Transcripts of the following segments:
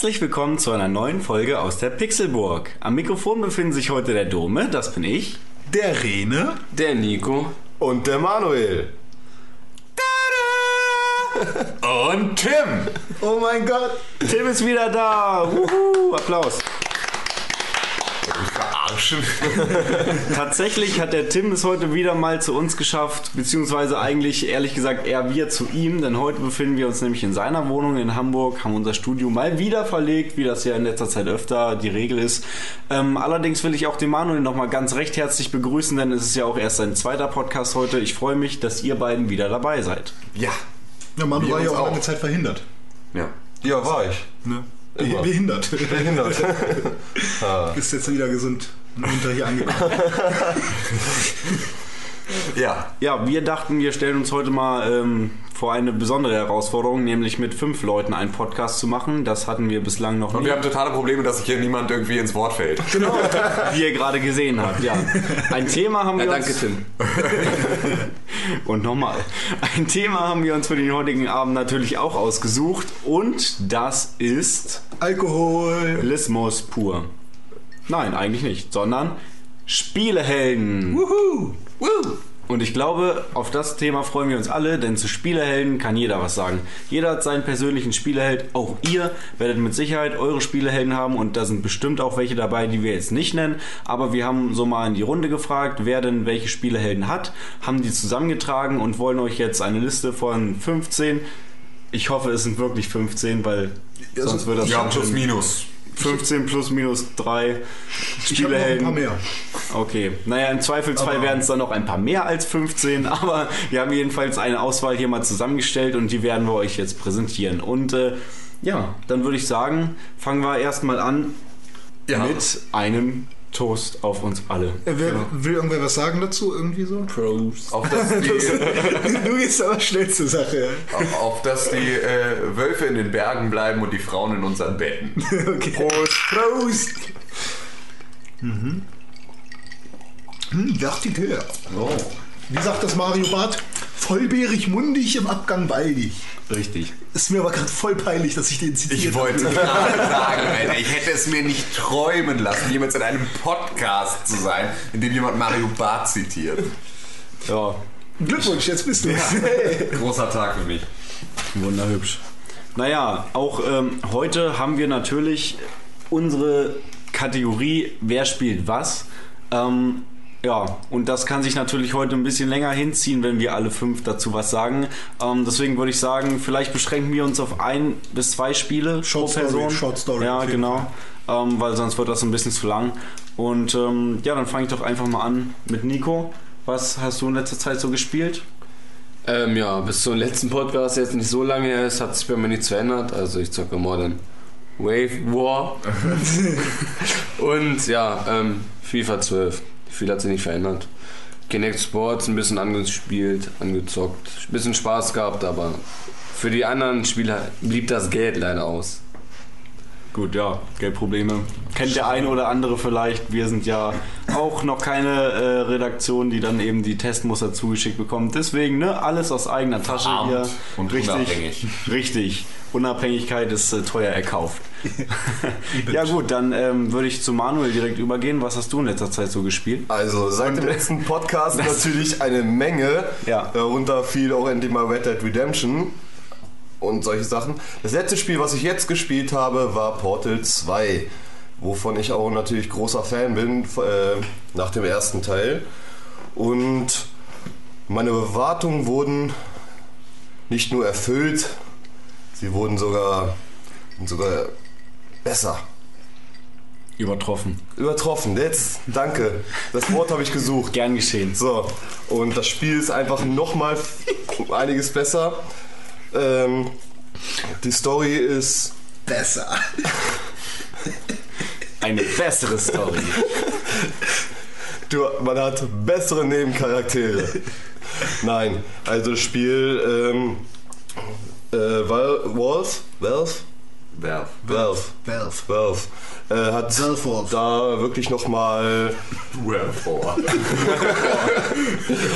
Herzlich willkommen zu einer neuen Folge aus der Pixelburg. Am Mikrofon befinden sich heute der Dome, das bin ich. Der Rene Der Nico. Und der Manuel. und Tim. Oh mein Gott. Tim ist wieder da. Wuhu, Applaus. Verarschen. Tatsächlich hat der Tim es heute wieder mal zu uns geschafft, beziehungsweise eigentlich ehrlich gesagt eher wir zu ihm, denn heute befinden wir uns nämlich in seiner Wohnung in Hamburg, haben unser Studio mal wieder verlegt, wie das ja in letzter Zeit öfter die Regel ist. Ähm, allerdings will ich auch den Manuel nochmal ganz recht herzlich begrüßen, denn es ist ja auch erst sein zweiter Podcast heute. Ich freue mich, dass ihr beiden wieder dabei seid. Ja. Ja, Manu Wir war ja auch. lange Zeit verhindert. Ja. Ja, war ich. Ne? Immer. Behindert. Behindert. Bist jetzt wieder gesund und munter hier angekommen. ja. Ja, wir dachten, wir stellen uns heute mal ähm, vor eine besondere Herausforderung, nämlich mit fünf Leuten einen Podcast zu machen. Das hatten wir bislang noch Und nie, wir haben totale Probleme, dass sich hier niemand irgendwie ins Wort fällt. wie ihr gerade gesehen habt. Ja, ein Thema haben wir Ja, uns danke, Tim. und nochmal ein Thema haben wir uns für den heutigen Abend natürlich auch ausgesucht und das ist Alkohol. Lismus pur. Nein, eigentlich nicht, sondern Spielehelden. Wuhu. Und ich glaube, auf das Thema freuen wir uns alle, denn zu Spielehelden kann jeder was sagen. Jeder hat seinen persönlichen Spieleheld. Auch ihr werdet mit Sicherheit eure Spielehelden haben und da sind bestimmt auch welche dabei, die wir jetzt nicht nennen. Aber wir haben so mal in die Runde gefragt, wer denn welche Spielehelden hat, haben die zusammengetragen und wollen euch jetzt eine Liste von 15. Ich hoffe, es sind wirklich 15, weil sonst wird das Ja, schon plus minus. 15 plus minus 3 Ich habe noch ein Spielehelden. paar mehr. Okay, naja, im Zweifelsfall werden es dann noch ein paar mehr als 15, aber wir haben jedenfalls eine Auswahl hier mal zusammengestellt und die werden wir euch jetzt präsentieren. Und äh, ja, dann würde ich sagen, fangen wir erstmal an Ja. mit einem Toast auf uns alle. Äh, wer, Will irgendwer was sagen dazu? Irgendwie so? Pros. Auf dass die, du gehst aber schnell zur Sache. auf, auf dass die äh, Wölfe in den Bergen bleiben und die Frauen in unseren Betten. Okay. Prost. Prost. Mhm. Hm, vertikal. Oh. Wie sagt das Mario Barth? Vollbeerig mundig, im Abgang baldig. Richtig. Ist mir aber gerade voll peinlich, dass ich den zitiert Ich wollte gerade sagen, Alter, ich hätte es mir nicht träumen lassen, jemals in einem Podcast zu sein, in dem jemand Mario Barth zitiert. Ja, Glückwunsch, jetzt bist du Hey. Großer Tag für mich. wunderhübsch. Naja, auch ähm, heute haben wir natürlich unsere Kategorie Wer spielt was. Ähm, ja, und das kann sich natürlich heute ein bisschen länger hinziehen, wenn wir alle fünf dazu was sagen. Ähm, deswegen würde ich sagen, vielleicht beschränken wir uns auf ein bis zwei Spiele Short pro Story, Person. Short Story, Ja, genau. Ähm, weil sonst wird das ein bisschen zu lang. Und ähm, ja, dann fange ich doch einfach mal an mit Nico. Was hast du in letzter Zeit so gespielt? Ähm, ja, bis zum letzten Podcast jetzt nicht so lange her ist, hat sich bei mir nichts verändert. Also ich zocke Modern Wave War. Und ja, ähm, FIFA 12. Viel hat sich nicht verändert. Kinect Sports ein bisschen angespielt, angezockt. Ein bisschen Spaß gehabt, aber für die anderen Spieler blieb das Geld leider aus. Gut, ja, Geldprobleme. Kennt der eine oder andere vielleicht. Wir sind ja auch noch keine äh, Redaktion, die dann eben die Testmuster zugeschickt bekommt. Deswegen, ne, alles aus eigener Tasche Verarmt hier. und richtig, unabhängig. Richtig. Unabhängigkeit ist äh, teuer erkauft. ja gut, dann ähm, würde ich zu Manuel direkt übergehen. Was hast du in letzter Zeit so gespielt? Also seit dem letzten Podcast natürlich eine Menge. Ja. Darunter fiel auch endlich mal Red Dead Redemption und solche Sachen. Das letzte Spiel, was ich jetzt gespielt habe, war Portal 2. Wovon ich auch natürlich großer Fan bin, äh, nach dem ersten Teil. Und meine Erwartungen wurden nicht nur erfüllt, sie wurden sogar, sogar besser. Übertroffen. Übertroffen. Jetzt, danke. Das Wort habe ich gesucht. Gern geschehen. So, und das Spiel ist einfach nochmal einiges besser. Ähm, die Story ist Besser. Eine bessere Story. Du, man hat bessere Nebencharaktere. Nein, also das Spiel ähm, äh, Valve, Valve, Werf. Valve, Valve. Valve äh, hat Valve. da wirklich nochmal Wherefore.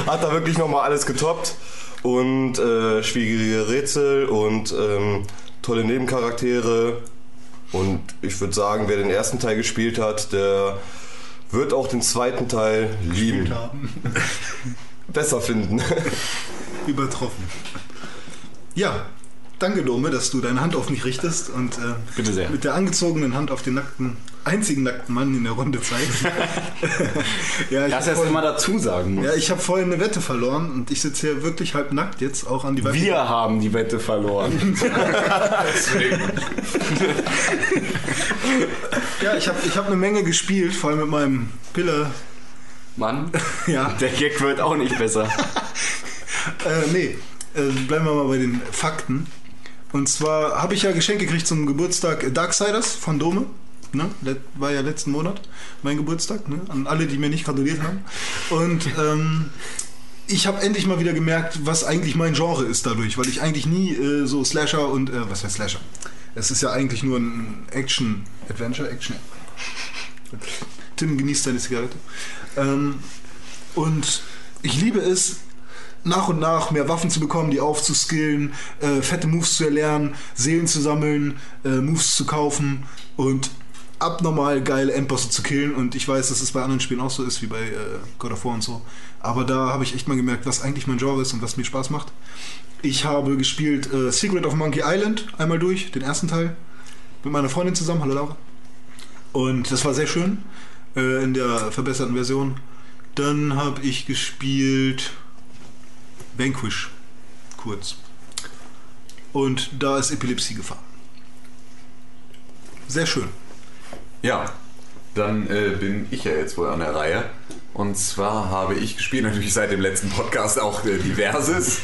hat da wirklich nochmal alles getoppt und äh, schwierige Rätsel und ähm, tolle Nebencharaktere und ich würde sagen, wer den ersten Teil gespielt hat, der wird auch den zweiten Teil lieben, besser finden. Übertroffen. Ja, danke Dome, dass du deine Hand auf mich richtest und äh, mit der angezogenen Hand auf den nackten, einzigen nackten Mann in der Runde zeigst. ja, ich Das hab erst vorhin- immer dazu sagen muss. ja, ich habe vorhin eine Wette verloren und ich sitze hier wirklich halb nackt jetzt, auch an die Wette. Wir haben die Wette verloren. Ja, ich habe ich hab eine Menge gespielt, vor allem mit meinem Pille. Mann. Ja, Der Gag wird auch nicht besser. Äh, nee, äh, bleiben wir mal bei den Fakten. Und zwar habe ich ja Geschenk gekriegt zum Geburtstag Darksiders von Dome. Ne? War ja letzten Monat mein Geburtstag. Ne? An alle, die mir nicht gratuliert haben. Und ähm, ich habe endlich mal wieder gemerkt, was eigentlich mein Genre ist dadurch, weil ich eigentlich nie äh, so Slasher und äh, was heißt Slasher? Es ist ja eigentlich nur ein Action-Adventure, Action. Tim genießt seine Zigarette. Ähm, und ich liebe es, nach und nach mehr Waffen zu bekommen, die aufzuskillen, äh, fette Moves zu erlernen, Seelen zu sammeln, äh, Moves zu kaufen und abnormal geile Endbosse zu killen. Und ich weiß, dass es bei anderen Spielen auch so ist, wie bei äh, God of War und so. Aber da habe ich echt mal gemerkt, was eigentlich mein Genre ist und was mir Spaß macht. Ich habe gespielt äh, Secret of Monkey Island einmal durch, den ersten Teil, mit meiner Freundin zusammen. Hallo Laura. Und das war sehr schön äh, in der verbesserten Version. Dann habe ich gespielt Vanquish, kurz. Und da ist Epilepsie-Gefahr. Sehr schön. Ja, dann äh, bin ich ja jetzt wohl an der Reihe. Und zwar habe ich gespielt, natürlich seit dem letzten Podcast auch äh, diverses,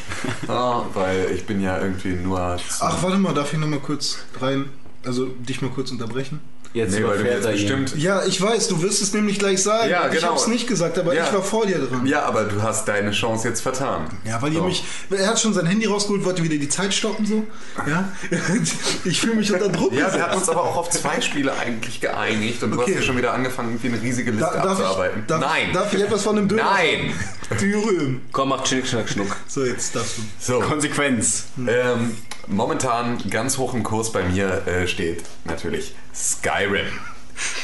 ja, weil ich bin ja irgendwie nur... Ach, warte mal, darf ich noch mal kurz rein, also dich mal kurz unterbrechen? Jetzt nee, weil du jetzt ihn. bestimmt... Ja, ich weiß, du wirst es nämlich gleich sagen. Ja, Ich genau. habe es nicht gesagt, aber Ja. ich war vor dir dran. Ja, aber du hast deine Chance jetzt vertan. Ja, weil ihr So. mich. Er hat schon sein Handy rausgeholt, wollte wieder die Zeit stoppen, so. Ja. Ich fühle mich unter Druck. Ja, wir hatten uns aber auch auf zwei Spiele eigentlich geeinigt und du Okay. hast ja schon wieder angefangen, irgendwie eine riesige Liste Da, darf, abzuarbeiten. ich, darf, Nein! darf ich etwas von dem Döner Nein! Dürüm. Komm, mach Schnick, Schnack, Schnuck. So, jetzt darfst du. So, Konsequenz. ähm, momentan ganz hoch im Kurs bei mir äh, steht natürlich Skyrim.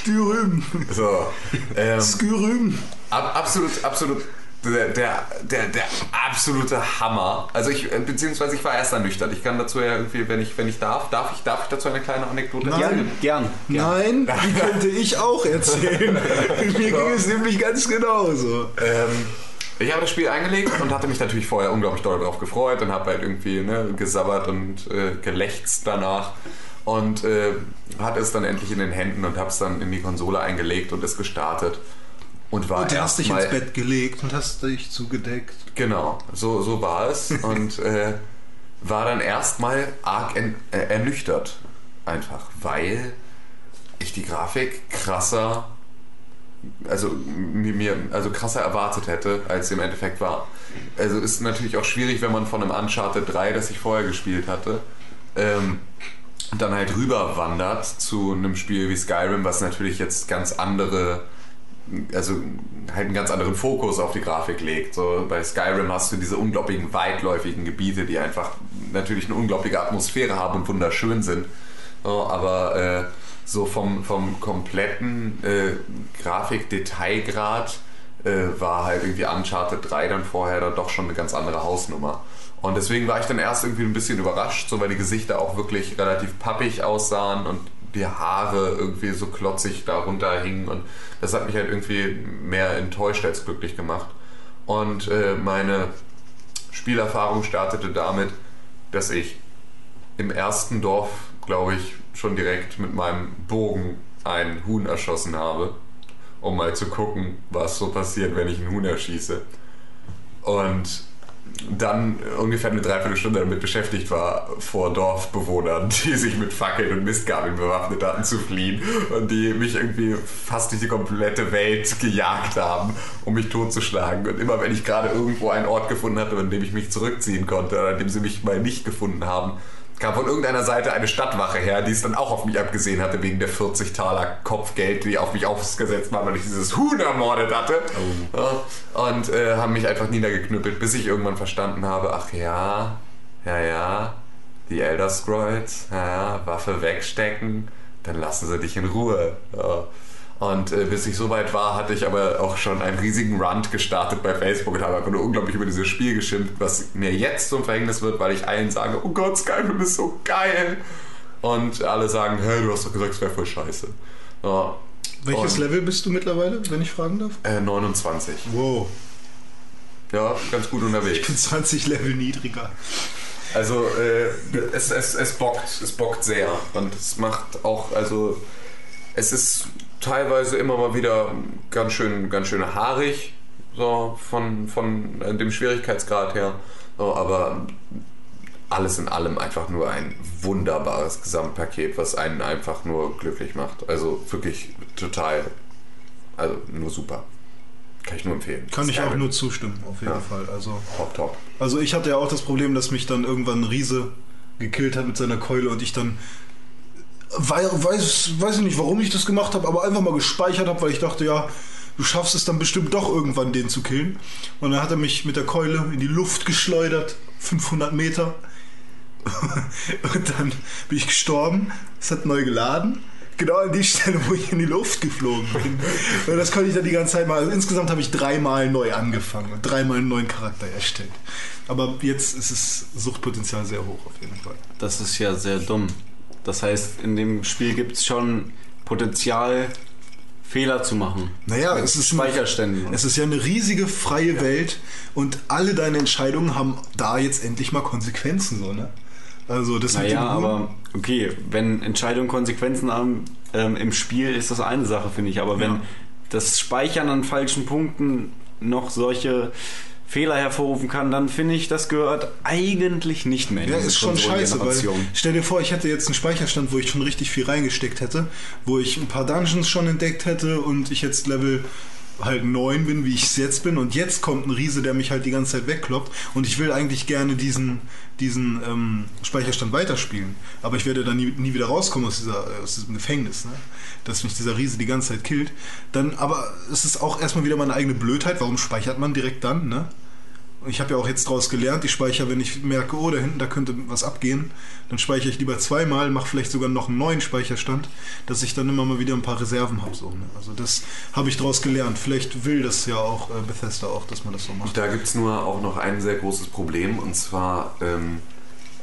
Dürüm. So, ähm, Skürüm. Ab, absolut, absolut. Der, der, der, der absolute Hammer. Also ich, äh, beziehungsweise ich war erst ernüchtert. Ich kann dazu ja irgendwie, wenn ich, wenn ich darf, darf ich, darf ich dazu eine kleine Anekdote Nein. erzählen? Gern. Nein, die könnte ich auch erzählen. Mir ging es nämlich ganz genauso. Ähm, ich habe das Spiel eingelegt und hatte mich natürlich vorher unglaublich doll darauf gefreut und habe halt irgendwie ne, gesabbert und äh, gelächzt danach. Und äh, hatte es dann endlich in den Händen und habe es dann in die Konsole eingelegt und es gestartet. Und war Und du hast dich ins Bett gelegt und hast dich zugedeckt. Genau, so, so war es und äh, war dann erstmal arg en, äh, ernüchtert. Einfach, weil ich die Grafik krasser, also mir also krasser erwartet hätte, als sie im Endeffekt war. Also ist natürlich auch schwierig, wenn man von einem Uncharted 3, das ich vorher gespielt hatte, ähm, dann halt rüber wandert zu einem Spiel wie Skyrim, was natürlich jetzt ganz andere also halt einen ganz anderen Fokus auf die Grafik legt. So bei Skyrim hast du diese unglaublichen weitläufigen Gebiete, die einfach natürlich eine unglaubliche Atmosphäre haben und wunderschön sind. So, aber äh, so vom, vom kompletten äh, Grafik-Detailgrad äh, war halt irgendwie Uncharted 3 dann vorher dann doch schon eine ganz andere Hausnummer. Und deswegen war ich dann erst irgendwie ein bisschen überrascht, so weil die Gesichter auch wirklich relativ pappig aussahen und die Haare irgendwie so klotzig da runterhingen und das hat mich halt irgendwie mehr enttäuscht als glücklich gemacht. Und äh, meine Spielerfahrung startete damit, dass ich im ersten Dorf, glaube ich, schon direkt mit meinem Bogen ein Huhn erschossen habe, um mal zu gucken, was so passiert, wenn ich ein Huhn erschieße. Und dann ungefähr eine Dreiviertelstunde damit beschäftigt war, vor Dorfbewohnern, die sich mit Fackeln und Mistgabeln bewaffnet hatten, zu fliehen und die mich irgendwie fast durch die komplette Welt gejagt haben, um mich totzuschlagen. Und immer wenn ich gerade irgendwo einen Ort gefunden hatte, an dem ich mich zurückziehen konnte, oder an dem sie mich mal nicht gefunden haben, kam von irgendeiner Seite eine Stadtwache her, die es dann auch auf mich abgesehen hatte, wegen der 40 Taler Kopfgeld, die auf mich aufgesetzt waren, weil ich dieses Huhn ermordet hatte. Ja, Und äh, haben mich einfach niedergeknüppelt, bis ich irgendwann verstanden habe, ach ja, ja, ja, die Elder Scrolls, ja, ja, Waffe wegstecken, dann lassen sie dich in Ruhe. Ja. Und äh, bis ich soweit war, hatte ich aber auch schon einen riesigen Rant gestartet bei Facebook und habe einfach nur unglaublich über dieses Spiel geschimpft, was mir jetzt zum Verhängnis wird, weil ich allen sage, oh Gott, Skyrim ist so geil. Und alle sagen, hey, du hast doch gesagt, es wäre voll scheiße. Ja. Welches Und, Level bist du mittlerweile, wenn ich fragen darf? Äh, 29. Wow, Ja, ganz gut ich unterwegs. bin 20 Level niedriger. Also äh, es, es, es bockt, es bockt sehr und es macht auch, also es ist teilweise immer mal wieder ganz schön, ganz schön haarig, so von, von äh, dem Schwierigkeitsgrad her, so, aber alles in allem einfach nur ein wunderbares Gesamtpaket, was einen einfach nur glücklich macht. Also wirklich total, also nur super. Kann ich nur empfehlen. Kann ich auch nur zustimmen, auf jeden Ja. Fall. Also, Top, top. also ich hatte ja auch das Problem, dass mich dann irgendwann ein Riese gekillt hat mit seiner Keule und ich dann weiß, weiß ich nicht, warum ich das gemacht habe, aber einfach mal gespeichert habe, weil ich dachte, ja, du schaffst es dann bestimmt doch irgendwann, den zu killen. Und dann hat er mich mit der Keule in die Luft geschleudert, 500 Meter. Und dann bin ich gestorben. Es hat neu geladen. Genau an die Stelle, wo ich in die Luft geflogen bin. Und das konnte ich dann die ganze Zeit mal. Also insgesamt habe ich dreimal neu angefangen und dreimal einen neuen Charakter erstellt. Aber jetzt ist das Suchtpotenzial sehr hoch auf jeden Fall. Das ist ja sehr dumm. Das heißt, in dem Spiel gibt es schon Potenzial, Fehler zu machen. Naja, es ist Speicherständen. Es ist ja eine riesige freie Welt und alle deine Entscheidungen haben da jetzt endlich mal Konsequenzen, so, ne? Also das Naja, aber okay, wenn Entscheidungen Konsequenzen haben ähm, im Spiel, ist das eine Sache, finde ich. Aber wenn Ja. das Speichern an falschen Punkten noch solche Fehler hervorrufen kann, dann finde ich, das gehört eigentlich nicht mehr in Ja, diese ist schon scheiße, weil stell dir vor, ich hätte jetzt einen Speicherstand, wo ich schon richtig viel reingesteckt hätte, wo ich ein paar Dungeons schon entdeckt hätte und ich jetzt Level halt 9 bin, wie ich es jetzt bin und jetzt kommt ein Riese, der mich halt die ganze Zeit wegkloppt und ich will eigentlich gerne diesen, diesen ähm, Speicherstand weiterspielen, aber ich werde da nie, nie wieder rauskommen aus, dieser, aus diesem Gefängnis, ne? dass mich dieser Riese die ganze Zeit killt. Dann, aber es ist auch erstmal wieder meine eigene Blödheit, warum speichert man direkt dann, ne? Ich habe ja auch jetzt daraus gelernt, ich speichere, wenn ich merke, oh, da hinten, da könnte was abgehen, dann speichere ich lieber zweimal, mache vielleicht sogar noch einen neuen Speicherstand, dass ich dann immer mal wieder ein paar Reserven habe. So, ne? Also das habe ich daraus gelernt. Vielleicht will das ja auch äh, Bethesda auch, dass man das so macht. Da gibt es nur auch noch ein sehr großes Problem und zwar ähm,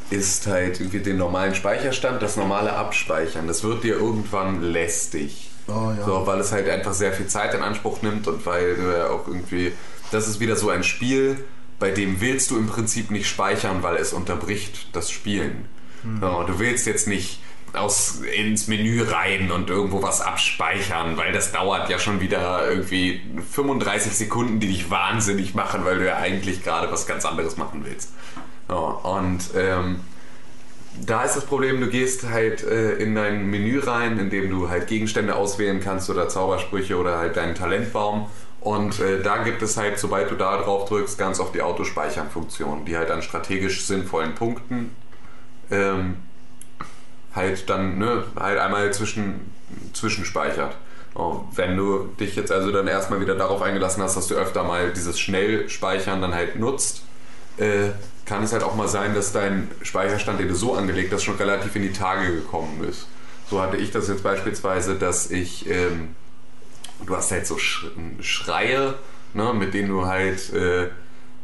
ist halt irgendwie den normalen Speicherstand, das normale Abspeichern, das wird dir irgendwann lästig. Oh, ja. So, weil es halt einfach sehr viel Zeit in Anspruch nimmt und weil du ja auch irgendwie, das ist wieder so ein Spiel, bei dem willst du im Prinzip nicht speichern, weil es unterbricht das Spielen. So, du willst jetzt nicht aus, ins Menü rein und irgendwo was abspeichern, weil das dauert ja schon wieder irgendwie 35 Sekunden, die dich wahnsinnig machen, weil du ja eigentlich gerade was ganz anderes machen willst. So, und ähm, da ist das Problem, du gehst halt äh, in dein Menü rein, in dem du halt Gegenstände auswählen kannst oder Zaubersprüche oder halt deinen Talentbaum. Und äh, da gibt es halt, sobald du da drauf drückst, ganz oft die Autospeichern-Funktion, die halt an strategisch sinnvollen Punkten ähm, halt dann ne, halt einmal zwischen, zwischenspeichert. Oh, wenn du dich jetzt also dann erstmal wieder darauf eingelassen hast, dass du öfter mal dieses Schnellspeichern dann halt nutzt, äh, kann es halt auch mal sein, dass dein Speicherstand, den du so angelegt hast, schon relativ in die Tage gekommen ist. So hatte ich das jetzt beispielsweise, dass ich, ähm, du hast halt so Sch Schreie, ne, mit denen du halt äh,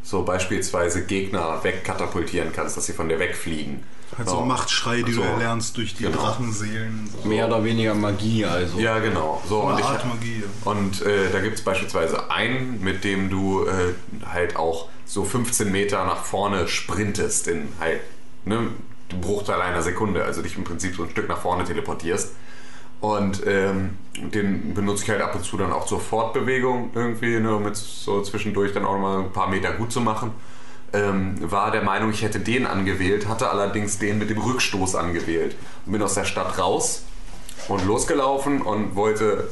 so beispielsweise Gegner wegkatapultieren kannst, dass sie von dir wegfliegen. Halt so Machtschrei, die So. du erlernst durch die Genau. Drachenseelen. So. Mehr oder weniger Magie, also. Ja, genau. So, Eine und ich, Art Magie. Und äh, da gibt es beispielsweise einen, mit dem du äh, halt auch so 15 Meter nach vorne sprintest in halt, ne, ein Bruchteil einer Sekunde, also dich im Prinzip so ein Stück nach vorne teleportierst. Und ähm, den benutze ich halt ab und zu dann auch zur Fortbewegung irgendwie, ne, um jetzt so zwischendurch dann auch mal ein paar Meter gut zu machen. ähm, war der Meinung, ich hätte den angewählt, hatte allerdings den mit dem Rückstoß angewählt. Und bin aus der Stadt raus und losgelaufen und wollte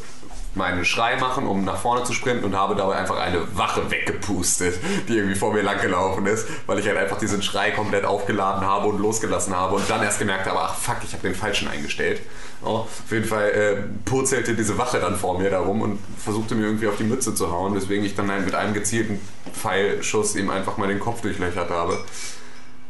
meinen Schrei machen, um nach vorne zu sprinten und habe dabei einfach eine Wache weggepustet, die irgendwie vor mir lang gelaufen ist, weil ich halt einfach diesen Schrei komplett aufgeladen habe und losgelassen habe und dann erst gemerkt habe, ach fuck, ich habe den falschen eingestellt. Ja, auf jeden Fall äh, purzelte diese Wache dann vor mir darum und versuchte mir irgendwie auf die Mütze zu hauen, weswegen ich dann halt mit einem gezielten Pfeilschuss ihm einfach mal den Kopf durchlöchert habe.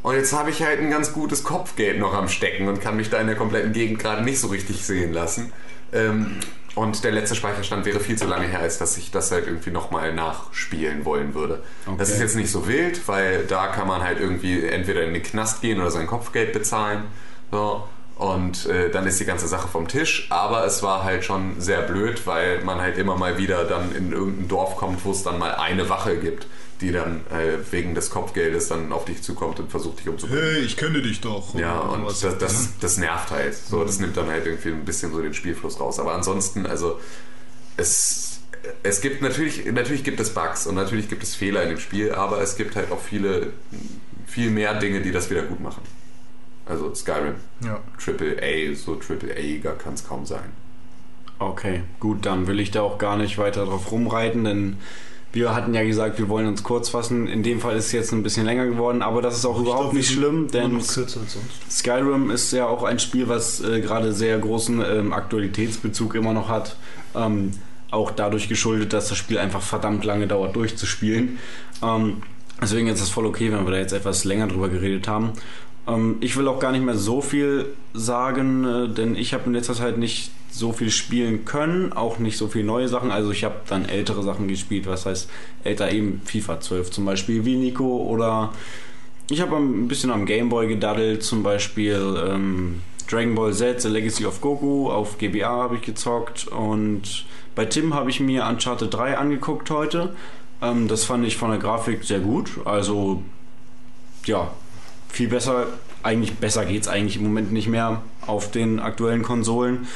Und jetzt habe ich halt ein ganz gutes Kopfgeld noch am Stecken und kann mich da in der kompletten Gegend gerade nicht so richtig sehen lassen. Ähm, und der letzte Speicherstand wäre viel zu lange her, als dass ich das halt irgendwie nochmal nachspielen wollen würde. Das ist jetzt nicht so wild, weil da kann man halt irgendwie entweder in den Knast gehen oder sein Kopfgeld bezahlen. So. Und äh, dann ist die ganze Sache vom Tisch. Aber es war halt schon sehr blöd, weil man halt immer mal wieder dann in irgendein Dorf kommt, wo es dann mal eine Wache gibt, die dann äh, wegen des Kopfgeldes dann auf dich zukommt und versucht dich umzubringen. Hey, ich kenne dich doch. Ja, und das, das, das nervt halt. So, das nimmt dann halt irgendwie ein bisschen so den Spielfluss raus. Aber ansonsten, also es, es gibt natürlich, natürlich gibt es Bugs und natürlich gibt es Fehler in dem Spiel, aber es gibt halt auch viele, viel mehr Dinge, die das wieder gut machen. Also Skyrim, Ja. Triple A, so Triple A kann es kaum sein. Okay, gut, dann will ich da auch gar nicht weiter drauf rumreiten, denn wir hatten ja gesagt, wir wollen uns kurz fassen. In dem Fall ist es jetzt ein bisschen länger geworden, aber das ist auch überhaupt nicht schlimm, denn. Skyrim ist ja auch ein Spiel, was äh, gerade sehr großen ähm, Aktualitätsbezug immer noch hat. Ähm, auch dadurch geschuldet, dass das Spiel einfach verdammt lange dauert durchzuspielen. Ähm, deswegen ist es voll okay, wenn wir da jetzt etwas länger drüber geredet haben. Ähm, ich will auch gar nicht mehr so viel sagen, äh, denn ich habe in letzter Zeit nicht so viel spielen können, auch nicht so viel neue Sachen. Also ich habe dann ältere Sachen gespielt, was heißt älter eben FIFA 12 zum Beispiel wie Nico oder ich habe ein bisschen am Gameboy gedaddelt, zum Beispiel ähm, Dragon Ball Z, The Legacy of Goku, auf GBA habe ich gezockt und bei Tim habe ich mir Uncharted 3 angeguckt heute. Ähm, das fand ich von der Grafik sehr gut, also ja, viel besser, eigentlich besser geht es eigentlich im Moment nicht mehr auf den aktuellen Konsolen.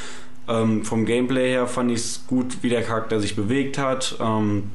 Ähm, vom Gameplay her fand ich es gut, wie der Charakter sich bewegt hat. Ähm,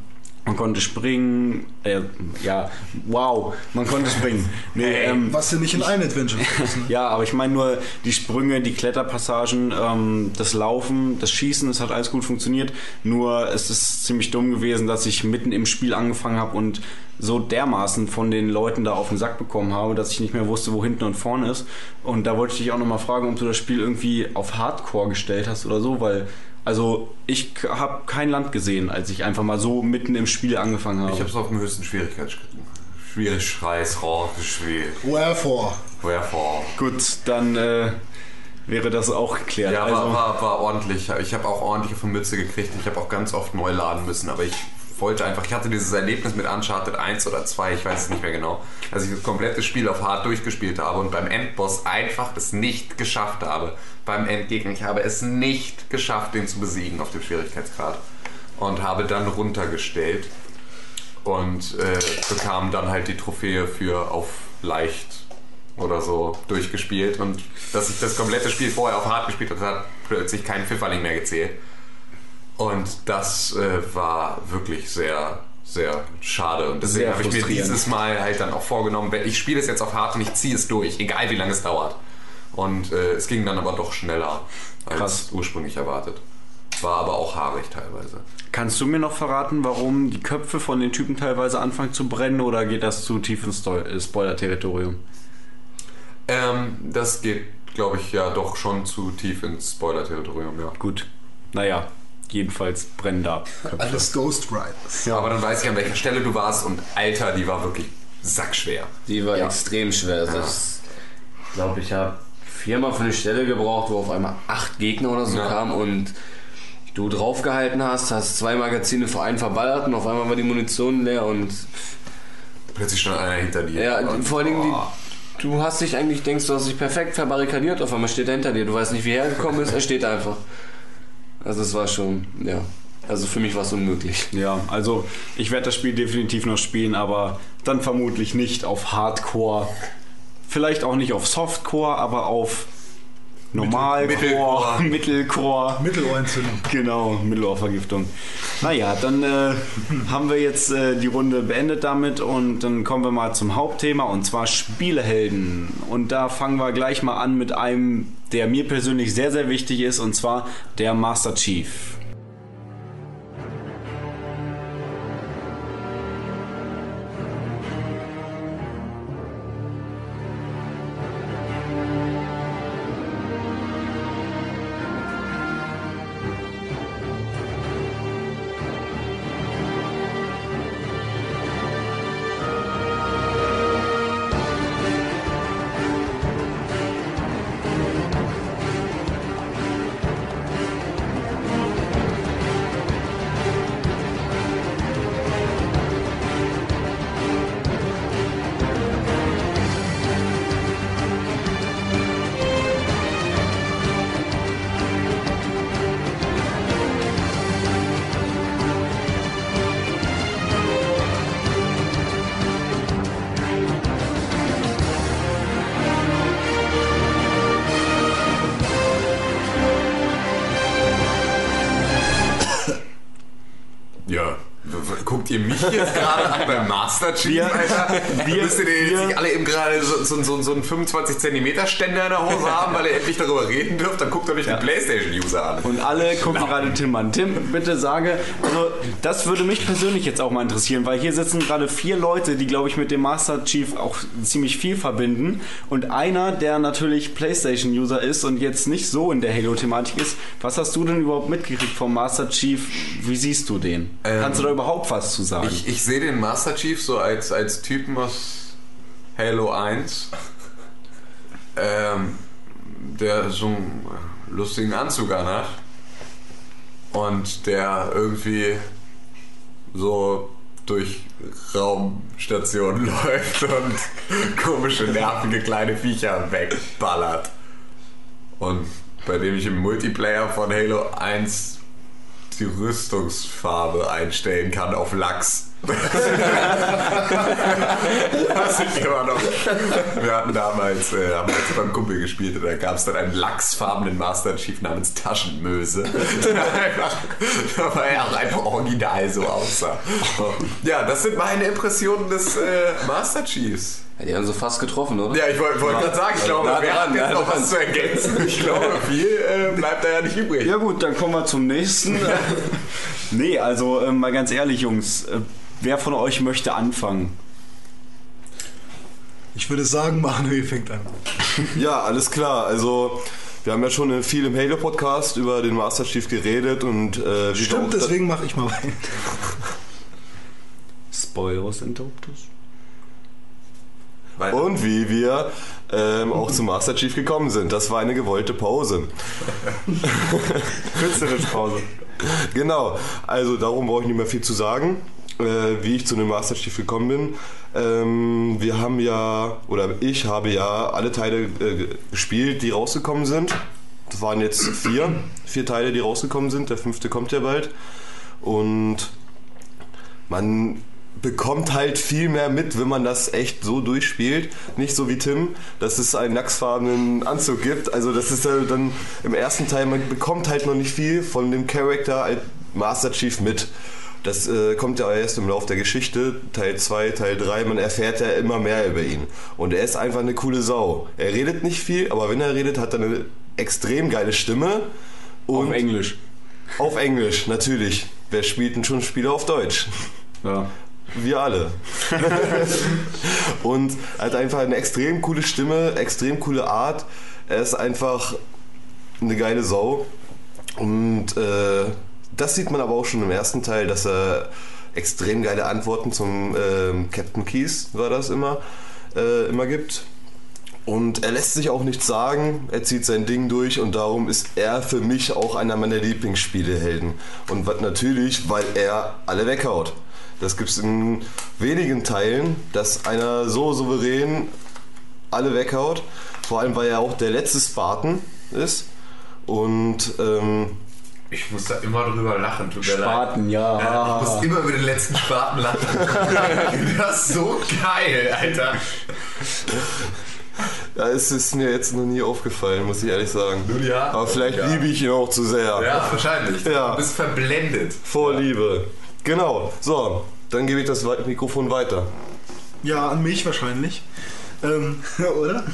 man konnte springen. Äh, ja, wow, man konnte springen. Nee, ähm, Was ja nicht in ein Adventure ist. Ne? ja, aber ich meine nur die Sprünge, die Kletterpassagen, ähm, das Laufen, das Schießen, es hat alles gut funktioniert. Nur es ist ziemlich dumm gewesen, dass ich mitten im Spiel angefangen habe und so dermaßen von den Leuten da auf den Sack bekommen habe, dass ich nicht mehr wusste, wo hinten und vorne ist. Und da wollte ich dich auch nochmal fragen, ob du das Spiel irgendwie auf Hardcore gestellt hast oder so, weil also ich habe kein Land gesehen, als ich einfach mal so mitten im Spiel angefangen habe. Ich habe es auf dem höchsten Schwierigkeitsgrad gemacht. Schwierig, Schreiß, Rohr, gespielt. Wherefore? Wherefore. Gut, dann äh, wäre das auch geklärt. Ja, also, war, war, war ordentlich. Ich habe auch ordentliche von Mütze gekriegt. Ich habe auch ganz oft neu laden müssen, aber ich wollte einfach, ich hatte dieses Erlebnis mit Uncharted 1 oder 2, ich weiß es nicht mehr genau, dass ich das komplette Spiel auf hart durchgespielt habe und beim Endboss einfach es nicht geschafft habe. Beim Endgegner, ich habe es nicht geschafft, den zu besiegen auf dem Schwierigkeitsgrad. Und habe dann runtergestellt und äh, bekam dann halt die Trophäe für auf leicht oder so durchgespielt und dass ich das komplette Spiel vorher auf hart gespielt habe, hat plötzlich kein Pfifferling mehr gezählt. Und das äh, war wirklich sehr, sehr schade. Und deswegen habe ich mir dieses Mal halt dann auch vorgenommen, ich spiele es jetzt auf hart und ich ziehe es durch, egal wie lange es dauert. Und äh, es ging dann aber doch schneller als Krass. ursprünglich erwartet. War aber auch haarig teilweise. Kannst du mir noch verraten, warum die Köpfe von den Typen teilweise anfangen zu brennen oder geht das zu tief ins äh, Spoiler-Territorium? Ähm, das geht, glaube ich, ja doch schon zu tief ins Spoiler-Territorium, ja. Gut. Naja, jedenfalls brennen da Köpfe. Alles Ghost Riders. Aber dann weiß ich, an welcher Stelle du warst und Alter, die war wirklich sackschwer. Die war extrem schwer. Also Ich glaube, ich habe viermal für eine Stelle gebraucht, wo auf einmal acht Gegner oder so Ja. kamen und du draufgehalten hast, hast zwei Magazine vor einen verballert und auf einmal war die Munition leer und Plötzlich stand einer hinter dir. ja, Und, vor allen Dingen, die, du hast dich eigentlich, denkst du hast dich perfekt verbarrikadiert, auf einmal steht er hinter dir, du weißt nicht, wie er hergekommen ist, er steht einfach. Also es war schon, ja, also für mich war es unmöglich. Ja, also ich werde das Spiel definitiv noch spielen, aber dann vermutlich nicht auf Hardcore. Vielleicht auch nicht auf Softcore, aber auf Normalcore, Mittelcore. Mittelcore. Mittelohrentzündung. Genau, Mittelohrvergiftung. Naja, dann äh, haben wir jetzt äh, die Runde beendet damit und dann kommen wir mal zum Hauptthema und zwar Spielehelden. Und da fangen wir gleich mal an mit einem, der mir persönlich sehr, sehr wichtig ist und zwar der Master Chief. Guckt ihr mich jetzt gerade an beim Master Chief, Wir- Alter? wir- Müsst ihr denn jetzt wir- nicht alle eben gerade so, so, so, so einen 25 Zentimeter Ständer in der Hose haben, weil ihr endlich darüber reden dürft? Dann guckt nicht Ja. den Playstation-User an. Und alle gucken gerade Tim an. Tim, bitte sage, also das würde mich persönlich jetzt auch mal interessieren, weil hier sitzen gerade vier Leute, die glaube ich mit dem Master Chief auch ziemlich viel verbinden. Und einer, der natürlich PlayStation-User ist und jetzt nicht so in der Halo-Thematik ist. Was hast du denn überhaupt mitgekriegt vom Master Chief? Wie siehst du den? Ähm, Kannst du da überhaupt was zu sagen? Ich, ich sehe den Master Chief so als, als Typen aus Halo 1, ähm, der so einen lustigen Anzug anhat und der irgendwie so durch Raumstationen läuft und komische, nervige kleine Viecher wegballert. Und bei dem ich im Multiplayer von Halo 1 die Rüstungsfarbe einstellen kann auf Lachs. Was ich immer noch. Wir hatten damals, äh, haben jetzt beim Kumpel gespielt und da gab es dann einen lachsfarbenen Master Chief namens Taschenmöse. Der einfach, weil er auch einfach original so aussah. Ja, das sind meine Impressionen des äh, Master Chiefs. Ja, die haben so fast getroffen, oder? Ja, ich wollte wollt gerade sagen, ich glaube, dran, hat jetzt noch was zu ergänzen? Ich glaube, viel äh, bleibt da ja nicht übrig. Ja gut, dann kommen wir zum nächsten. nee, also ähm, mal ganz ehrlich, Jungs, äh, wer von euch möchte anfangen? Ich würde sagen, Manuel fängt an. Ja, alles klar. Also, wir haben ja schon viel im Halo-Podcast über den Master Chief geredet und äh, wir Stimmt, deswegen mache ich mal weiter. Spoilers Interruptus. Weil- Und wie wir ähm, auch zum Master Chief gekommen sind. Das war eine gewollte Pause. Künstlerische Pause. Genau, also darum brauche ich nicht mehr viel zu sagen, äh, wie ich zu dem Master Chief gekommen bin. Ähm, wir haben ja, oder ich habe ja alle Teile äh, gespielt, die rausgekommen sind. Das waren jetzt vier, vier Teile, die rausgekommen sind. Der fünfte kommt ja bald. Und man bekommt halt viel mehr mit, wenn man das echt so durchspielt. Nicht so wie Tim, dass es einen lachsfarbenen Anzug gibt. Also das ist ja dann im ersten Teil, man bekommt halt noch nicht viel von dem Charakter als Master Chief mit. Das äh, kommt ja erst im Laufe der Geschichte, Teil 2, Teil 3, man erfährt ja immer mehr über ihn. Und er ist einfach eine coole Sau. Er redet nicht viel, aber wenn er redet, hat er eine extrem geile Stimme. Und Auf Englisch. auf Englisch, natürlich. Wer spielt denn schon Spiele auf Deutsch? Ja. Wir alle. und hat einfach eine extrem coole Stimme, extrem coole Art. Er ist einfach eine geile Sau. Und äh, das sieht man aber auch schon im ersten Teil, dass er extrem geile Antworten zum ähm, Captain Keys, war das immer, äh, immer gibt. Und er lässt sich auch nichts sagen, er zieht sein Ding durch und darum ist er für mich auch einer meiner Lieblingsspielehelden. Und was natürlich, weil er alle weghaut. Das gibt es in wenigen Teilen, dass einer so souverän alle weghaut. Vor allem, weil er auch der letzte Spartan ist. Und ähm, Ich muss da immer drüber lachen, tut mir leid. Spaten, ja. Ja, ich muss immer über den letzten Spaten lachen. das ist so geil, Alter. Ja, es ist mir jetzt noch nie aufgefallen, muss ich ehrlich sagen. Die Haare. Aber vielleicht Ja. liebe ich ihn auch zu sehr. Ja, wahrscheinlich. Ja. Du bist verblendet. Vorliebe. Genau. So, dann gebe ich das Mikrofon weiter. Ja, an mich wahrscheinlich. Ähm, oder?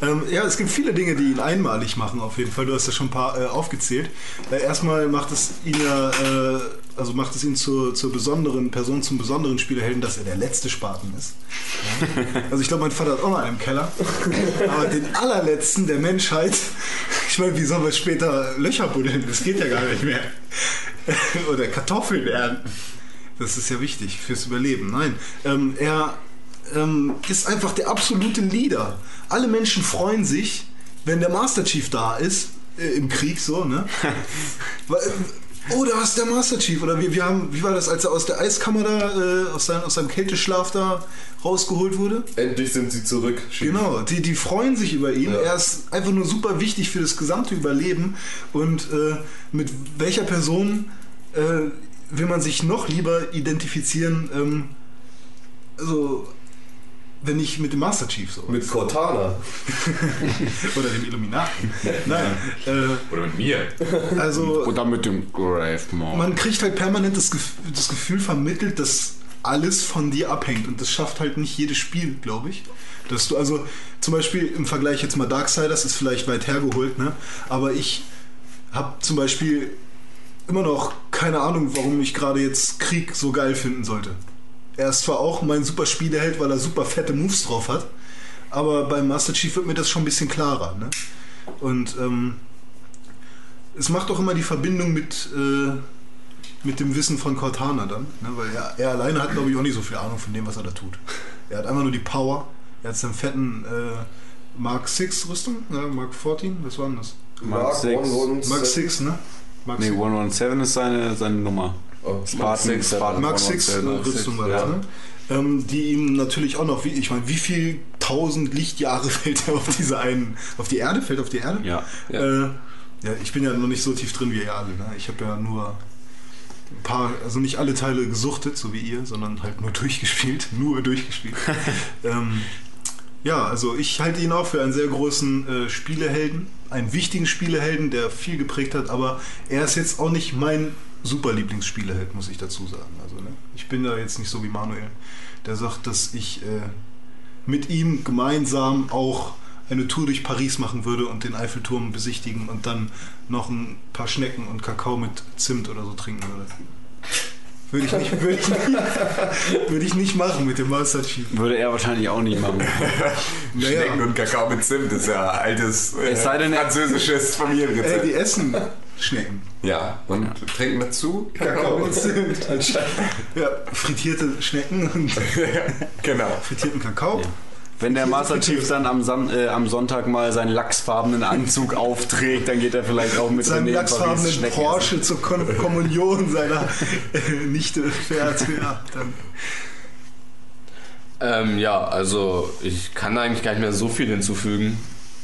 Ähm, ja, es gibt viele Dinge, die ihn einmalig machen, auf jeden Fall. Du hast ja schon ein paar äh, aufgezählt. Äh, erstmal macht es ihn ja, äh, also macht es ihn zur, zur besonderen Person, zum besonderen Spielerhelden, dass er der letzte Spaten ist. Also ich glaube, mein Vater hat auch noch einen im Keller. Aber den allerletzten der Menschheit, ich meine, wie sollen wir später Löcher buddeln? Das geht ja gar nicht mehr. Oder Kartoffeln ernten. Das ist ja wichtig fürs Überleben. Nein, ähm, er ähm, ist einfach der absolute Leader. Alle Menschen freuen sich, wenn der Master Chief da ist, äh, im Krieg so, ne? Weil, äh, oh, da ist der Master Chief. Oder wir, wir haben, wie war das, als er aus der Eiskammer da, äh, aus, seinem, aus seinem Kälteschlaf da rausgeholt wurde? Endlich sind sie zurück. Genau, die, die freuen sich über ihn. Ja. Er ist einfach nur super wichtig für das gesamte Überleben. Und äh, mit welcher Person äh, will man sich noch lieber identifizieren? Ähm, also, wenn nicht mit dem Master Chief so. Mit Cortana. Oder dem Illuminaten. Nein. Äh, Oder mit mir. also, Oder mit dem Grave Maw. man kriegt halt permanent das, das Gefühl vermittelt, dass alles von dir abhängt. Und das schafft halt nicht jedes Spiel, glaube ich. Dass du also zum Beispiel im Vergleich jetzt mal Darksiders ist vielleicht weit hergeholt, ne? Aber ich habe zum Beispiel immer noch keine Ahnung, warum ich gerade jetzt Krieg so geil finden sollte. Er ist zwar auch mein super Spieleheld, weil er super fette Moves drauf hat, aber beim Master Chief wird mir das schon ein bisschen klarer. Ne? Und ähm, es macht auch immer die Verbindung mit, äh, mit dem Wissen von Cortana dann, ne? weil er, er alleine hat, glaube ich, auch nicht so viel Ahnung von dem, was er da tut. Er hat einfach nur die Power, er hat seinen fetten äh, Mark 6 Rüstung, ne? Mark 14, was war denn das? Mark six. Mark 6, ne? Mark Nee, 117 ist seine, seine Nummer. Oh, Spartan, six, Spartan Mark 6 117. Rüstung war das, ne? Ähm, die ihm natürlich auch noch, wie, ich meine, wie viel tausend Lichtjahre fällt er auf diese einen, auf die Erde? Fällt auf die Erde? Ja. Ja. Äh, ja, ich bin ja noch nicht so tief drin wie ihr alle. Ne? Ich habe ja nur ein paar, also nicht alle Teile gesuchtet, so wie ihr, sondern halt nur durchgespielt. Nur durchgespielt. ähm, ja, also ich halte ihn auch für einen sehr großen äh, Spielehelden, einen wichtigen Spielehelden, der viel geprägt hat, aber er ist jetzt auch nicht mein super Lieblingsspieleheld, muss ich dazu sagen. Also, ne? Ich bin da jetzt nicht so wie Manuel, der sagt, dass ich äh, mit ihm gemeinsam auch eine Tour durch Paris machen würde und den Eiffelturm besichtigen und dann noch ein paar Schnecken und Kakao mit Zimt oder so trinken würde. Würde ich nicht, würde ich nicht, würde ich nicht machen mit dem Master Chief. Würde er wahrscheinlich auch nicht machen. Schnecken und Kakao mit Zimt ist ja altes äh, Es sei denn, französisches Familienrezept. die essen Schnecken. ja, und trinken dazu Kakao mit Zimt. Ja, frittierte Schnecken und genau. frittierten Kakao. Wenn der Master Chief dann am, Sam äh, am Sonntag mal seinen lachsfarbenen Anzug aufträgt, dann geht er vielleicht auch mit Paris lachsfarbenen Porsche zur Kon Kommunion seiner äh, Nichte fährt. Ja, dann Ähm, ja, also ich kann eigentlich gar nicht mehr so viel hinzufügen.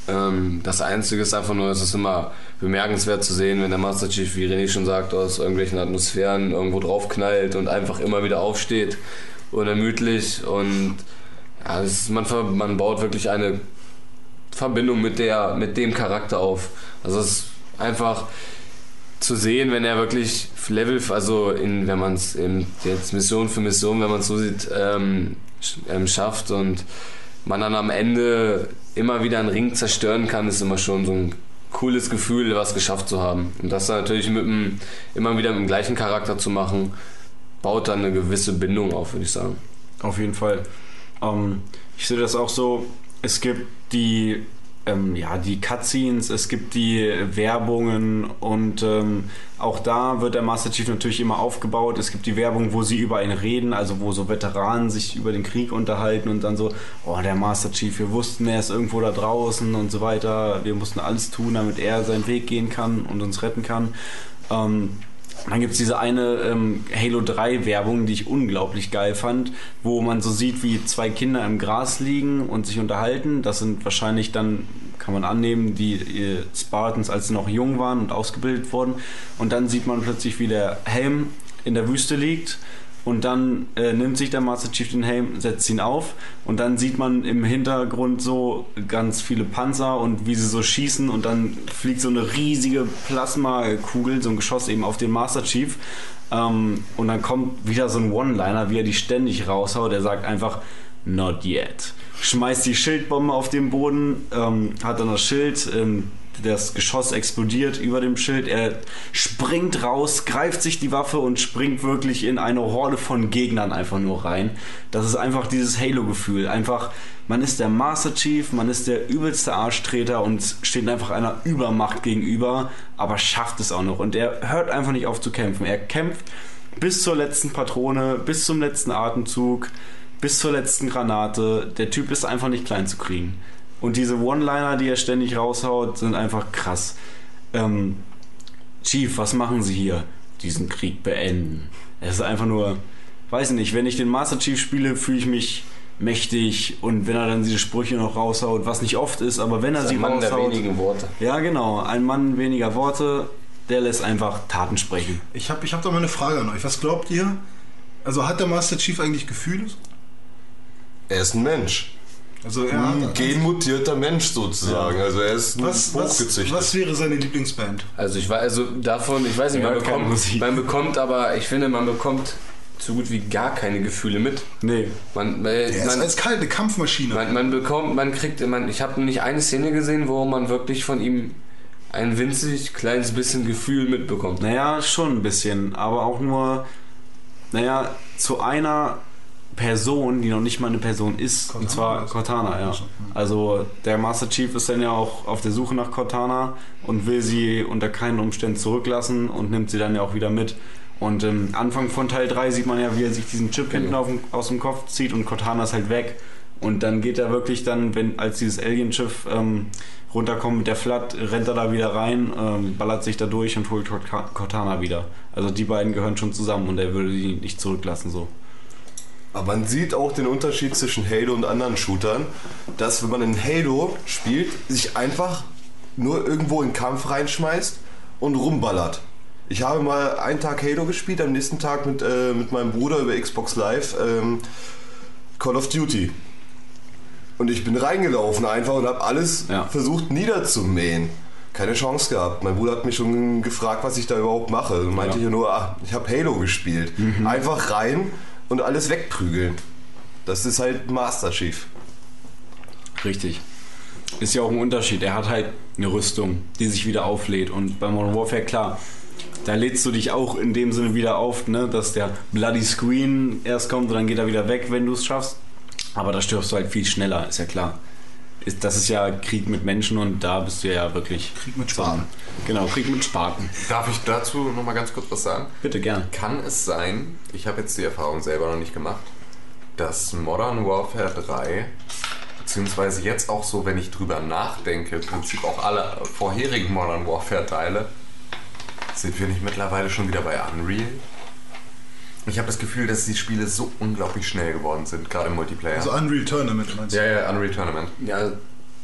Ähm, das Einzige ist einfach nur, es ist immer bemerkenswert zu sehen, wenn der Master Chief, wie René schon sagt, aus irgendwelchen Atmosphären irgendwo draufknallt und einfach immer wieder aufsteht, unermüdlich und ja, das ist, man, man baut wirklich eine Verbindung mit, der, mit dem Charakter auf. Also es ist einfach zu sehen, wenn er wirklich Level, also in, wenn man es jetzt Mission für Mission, wenn man es so sieht, ähm, ähm, schafft und man dann am Ende immer wieder einen Ring zerstören kann, ist immer schon so ein cooles Gefühl, was geschafft zu haben. Und das dann natürlich mit dem, immer wieder mit dem gleichen Charakter zu machen, baut dann eine gewisse Bindung auf, würde ich sagen. Auf jeden Fall. Ähm, ich sehe das auch so, es gibt die, ähm, ja, die Cutscenes, es gibt die Werbungen und ähm, auch da wird der Master Chief natürlich immer aufgebaut. Es gibt die Werbung, wo sie über ihn reden, also wo so Veteranen sich über den Krieg unterhalten und dann so, oh, der Master Chief, wir wussten, er ist irgendwo da draußen und so weiter. Wir mussten alles tun, damit er seinen Weg gehen kann und uns retten kann. Ähm, dann gibt es diese eine ähm, Halo 3 Werbung, die ich unglaublich geil fand, wo man so sieht, wie zwei Kinder im Gras liegen und sich unterhalten. Das sind wahrscheinlich dann, kann man annehmen, die äh, Spartans, als sie noch jung waren und ausgebildet wurden. Und dann sieht man plötzlich, wie der Helm in der Wüste liegt und dann äh, nimmt sich der Master Chief den Helm, setzt ihn auf. Und dann sieht man im Hintergrund so ganz viele Panzer und wie sie so schießen. Und dann fliegt so eine riesige Plasmakugel, so ein Geschoss eben auf den Master Chief. Ähm, und dann kommt wieder so ein One-Liner, wie er die ständig raushaut, der sagt einfach Not yet. Schmeißt die Schildbombe auf den Boden, ähm, hat dann das Schild, ähm, das Geschoss explodiert über dem Schild. Er springt raus, greift sich die Waffe und springt wirklich in eine Horde von Gegnern einfach nur rein. Das ist einfach dieses Halo-Gefühl. Einfach, man ist der Master Chief, man ist der übelste Arschtreter und steht einfach einer Übermacht gegenüber, aber schafft es auch noch. Und er hört einfach nicht auf zu kämpfen. Er kämpft bis zur letzten Patrone, bis zum letzten Atemzug, bis zur letzten Granate. Der Typ ist einfach nicht klein zu kriegen. Und diese One-Liner, die er ständig raushaut, sind einfach krass. Ähm, Chief, was machen Sie hier? Diesen Krieg beenden. Es ist einfach nur, weiß nicht, wenn ich den Master Chief spiele, fühle ich mich mächtig und wenn er dann diese Sprüche noch raushaut, was nicht oft ist, aber wenn er sie Ein Mann der raushaut, wenigen Worte. ja genau, ein Mann weniger Worte, der lässt einfach Taten sprechen. Ich habe ich hab da mal eine Frage an euch. Was glaubt ihr? Also hat der Master Chief eigentlich Gefühle? Er ist ein Mensch. Also er Ein hat, genmutierter Mensch sozusagen. Also er ist was, was, hochgezüchtet. was wäre seine Lieblingsband? Also ich weiß, also davon, ich weiß nicht, man bekommt, Musik. man bekommt aber, ich finde, man bekommt so gut wie gar keine Gefühle mit. Nee, Man, weil Er ist man, als kalte Kampfmaschine. man, man bekommt, man kriegt, man, ich habe nicht eine Szene gesehen, wo man wirklich von ihm ein winzig kleines bisschen Gefühl mitbekommt. Naja, schon ein bisschen, aber auch nur, naja, zu einer Person, die noch nicht mal eine Person ist, und Cortana zwar ist- Cortana, ja. Also der Master Chief ist dann ja auch auf der Suche nach Cortana und will sie unter keinen Umständen zurücklassen und nimmt sie dann ja auch wieder mit. Und im Anfang von Teil 3 sieht man ja, wie er sich diesen Chip hinten auf dem, aus dem Kopf zieht und Cortana ist halt weg. Und dann geht er wirklich dann, wenn als dieses Alien-Schiff ähm, runterkommt mit der Flat, rennt er da wieder rein, ähm, ballert sich da durch und holt Cort- Cortana wieder. Also die beiden gehören schon zusammen und er würde die nicht zurücklassen so. Aber man sieht auch den Unterschied zwischen Halo und anderen Shootern, dass wenn man in Halo spielt, sich einfach nur irgendwo in den Kampf reinschmeißt und rumballert. Ich habe mal einen Tag Halo gespielt, am nächsten Tag mit, äh, mit meinem Bruder über Xbox Live ähm, Call of Duty. Und ich bin reingelaufen einfach und habe alles Ja. versucht niederzumähen. Keine Chance gehabt. Mein Bruder hat mich schon gefragt, was ich da überhaupt mache. Und meinte Ja. ich nur, ah, ich habe Halo gespielt. Einfach rein und alles wegprügeln. Das ist halt Master Chief. Richtig. Ist ja auch ein Unterschied. Er hat halt eine Rüstung, die sich wieder auflädt. Und bei Modern Warfare, klar, da lädst du dich auch in dem Sinne wieder auf, ne? dass der Bloody Screen erst kommt und dann geht er wieder weg, wenn du es schaffst. Aber da stirbst du halt viel schneller, ist ja klar. Ist, das ist ja Krieg mit Menschen und da bist du ja wirklich. Krieg mit Spaten. Genau, Krieg mit Spaten. Darf ich dazu noch mal ganz kurz was sagen? Bitte gern. Kann es sein, ich habe jetzt die Erfahrung selber noch nicht gemacht, dass Modern Warfare 3, beziehungsweise jetzt auch so, wenn ich drüber nachdenke, im Prinzip auch alle vorherigen Modern Warfare Teile, sind wir nicht mittlerweile schon wieder bei Unreal? Ich habe das Gefühl, dass die Spiele so unglaublich schnell geworden sind, gerade im Multiplayer. Also Unreal Tournament meinst du? ja, ja, Unreal Tournament. Ja,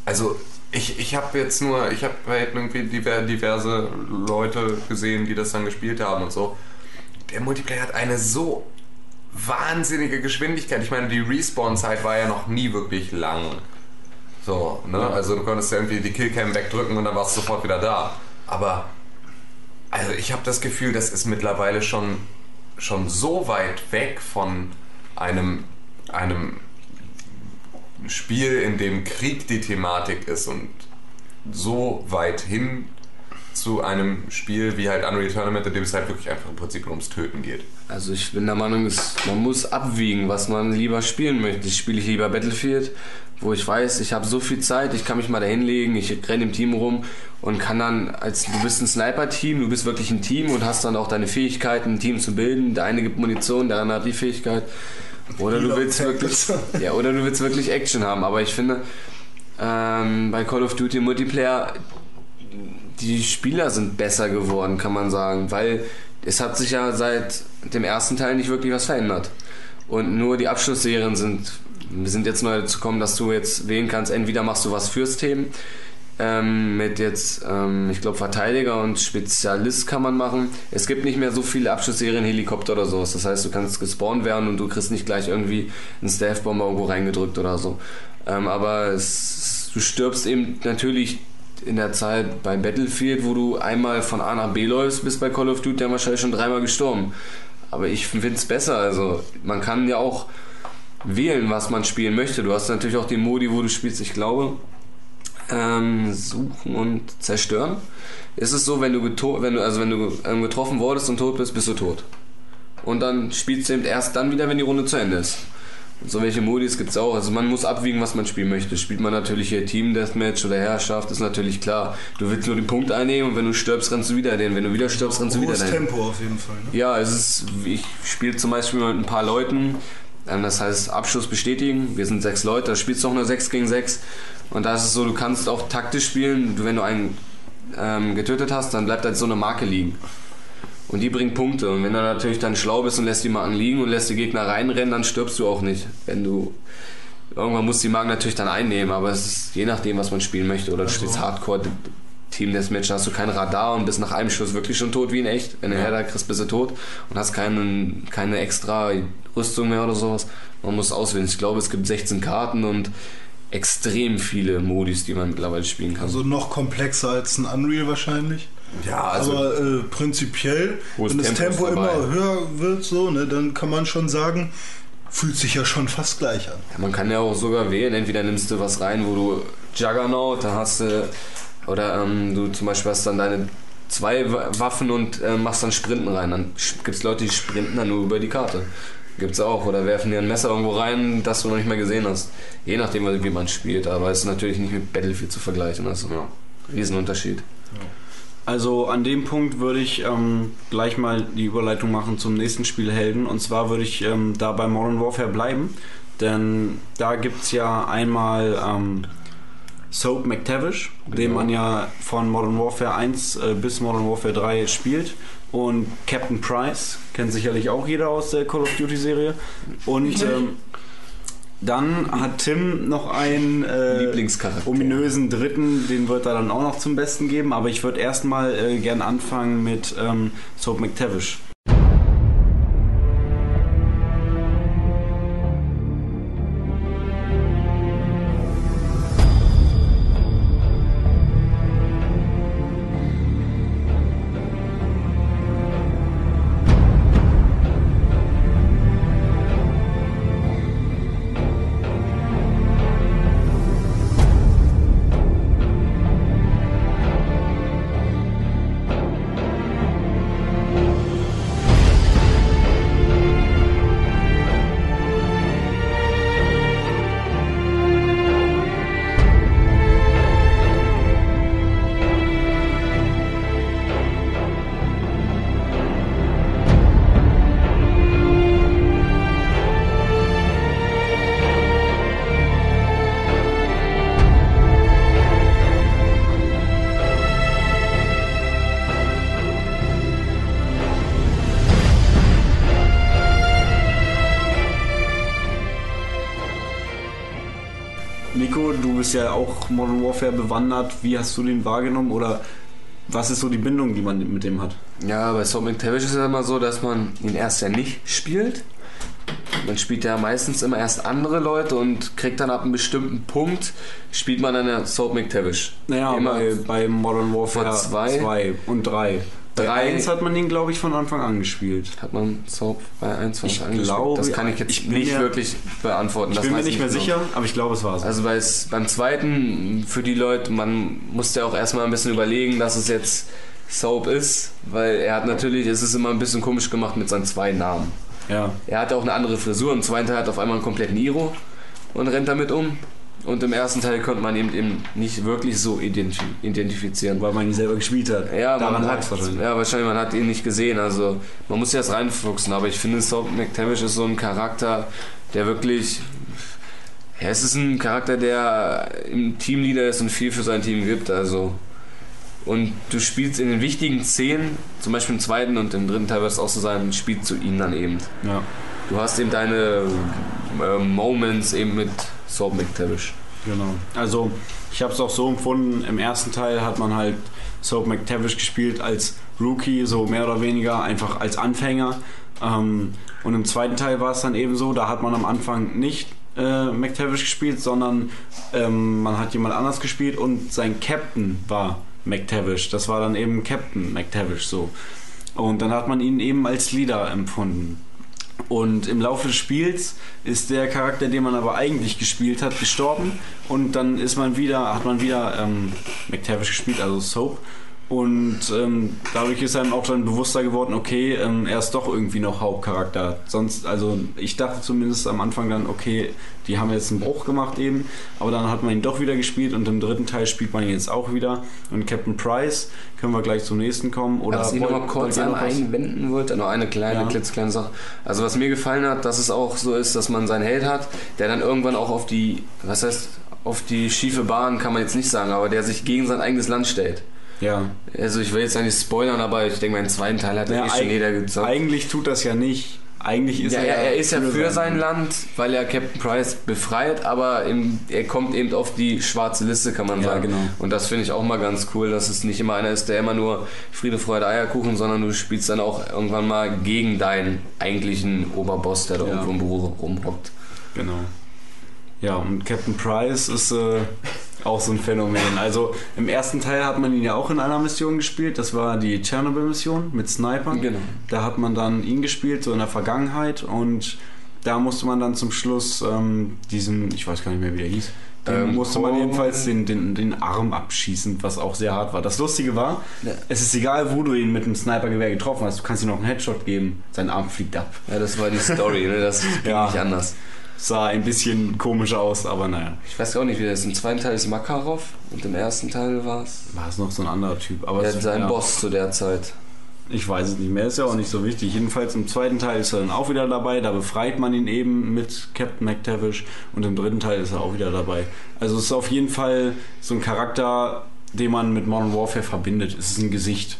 Also ich, ich habe jetzt nur, ich habe halt irgendwie diver- diverse Leute gesehen, die das dann gespielt haben und so. Der Multiplayer hat eine so wahnsinnige Geschwindigkeit. Ich meine, die Respawn-Zeit war ja noch nie wirklich lang. So, ne? Also du konntest ja irgendwie die Killcam wegdrücken und dann warst du sofort wieder da. Aber also ich habe das Gefühl, das ist mittlerweile schon, schon so weit weg von einem, einem Spiel, in dem Krieg die Thematik ist und so weit hin zu einem Spiel wie halt Unreal Tournament, in dem es halt wirklich einfach im Prinzip nur ums Töten geht. Also ich bin der Meinung, man muss abwiegen, was man lieber spielen möchte. Spiele ich lieber Battlefield, wo ich weiß, ich habe so viel Zeit, ich kann mich mal da hinlegen, ich renne im Team rum und kann dann, als du bist ein Sniper-Team, du bist wirklich ein Team und hast dann auch deine Fähigkeiten, ein Team zu bilden. Der eine gibt Munition, der andere hat die Fähigkeit. Oder du willst wirklich, ja, oder du willst wirklich Action haben. Aber ich finde, ähm, bei Call of Duty Multiplayer, die Spieler sind besser geworden, kann man sagen, weil es hat sich ja seit dem ersten Teil nicht wirklich was verändert. Und nur die Abschlussserien sind, wir sind jetzt neu dazu gekommen, dass du jetzt wählen kannst, entweder machst du was fürs Team, Ähm, mit jetzt, ähm, ich glaube, Verteidiger und Spezialist kann man machen. Es gibt nicht mehr so viele Abschussserien, Helikopter oder sowas. Das heißt, du kannst gespawnt werden und du kriegst nicht gleich irgendwie einen Staff-Bomber irgendwo reingedrückt oder so. Ähm, aber es, du stirbst eben natürlich in der Zeit bei Battlefield, wo du einmal von A nach B läufst, bist bei Call of Duty dann wahrscheinlich schon dreimal gestorben. Aber ich finde es besser. Also man kann ja auch wählen, was man spielen möchte. Du hast natürlich auch die Modi, wo du spielst. Ich glaube, ähm, suchen und zerstören. Ist es so, wenn du, wenn du, also wenn du ähm, getroffen wurdest und tot bist, bist du tot. Und dann spielst du eben erst dann wieder, wenn die Runde zu Ende ist. Und so welche Modis gibt es auch. Also man muss abwiegen, was man spielen möchte. Spielt man natürlich hier Team Deathmatch oder Herrschaft, ist natürlich klar. Du willst nur den Punkt einnehmen und wenn du stirbst, rennst du wieder den. Wenn du wieder stirbst, rennst du wieder den. Tempo auf jeden Fall. Ne? Ja, es ist, ich spiele zum Beispiel mit ein paar Leuten, das heißt Abschuss bestätigen. Wir sind sechs Leute, da spielst du auch nur sechs gegen sechs. Und da ist es so, du kannst auch taktisch spielen. Wenn du einen ähm, getötet hast, dann bleibt halt so eine Marke liegen. Und die bringt Punkte. Und wenn du natürlich dann schlau bist und lässt die Marken liegen und lässt die Gegner reinrennen, dann stirbst du auch nicht. Wenn du irgendwann musst du die Marken natürlich dann einnehmen, aber es ist je nachdem, was man spielen möchte. Oder du spielst Hardcore Team Deathmatch, da hast du kein Radar und bist nach einem Schuss wirklich schon tot wie in echt. Wenn du Herder kriegst, bist du tot und hast keinen, keine extra Rüstung mehr oder sowas. Man muss auswählen. Ich glaube, es gibt 16 Karten und extrem viele Modis, die man mittlerweile spielen kann. Also noch komplexer als ein Unreal wahrscheinlich. Ja, also Aber äh, prinzipiell, wenn das Tempo Tempo immer höher wird, so, ne, dann kann man schon sagen, fühlt sich ja schon fast gleich an. Ja, man kann ja auch sogar wählen, entweder nimmst du was rein, wo du Juggernaut, da hast du, oder ähm, du zum Beispiel hast dann deine zwei Wa- Waffen und äh, machst dann Sprinten rein. Dann gibt es Leute, die sprinten dann nur über die Karte. Gibt's auch. Oder werfen dir ein Messer irgendwo rein, das du noch nicht mehr gesehen hast. Je nachdem, wie man spielt. Aber es ist natürlich nicht mit Battlefield zu vergleichen. Also, ja. Riesenunterschied. Also an dem Punkt würde ich ähm, gleich mal die Überleitung machen zum nächsten Spiel Helden. Und zwar würde ich ähm, da bei Modern Warfare bleiben. Denn da gibt es ja einmal ähm, Soap McTavish, den man ja von Modern Warfare 1 äh, bis Modern Warfare 3 spielt. Und Captain Price, kennt sicherlich auch jeder aus der Call of Duty Serie. Und ähm, dann hat Tim noch einen äh, ominösen Dritten, den wird er dann auch noch zum Besten geben. Aber ich würde erstmal äh, gern anfangen mit ähm, Soap McTavish. Auch Modern Warfare bewandert. Wie hast du den wahrgenommen oder was ist so die Bindung, die man mit dem hat? Ja, bei Soap McTavish ist es ja immer so, dass man ihn erst ja nicht spielt. Man spielt ja meistens immer erst andere Leute und kriegt dann ab einem bestimmten Punkt, spielt man dann ja Soap McTavish. Naja, immer bei, bei Modern Warfare Vor zwei? 2 und 3. Bei Drei- 1 hat man ihn, glaube ich, von Anfang an gespielt. Hat man Soap bei 1 von Anfang an gespielt? Das kann ich jetzt ich nicht mir- wirklich beantworten. Ich das bin mir nicht mehr genau. sicher, aber ich glaube, es war so. Also bei, beim zweiten, für die Leute, man musste ja auch erstmal ein bisschen überlegen, dass es jetzt Soap ist, weil er hat natürlich, es ist immer ein bisschen komisch gemacht mit seinen zwei Namen. ja. Er hatte auch eine andere Frisur, im zweiten Teil hat er auf einmal einen kompletten Iro und rennt damit um. Und im ersten Teil konnte man ihn eben nicht wirklich so identif identifizieren. Weil man ihn selber gespielt hat. Ja, Daran man hat, wahrscheinlich. ja, wahrscheinlich, man hat ihn nicht gesehen. Also man muss sich das reinfuchsen. Aber ich finde, Soap McTavish ist so ein Charakter, der wirklich. Ja, es ist ein Charakter, der im Teamleader ist und viel für sein Team gibt. Also. Und du spielst in den wichtigen Szenen, zum Beispiel im zweiten und im dritten Teil wird es auch so sein, spielst du ihn dann eben. Ja. Du hast eben deine äh, Moments eben mit Soap McTavish. Genau. Also ich habe es auch so empfunden, im ersten Teil hat man halt Soap McTavish gespielt als Rookie, so mehr oder weniger, einfach als Anfänger. Ähm, und im zweiten Teil war es dann eben so, da hat man am Anfang nicht äh, McTavish gespielt, sondern ähm, man hat jemand anders gespielt und sein Captain war McTavish. Das war dann eben Captain McTavish so. Und dann hat man ihn eben als Leader empfunden. Und im Laufe des Spiels ist der Charakter, den man aber eigentlich gespielt hat, gestorben. Und dann ist man wieder, hat man wieder ähm, McTavish gespielt, also Soap. Und ähm, dadurch ist einem auch dann bewusster geworden, okay, ähm, er ist doch irgendwie noch Hauptcharakter. Sonst, also ich dachte zumindest am Anfang dann, okay, die haben jetzt einen Bruch gemacht eben, aber dann hat man ihn doch wieder gespielt und im dritten Teil spielt man ihn jetzt auch wieder. Und Captain Price, können wir gleich zum nächsten kommen. Oder was ich noch mal kurz einmal einwenden wollte, noch eine kleine, Ja. klitzekleine Sache. Also was mir gefallen hat, dass es auch so ist, dass man seinen Held hat, der dann irgendwann auch auf die, was heißt, auf die schiefe Bahn kann man jetzt nicht sagen, aber der sich gegen sein eigenes Land stellt. Ja. Also ich will jetzt nicht spoilern, aber ich denke, meinen zweiten Teil hat ja, Ja, eh schon jeder gezockt. Eigentlich tut das ja nicht. Eigentlich ist Ja, er, er, er ist ja für sein Land. Land, weil er Captain Price befreit, aber im, er kommt eben auf die schwarze Liste, kann man Ja, sagen. genau. Und das finde ich auch mal ganz cool, dass es nicht immer einer ist, der immer nur Friede, Freude, Eierkuchen, sondern du spielst dann auch irgendwann mal gegen deinen eigentlichen Oberboss, der da Ja. irgendwo im Büro rumhockt. Genau. Ja, und Captain Price ist äh, auch so ein Phänomen. Also im ersten Teil hat man ihn ja auch in einer Mission gespielt. Das war die Chernobyl-Mission mit Snipern. Genau. Da hat man dann ihn gespielt, so in der Vergangenheit. Und da musste man dann zum Schluss ähm, diesen, ich weiß gar nicht mehr, wie der hieß, Ähm, musste man jedenfalls den, den, den Arm abschießen, was auch sehr hart war. Das Lustige war, Ja. es ist egal, wo du ihn mit dem Snipergewehr getroffen hast, du kannst ihm noch einen Headshot geben, sein Arm fliegt ab. Ja, das war die Story, ne? das ging Ja. nicht anders. Sah ein bisschen komisch aus, aber naja. Ich weiß auch nicht, wie das ist. Im zweiten Teil ist Makarov und im ersten Teil war es War es noch so ein anderer Typ. Aber ja, es- sein ja, Boss zu der Zeit. Ich weiß es nicht mehr, ist ja auch nicht so wichtig. Jedenfalls im zweiten Teil ist er dann auch wieder dabei. Da befreit man ihn eben mit Captain McTavish. Und im dritten Teil ist er auch wieder dabei. Also es ist auf jeden Fall so ein Charakter, den man mit Modern Warfare verbindet. Es ist ein Gesicht.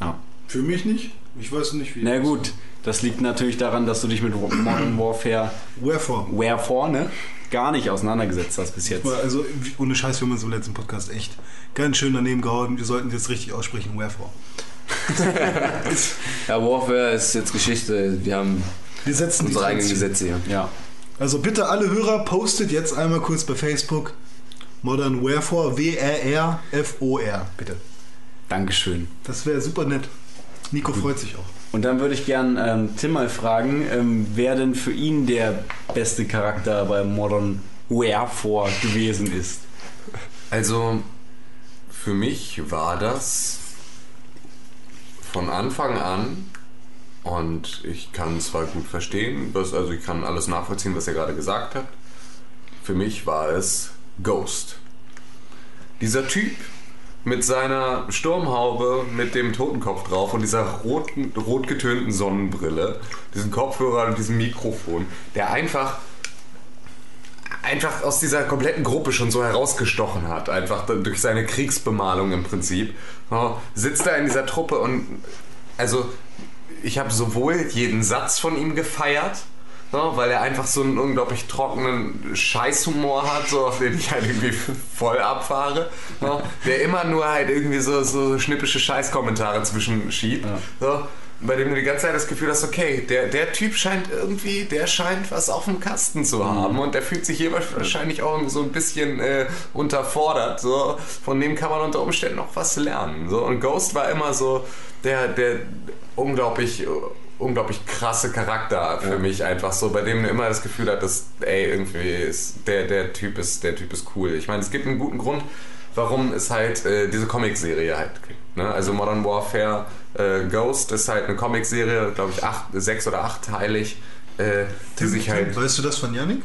Ja. Für mich nicht. Ich weiß nicht, wie. Na gut, das liegt natürlich daran, dass du dich mit Modern Warfare Wherefore? Wherefore, ne? Gar nicht auseinandergesetzt hast bis jetzt. Also, ohne Scheiß, wir haben uns im letzten Podcast echt ganz schön daneben gehauen. Wir sollten jetzt richtig aussprechen, Wherefore. Ja, Warfare ist jetzt Geschichte. Wir haben Wir setzen unsere eigenen. Gesetze hier. Ja. Also bitte alle Hörer, postet jetzt einmal kurz bei Facebook Modern Wherefore, W-R-R-F-O-R, bitte. Dankeschön. Das wäre super nett. Nico freut sich auch. Und dann würde ich gern ähm, Tim mal fragen, ähm, wer denn für ihn der beste Charakter bei Modern Wherefore gewesen ist. Also, für mich war das von Anfang an, und ich kann zwar gut verstehen, was, also ich kann alles nachvollziehen, was er gerade gesagt hat. Für mich war es Ghost. Dieser Typ mit seiner Sturmhaube mit dem Totenkopf drauf und dieser roten, rot getönten Sonnenbrille, diesen Kopfhörer und diesem Mikrofon, der einfach einfach aus dieser kompletten Gruppe schon so herausgestochen hat, einfach durch seine Kriegsbemalung im Prinzip, sitzt da in dieser Truppe und also ich habe sowohl jeden Satz von ihm gefeiert, ja, weil er einfach so einen unglaublich trockenen Scheißhumor hat, so auf den ich halt irgendwie voll abfahre, ja, der immer nur halt irgendwie so, so schnippische Scheißkommentare zwischenschiebt. So, bei dem du die ganze Zeit das Gefühl hast, okay, der, der Typ scheint irgendwie, der scheint was auf dem Kasten zu haben und der fühlt sich hier wahrscheinlich auch so ein bisschen äh, unterfordert. So. Von dem kann man unter Umständen auch was lernen. So. Und Ghost war immer so der, der unglaublich, unglaublich krasse Charakter für mich einfach so, bei dem du immer das Gefühl hat, dass, ey, irgendwie ist der, der Typ ist, der Typ ist cool. Ich meine, es gibt einen guten Grund, warum es halt äh, diese Comicserie halt gibt. Ne? Also Modern Warfare äh, Ghost ist halt eine Comicserie, glaube ich, acht, sechs oder achtteilig, äh, die sich halt. Weißt du das von Yannick?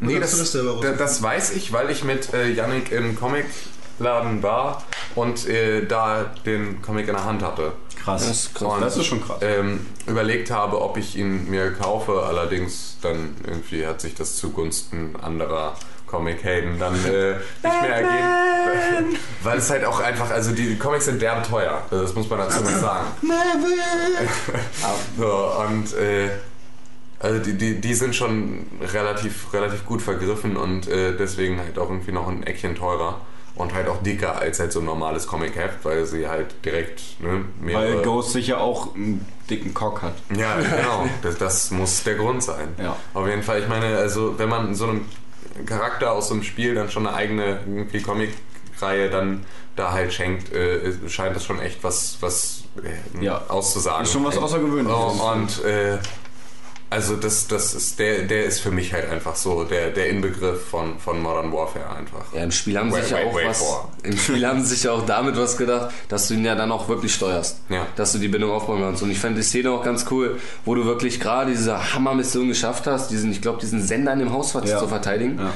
Nee, das, das das weiß ich, weil ich mit äh, Yannick im Comicladen war und äh, da den Comic in der Hand hatte. Krass. Das ist krass. Und, Das ist schon krass. Ähm, überlegt habe, ob ich ihn mir kaufe, allerdings dann irgendwie hat sich das zugunsten anderer Comic-Helden dann äh, nicht mehr ergeben. Weil es halt auch einfach, also die Comics sind derbe teuer, das muss man dazu mal sagen. so, und äh, Also die, die, die sind schon relativ, relativ gut vergriffen und äh, deswegen halt auch irgendwie noch ein Eckchen teurer und halt auch dicker als halt so ein normales Comic-Heft, weil sie halt direkt ne, mehrere... Weil Ghost sicher auch einen dicken Cock hat. Ja, genau. Das, das muss der Grund sein. Ja. Auf jeden Fall, ich meine, also wenn man so einem Charakter aus so einem Spiel dann schon eine eigene irgendwie Comic-Reihe dann da halt schenkt, äh, scheint das schon echt was, was äh, Ja. auszusagen. Ist schon was Außergewöhnliches. Oh, und äh, also das, das ist der, der ist für mich halt einfach so der, der Inbegriff von, von Modern Warfare einfach. Ja, im Spiel haben Wait, sich ja wait, auch wait was. for. Im Spiel haben sie sich ja auch damit was gedacht, dass du ihn ja dann auch wirklich steuerst. Ja. Dass du die Bindung aufbauen kannst. Und ich fand die Szene auch ganz cool, wo du wirklich gerade diese Hammermission geschafft hast, diesen, ich glaube, diesen Sender in dem Haus Ja. zu verteidigen. Ja.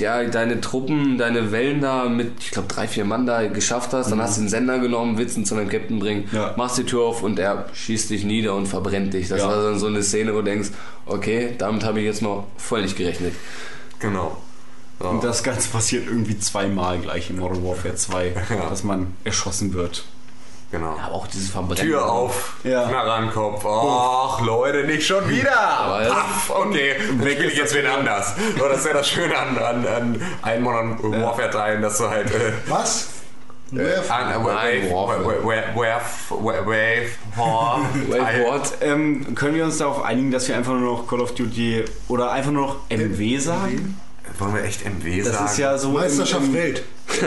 Ja, deine Truppen, deine Wellen da mit, ich glaube, drei, vier Mann da geschafft hast, dann hast du den Sender genommen, willst ihn zu deinem Captain bringen, Ja. machst die Tür auf und er schießt dich nieder und verbrennt dich. Das Ja. war dann so eine Szene, wo du denkst, okay, damit habe ich jetzt mal voll nicht gerechnet. Genau. Ja. Und das Ganze passiert irgendwie zweimal gleich in Modern Warfare 2, Ja. dass man erschossen wird. Genau. Aber auch dieses Verbrennen. Tür auf, Ja. Knarre an den Kopf. Ach, Leute, nicht schon wieder. Paff, okay, weg ich jetzt wen anders. So, das ist ja das Schöne an, an, an allen Modern Warfare Teilen, dass du halt äh, Was? Wave? äh, Wave, Warfare. Wave, Wave, Wave, Wave, Wave, Wave what? Ähm, können wir uns darauf einigen, dass wir einfach nur noch Call of Duty oder einfach nur noch MW sagen? Wollen wir echt MW Das sagen? ist ja so Meisterschaft im, Welt.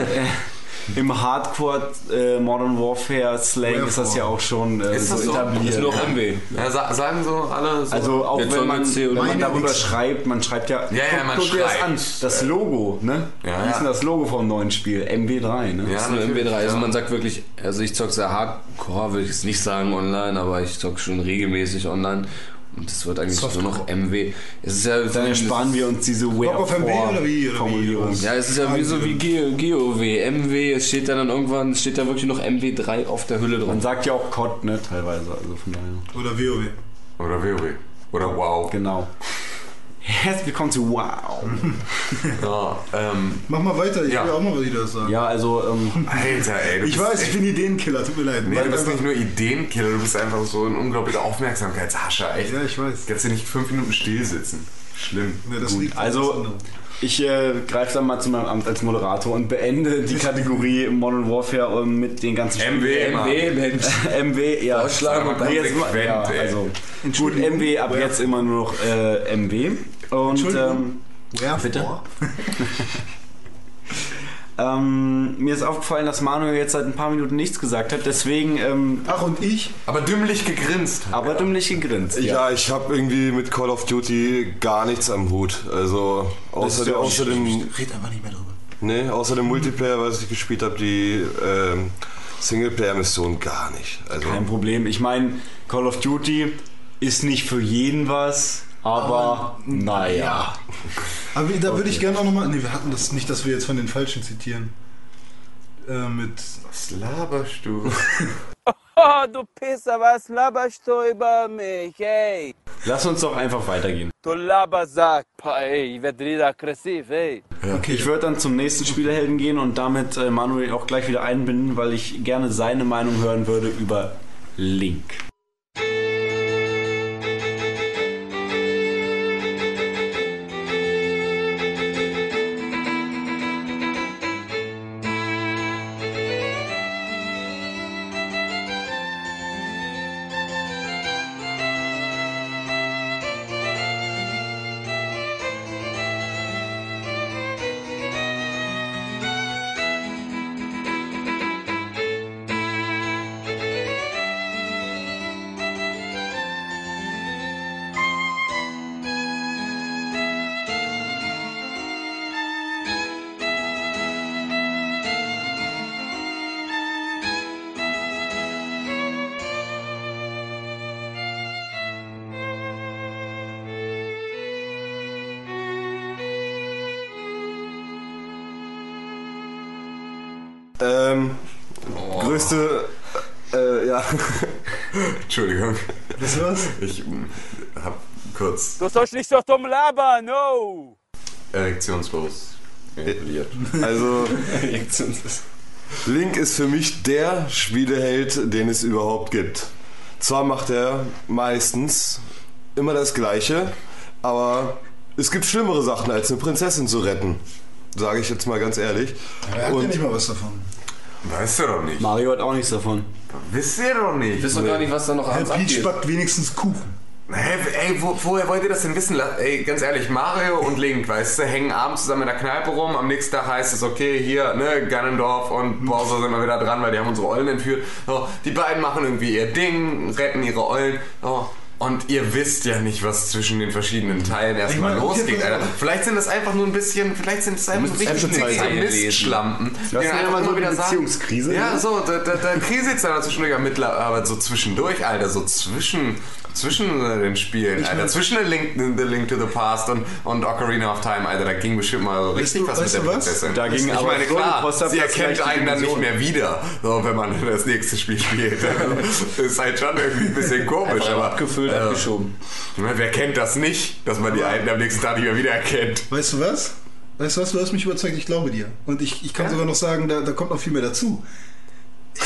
im Hardcore äh, Modern Warfare Slang ist das ja auch schon äh, Ist so das so? etabliert. Ist nur MW. ja, sa sagen so alle so. Also auch wenn man, wenn man darüber schreibt, man schreibt ja, Ja, ja, man guck dir das schreibt. an, das Logo, ne? Ja, Wie ist denn das Logo vom neuen Spiel? MW3, ne? Ja, Das ist nur natürlich, MW3. Also man sagt wirklich, also ich zock sehr hardcore, würde ich jetzt nicht sagen online, aber ich zock schon regelmäßig online. Und das wird eigentlich Softcore. nur noch MW. Es ist ja Dann ersparen wir uns diese Bock auf MW oder wie? Oder wie? Formulierung. Ja, es ist ja wie so wie Geo- GOW, MW, es steht ja dann irgendwann, es steht ja wirklich noch MW3 auf der Hülle Man dran. sagt ja auch COD, ne? Teilweise, also von daher. Oder WoW. Oder WoW. Oder Wow. Genau. Herzlich willkommen zu Wow. Ja, ähm, Mach mal weiter, ich Ja. will auch mal wieder was sagen. Ja, also, ähm, Alter, ey. Du Ich bist weiß, ich bin Ideenkiller, tut mir leid. Nee, Weil du bist einfach- nicht nur Ideenkiller, du bist einfach so ein unglaublicher Aufmerksamkeitshascher. Echt. Ja, ich weiß. Kannst du nicht fünf Minuten still sitzen. Schlimm. Ja, das liegt an was also anderem. ich äh, greife dann mal zu meinem Amt als Moderator und beende die Kategorie Modern Warfare ähm, mit den ganzen MW, Mann. MW, Mensch. MW, ja. Vorschlagen und Nee, jetzt mal- konsequent, ja, ey. also, gut. MW, ab jetzt immer nur noch äh, MW. Und Entschuldigung. ähm, Wherefore? bitte? ähm, mir ist aufgefallen, dass Manuel jetzt seit ein paar Minuten nichts gesagt hat, deswegen ähm, Ach, und ich? Aber dümmlich gegrinst. aber dümmlich gegrinst. Ja, ich habe irgendwie mit Call of Duty gar nichts am Hut. Also außer, ja auch außer dem, Red einfach nicht mehr drüber. nee, außer dem Multiplayer, was ich gespielt habe, die ähm, Singleplayer-Mission gar nicht. Also Kein Problem. Ich meine, Call of Duty ist nicht für jeden was, aber naja. Aber da würde ich gerne auch nochmal. Ne, wir hatten das nicht, dass wir jetzt von den Falschen zitieren. Äh, mit. Was laberst du? Oh, du Pisser, was laberst du über mich, ey? Lass uns doch einfach weitergehen. Du Labersack. Ey, ich werde wieder aggressiv, ey. Ich würde dann zum nächsten Spielerhelden gehen und damit äh, Manuel auch gleich wieder einbinden, weil ich gerne seine Meinung hören würde über Link. Entschuldigung. Was war's? Ich hab kurz Du sollst nicht so dumm labern, no! erektionslos ejakuliert. also Link ist für mich der Spieleheld, den es überhaupt gibt. Zwar macht er meistens immer das Gleiche, aber es gibt schlimmere Sachen, als eine Prinzessin zu retten. Sage ich jetzt mal ganz ehrlich. Er hat ja Und nicht mal was davon. Weißt du doch nicht. Mario hat auch nichts davon. Wisst ihr doch nicht. Ich weiß doch gar nicht, was da noch Herr abends Peach abgeht. backt wenigstens Kuchen. Hä, ey, wo, woher wollt ihr das denn wissen? Ey, ganz ehrlich, Mario und Link, weißt du, hängen abends zusammen in der Kneipe rum. Am nächsten Tag heißt es, okay, hier, ne, Ganondorf und Bowser sind mal wieder dran, weil die haben unsere Ollen entführt. So, die beiden machen irgendwie ihr Ding, retten ihre Ollen. So, und ihr wisst ja nicht, was zwischen den verschiedenen Teilen erstmal losgeht, Alter. Vielleicht sind das einfach nur ein bisschen, vielleicht sind es einfach so richtig lesen. Mistschlampen. Das ist ja einfach immer so eine wieder sagen- Beziehungskrise, Ja, ne? so, da, da, da kriselt dann zwischendurch Mittler, aber so zwischendurch, Alter, so zwischen, zwischen den Spielen, Alter, zwischen The Link, the Link to the Past und, und Ocarina of Time, Alter, da ging bestimmt mal so richtig was weißt mit du der was? Prinzessin. Da ging ich aber meine, so klar, sie erkennt einen dann nicht mehr wieder, so, wenn man das nächste Spiel spielt. Also, ist halt schon irgendwie ein bisschen komisch, aber abgefüllt, äh, abgeschoben. ich wer kennt das nicht, dass man die einen am nächsten Tag nicht mehr wiedererkennt? Weißt du was? Weißt du was? Du hast mich überzeugt, ich glaube dir. Und ich, ich kann sogar noch sagen, da, da kommt noch viel mehr dazu.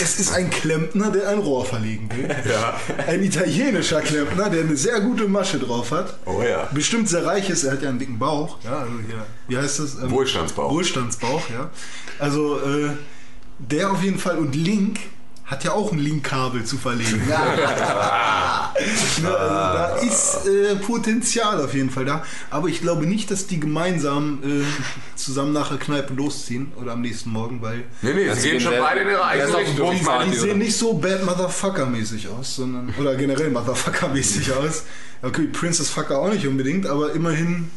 Es ist ein Klempner, der ein Rohr verlegen will. Ja. Ein italienischer Klempner, der eine sehr gute Masche drauf hat. Oh ja. Bestimmt sehr reich ist, er hat ja einen dicken Bauch. Ja, also hier, wie heißt das? Ähm, Wohlstandsbauch. Wohlstandsbauch, ja. Also, äh, der auf jeden Fall. Und Link hat ja auch ein Link-Kabel zu verlegen. Ja. Ne, also da ist äh, Potenzial auf jeden Fall da. Aber ich glaube nicht, dass die gemeinsam äh, zusammen nach der Kneipe losziehen oder am nächsten Morgen, weil Nee, nee, sie gehen geht schon der- beide in ihre eigene Richtung. Meine, die sehen nicht so bad Motherfucker-mäßig aus, sondern. Oder generell Motherfucker-mäßig aus. Okay, Princess Fucker auch nicht unbedingt, aber immerhin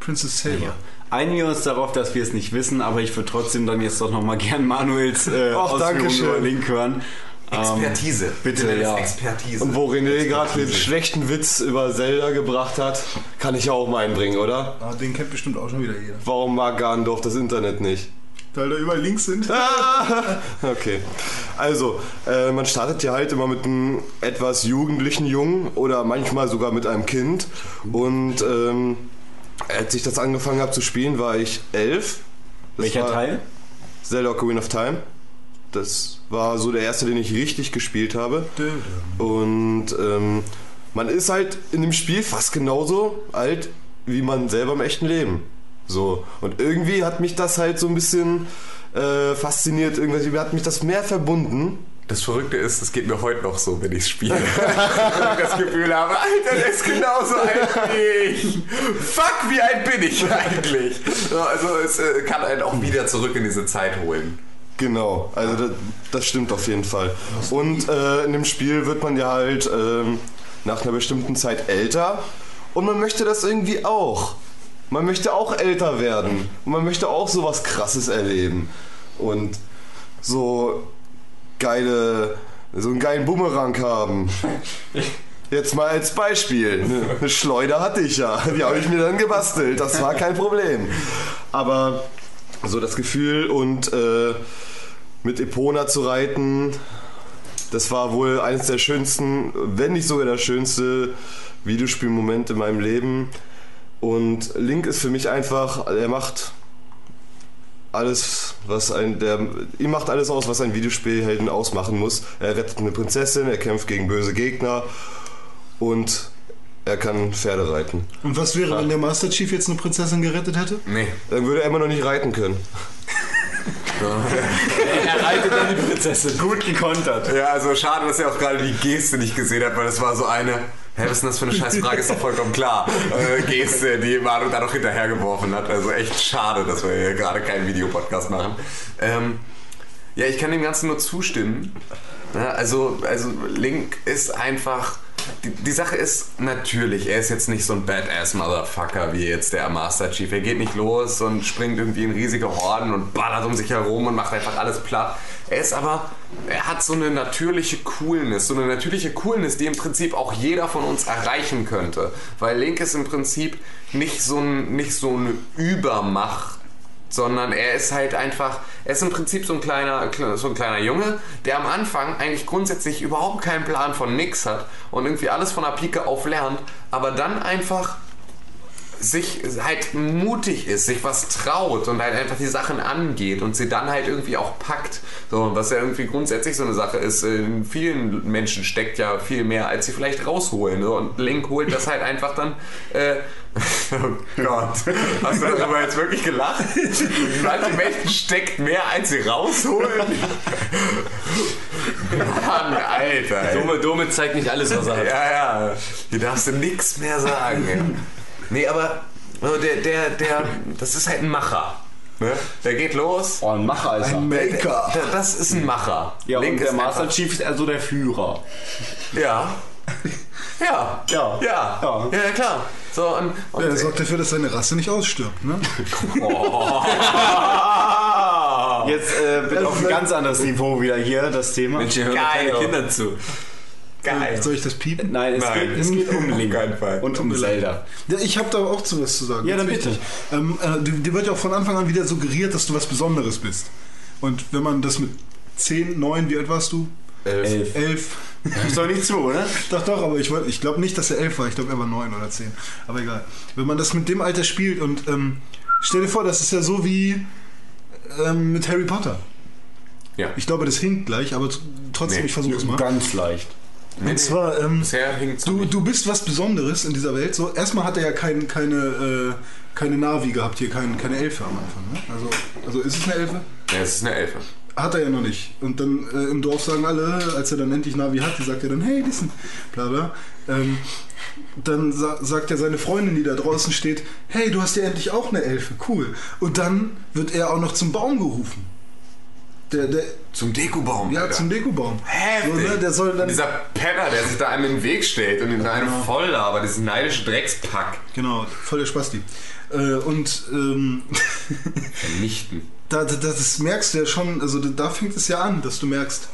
Princess Saber. Einigen wir uns darauf, dass wir es nicht wissen, aber ich würde trotzdem dann jetzt doch nochmal gern Manuels äh, Ach, Ausführungen über Link hören. Expertise. bitte, nennen es ja. Expertise. Und wo René gerade den schlechten Witz über Zelda gebracht hat, kann ich ja auch mal einbringen, oder? Ah, den kennt bestimmt auch schon wieder jeder. Warum mag Garndorf das Internet nicht? Weil da überall Links sind. Okay. Also, äh, man startet ja halt immer mit einem etwas jugendlichen Jungen oder manchmal sogar mit einem Kind. Und ähm, als ich das angefangen habe zu spielen, war ich elf. Das Welcher Teil? Zelda Ocarina of Time. Das war so der erste, den ich richtig gespielt habe. Und ähm, man ist halt in dem Spiel fast genauso alt wie man selber im echten Leben. So. Und irgendwie hat mich das halt so ein bisschen äh, fasziniert. Irgendwie hat mich das mehr verbunden. Das Verrückte ist, es geht mir heute noch so, wenn ich spiele. Und ich das Gefühl habe, Alter, der ist genauso alt wie ich. Fuck, wie alt bin ich eigentlich? So, Also es äh, kann einen auch wieder zurück in diese Zeit holen. Genau, also das, das stimmt auf jeden Fall. Und äh, in dem Spiel wird man ja halt ähm, nach einer bestimmten Zeit älter und man möchte das irgendwie auch. Man möchte auch älter werden und man möchte auch sowas Krasses erleben und so geile, so einen geilen Bumerang haben. Jetzt mal als Beispiel. Eine Schleuder hatte ich ja. Die habe ich mir dann gebastelt. Das war kein Problem. Aber so das Gefühl und äh, mit Epona zu reiten, das war wohl eines der schönsten, wenn nicht sogar der schönste Videospielmoment in meinem Leben. Und Link ist für mich einfach, er macht alles, was ein, der, ihm macht alles aus, was ein Videospielhelden ausmachen muss. Er rettet eine Prinzessin, er kämpft gegen böse Gegner und er kann Pferde reiten. Und was wäre, wenn der Master Chief jetzt eine Prinzessin gerettet hätte? Nee. Dann würde er immer noch nicht reiten können. Er reitet dann die Prinzessin. Gut gekontert. Ja, also schade, dass er auch gerade die Geste nicht gesehen hat, weil das war so eine. Hä, was ist denn das für eine scheiß Frage? Ist doch vollkommen klar. Äh, Geste, die Manu da noch hinterhergeworfen hat. Also echt schade, dass wir hier gerade keinen Videopodcast machen. Ähm, ja, ich kann dem Ganzen nur zustimmen. Ja, also, also Link ist einfach. Die, die Sache ist natürlich, er ist jetzt nicht so ein Badass-Motherfucker wie jetzt der Master Chief. Er geht nicht los und springt irgendwie in riesige Horden und ballert um sich herum und macht einfach alles platt. Er ist aber, er hat so eine natürliche Coolness, so eine natürliche Coolness, die im Prinzip auch jeder von uns erreichen könnte. Weil Link ist im Prinzip nicht so, ein, nicht so eine Übermacht sondern er ist halt einfach, er ist im Prinzip so ein kleiner, so ein kleiner Junge, der am Anfang eigentlich grundsätzlich überhaupt keinen Plan von nix hat und irgendwie alles von der Pike auf lernt, aber dann einfach sich halt mutig ist, sich was traut und halt einfach die Sachen angeht und sie dann halt irgendwie auch packt. So, was ja irgendwie grundsätzlich so eine Sache ist. In vielen Menschen steckt ja viel mehr, als sie vielleicht rausholen. So, und Link holt das halt einfach dann. Äh, oh Gott, hast du darüber jetzt wirklich gelacht? In manchen Menschen steckt mehr, als sie rausholen. Mann, Alter. ey. Dome, Dome zeigt nicht alles, was er hat. Ja, ja. Hier darfst du nichts mehr sagen. ey. Nee, aber also der, der, der, das ist halt ein Macher. Ne? Der geht los. Oh, ein Macher ist er. Ein Maker. Der, das ist ein Macher. Ja, Link und der Master einfach- Chief ist also der Führer. Ja. Ja. Ja. Ja. Ja. Ja, klar. So, und, und Ja, er sorgt dafür, dass seine Rasse nicht ausstirbt. Ne? Jetzt äh, bitte auf ein ganz anderes Niveau wieder hier, das Thema. Mensch, hier hören Geil. keine Kinder zu. Geil. Soll ich das piepen? Nein, es, Nein, geht, es geht um Link und um Zelda. Ja, ich habe da auch zu was zu sagen. Ja, dann bitte. Ähm, äh, dir wird ja auch von Anfang an wieder suggeriert, dass du was Besonderes bist. Und wenn man das mit 10, 9, wie alt warst du? Elf. 11. Ist doch nicht so, oder? Doch, doch, aber ich, wollt- ich glaube nicht, dass er 11 war. Ich glaube, er war 9 oder 10. Aber egal. Wenn man das mit dem Alter spielt und ähm, stell dir vor, das ist ja so wie ähm, mit Harry Potter. Ja. Ich glaube, das hinkt gleich, aber trotzdem, Nee, ich versuche es mal. Ganz leicht. Und zwar, ähm, du, du bist was Besonderes in dieser Welt. So, erstmal hat er ja kein, keine, äh, keine Navi gehabt hier, kein, keine Elfe am Anfang. Ne? Also, also ist es eine Elfe? Ja, es ist eine Elfe. Hat er ja noch nicht. Und dann äh, im Dorf sagen alle, als er dann endlich Navi hat, die sagt er dann, hey, listen, bla bla. Ähm, dann sa sagt er seine Freundin, die da draußen steht, hey, du hast ja endlich auch eine Elfe, cool. Und dann wird er auch noch zum Baum gerufen. Der, der, Zum Dekobaum. ja, Alter. zum Dekobaum. Heftig. So, ne, der soll dann. Dieser Penner, der sich da einem in den Weg stellt und in einem voll aber dieses neidische Dreckspack Genau, voll der Spasti. Äh, und ähm, vernichten. da, da, das merkst du ja schon, also da, da fängt es ja an, dass du merkst,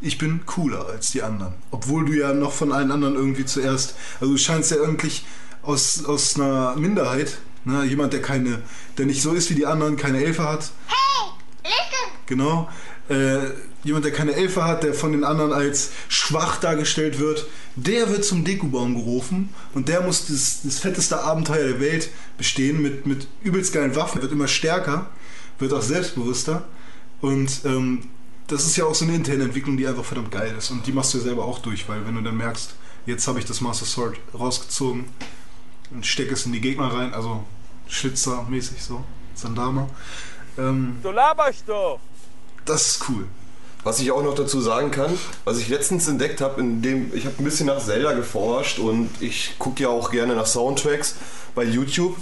ich bin cooler als die anderen. Obwohl du ja noch von allen anderen irgendwie zuerst, also du scheinst ja eigentlich aus, aus einer Minderheit, ne, jemand, der keine, der nicht so ist wie die anderen, keine Elfe hat. Hey, listen! Genau. Äh, jemand, der keine Elfe hat, der von den anderen als schwach dargestellt wird, der wird zum Dekubaum gerufen und der muss das, das fetteste Abenteuer der Welt bestehen mit, mit übelst geilen Waffen, wird immer stärker, wird auch selbstbewusster und ähm, das ist ja auch so eine interne Entwicklung, die einfach verdammt geil ist und die machst du ja selber auch durch, weil wenn du dann merkst, jetzt habe ich das Master Sword rausgezogen und stecke es in die Gegner rein, also Schlitzer-mäßig so, Sandama, ähm, Du laberst doch. Das ist cool. Was ich auch noch dazu sagen kann, was ich letztens entdeckt habe, indem ich habe ein bisschen nach Zelda geforscht und ich gucke ja auch gerne nach Soundtracks bei YouTube.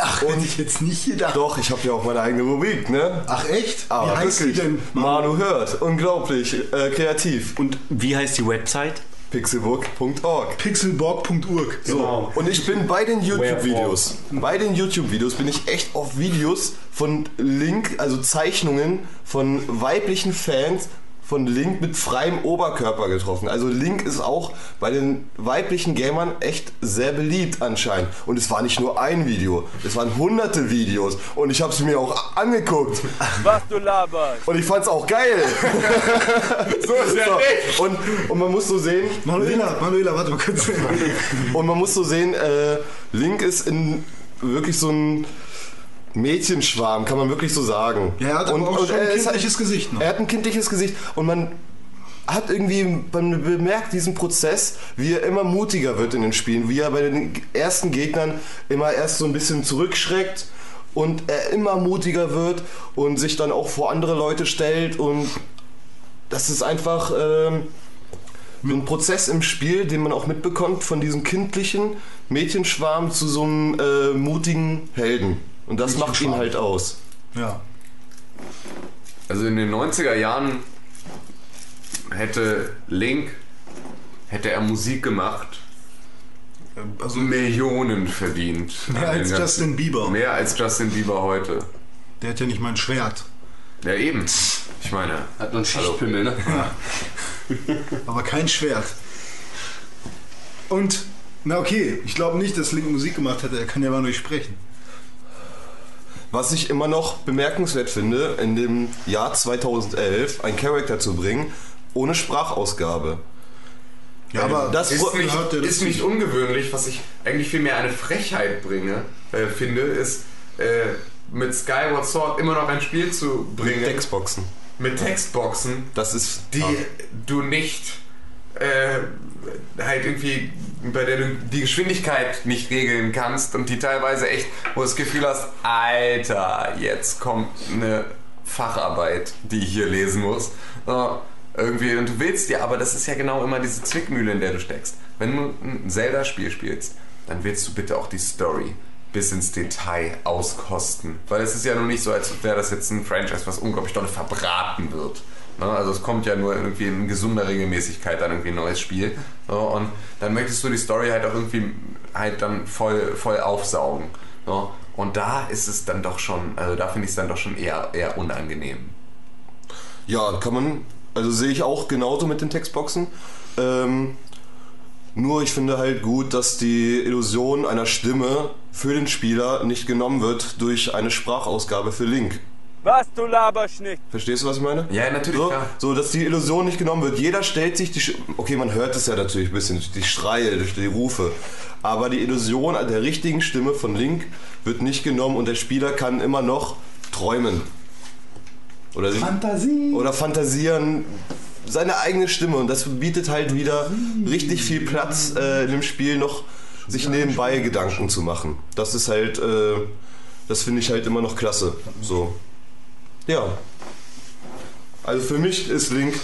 Ach, Und- hätte ich jetzt nicht gedacht. Doch, ich habe ja auch meine eigene Rubrik, ne? Ach echt? Aber Wie heißt wirklich, die denn? Manu hört, unglaublich äh, kreativ. Und wie heißt die Website? Pixelbook.org. Pixelborg.org. So, und ich bin bei den YouTube-Videos. Bei den YouTube-Videos bin ich echt auf Videos von Link, also Zeichnungen von weiblichen Fans von Link mit freiem Oberkörper getroffen. Also Link ist auch bei den weiblichen Gamern echt sehr beliebt anscheinend. Und es war nicht nur ein Video, es waren hunderte Videos. Und ich habe es mir auch angeguckt. Was du laberst. Und ich fand's auch geil. so ist ja nicht. Und, und man muss so sehen, Manuela, Manuela, warte mal kurz. und man muss so sehen, äh, Link ist in wirklich so ein Mädchenschwarm, kann man wirklich so sagen. Ja, er hat aber auch schon ein kindliches Gesicht noch. Er hat ein kindliches Gesicht und man hat irgendwie, man bemerkt diesen Prozess, wie er immer mutiger wird in den Spielen, wie er bei den ersten Gegnern immer erst so ein bisschen zurückschreckt und er immer mutiger wird und sich dann auch vor andere Leute stellt und das ist einfach ähm, so ein Prozess im Spiel, den man auch mitbekommt von diesem kindlichen Mädchenschwarm zu so einem äh, mutigen Helden. Und das macht ihn halt aus. Ja. Also in den 90er Jahren hätte Link, hätte er Musik gemacht, Also Millionen verdient. mehr als ganzen- Justin Bieber. Mehr als Justin Bieber heute. Der hat ja nicht mal ein Schwert. Ja eben. Ich meine, Hat nur einen Schichtpimmel, ne? Aber kein Schwert. Und, na okay, ich glaube nicht, dass Link Musik gemacht hätte. Er kann ja mal nicht sprechen. Was ich immer noch bemerkenswert finde, in dem Jahr 2011 einen Charakter zu bringen, ohne Sprachausgabe. Ja, aber das ist ja ist nicht ungewöhnlich, was ich eigentlich viel mehr eine Frechheit bringe, äh, finde, ist äh, mit Skyward Sword immer noch ein Spiel zu bringen Textboxen. mit Textboxen, Das ist. die du nicht äh, halt irgendwie, bei der du die Geschwindigkeit nicht regeln kannst und die teilweise echt, wo du das Gefühl hast, Alter, jetzt kommt eine Facharbeit, die ich hier lesen muss. So, irgendwie, und du willst ja, aber das ist ja genau immer diese Zwickmühle, in der du steckst. Wenn du ein Zelda-Spiel spielst, dann willst du bitte auch die Story bis ins Detail auskosten. Weil es ist ja nur nicht so, als wäre das jetzt ein Franchise, was unglaublich doll verbraten wird. Ne? Also es kommt ja nur irgendwie in gesunder Regelmäßigkeit dann irgendwie ein neues Spiel. Und dann möchtest du die Story halt auch irgendwie halt dann voll, voll aufsaugen. Und da ist es dann doch schon, also da finde ich es dann doch schon eher, eher unangenehm. Ja, kann man. Also sehe ich auch genauso mit den Textboxen. Ähm, nur ich finde halt gut, dass die Illusion einer Stimme für den Spieler nicht genommen wird durch eine Sprachausgabe für Link. Was, du laberst nicht? Verstehst du, was ich meine? Ja, natürlich, So, klar. so, dass die Illusion nicht genommen wird. Jeder stellt sich die. Sch okay, man hört es ja natürlich ein bisschen durch die Schreie, durch die Rufe. Aber die Illusion der richtigen Stimme von Link wird nicht genommen und der Spieler kann immer noch träumen. Oder, Fantasie. oder fantasieren seine eigene Stimme. Und das bietet halt wieder richtig viel Platz äh, in dem Spiel noch, sich nebenbei Gedanken zu machen. Das ist halt. Äh, das finde ich halt immer noch klasse. So. Ja. Also für mich ist Link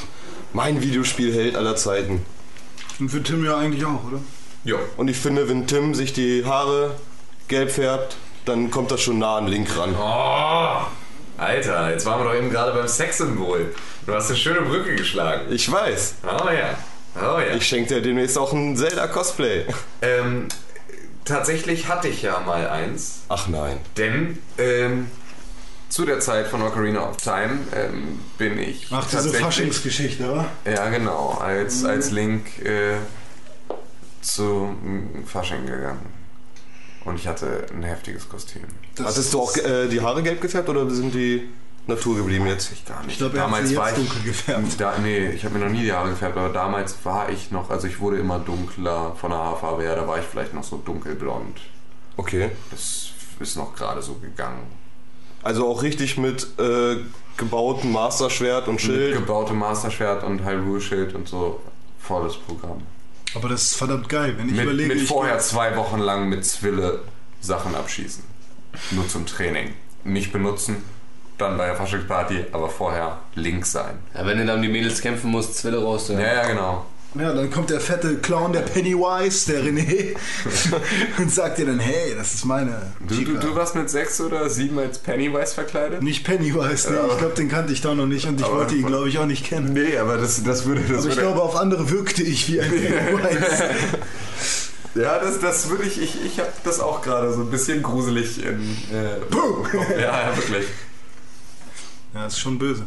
mein Videospielheld aller Zeiten. Und für Tim ja eigentlich auch, oder? Jo. Und ich finde, wenn Tim sich die Haare gelb färbt, dann kommt das schon nah an Link ran. Oh, Alter, jetzt waren wir doch eben gerade beim Sexsymbol. Du hast eine schöne Brücke geschlagen. Ich weiß. Oh ja. Oh ja. Ich schenke dir demnächst auch ein Zelda-Cosplay. ähm, tatsächlich hatte ich ja mal eins. Ach nein. Denn ähm, zu der Zeit von Ocarina of Time ähm, bin ich Ach, diese Faschingsgeschichte, oder? Ja, genau. Als, als Link äh, zu Fasching gegangen. Und ich hatte ein heftiges Kostüm. Das Hattest du auch äh, die Haare gelb gefärbt oder sind die Natur geblieben jetzt? Ich gar nicht. Ich glaube, er hat sie jetzt dunkel gefärbt. Da, nee, ich habe mir noch nie die Haare gefärbt, aber damals war ich noch, also ich wurde immer dunkler von der Haarfarbe her, da war ich vielleicht noch so dunkelblond. Okay. Das ist noch gerade so gegangen. Also auch richtig mit äh, gebautem Masterschwert und Mit Schild. gebautem Masterschwert und Hyrule-Schild und so volles Programm. Aber das ist verdammt geil, wenn ich Mit, überlege. mit ich vorher zwei Wochen lang mit Zwille Sachen abschießen. Nur zum Training. Nicht benutzen, dann bei der Faschingsparty, aber vorher links sein. Ja, wenn du dann um die Mädels kämpfen musst, Zwille raus. Ja. Ja, ja, genau. Ja, dann kommt der fette Clown, der Pennywise, der René, und sagt dir dann, hey, das ist meine Du, du, du warst mit sechs oder sieben als Pennywise verkleidet? Nicht Pennywise, nee, ich glaube, den kannte ich da noch nicht und ich Aber- wollte ihn, glaube ich, auch nicht kennen. Nee, aber das, das würde. Das Aber ich würde glaube, auf andere wirkte ich wie ein Pennywise. ja, das, das würde ich. Ich, ich habe das auch gerade so ein bisschen gruselig in. Äh, Puh. ja, ja, wirklich. ja, ist schon böse.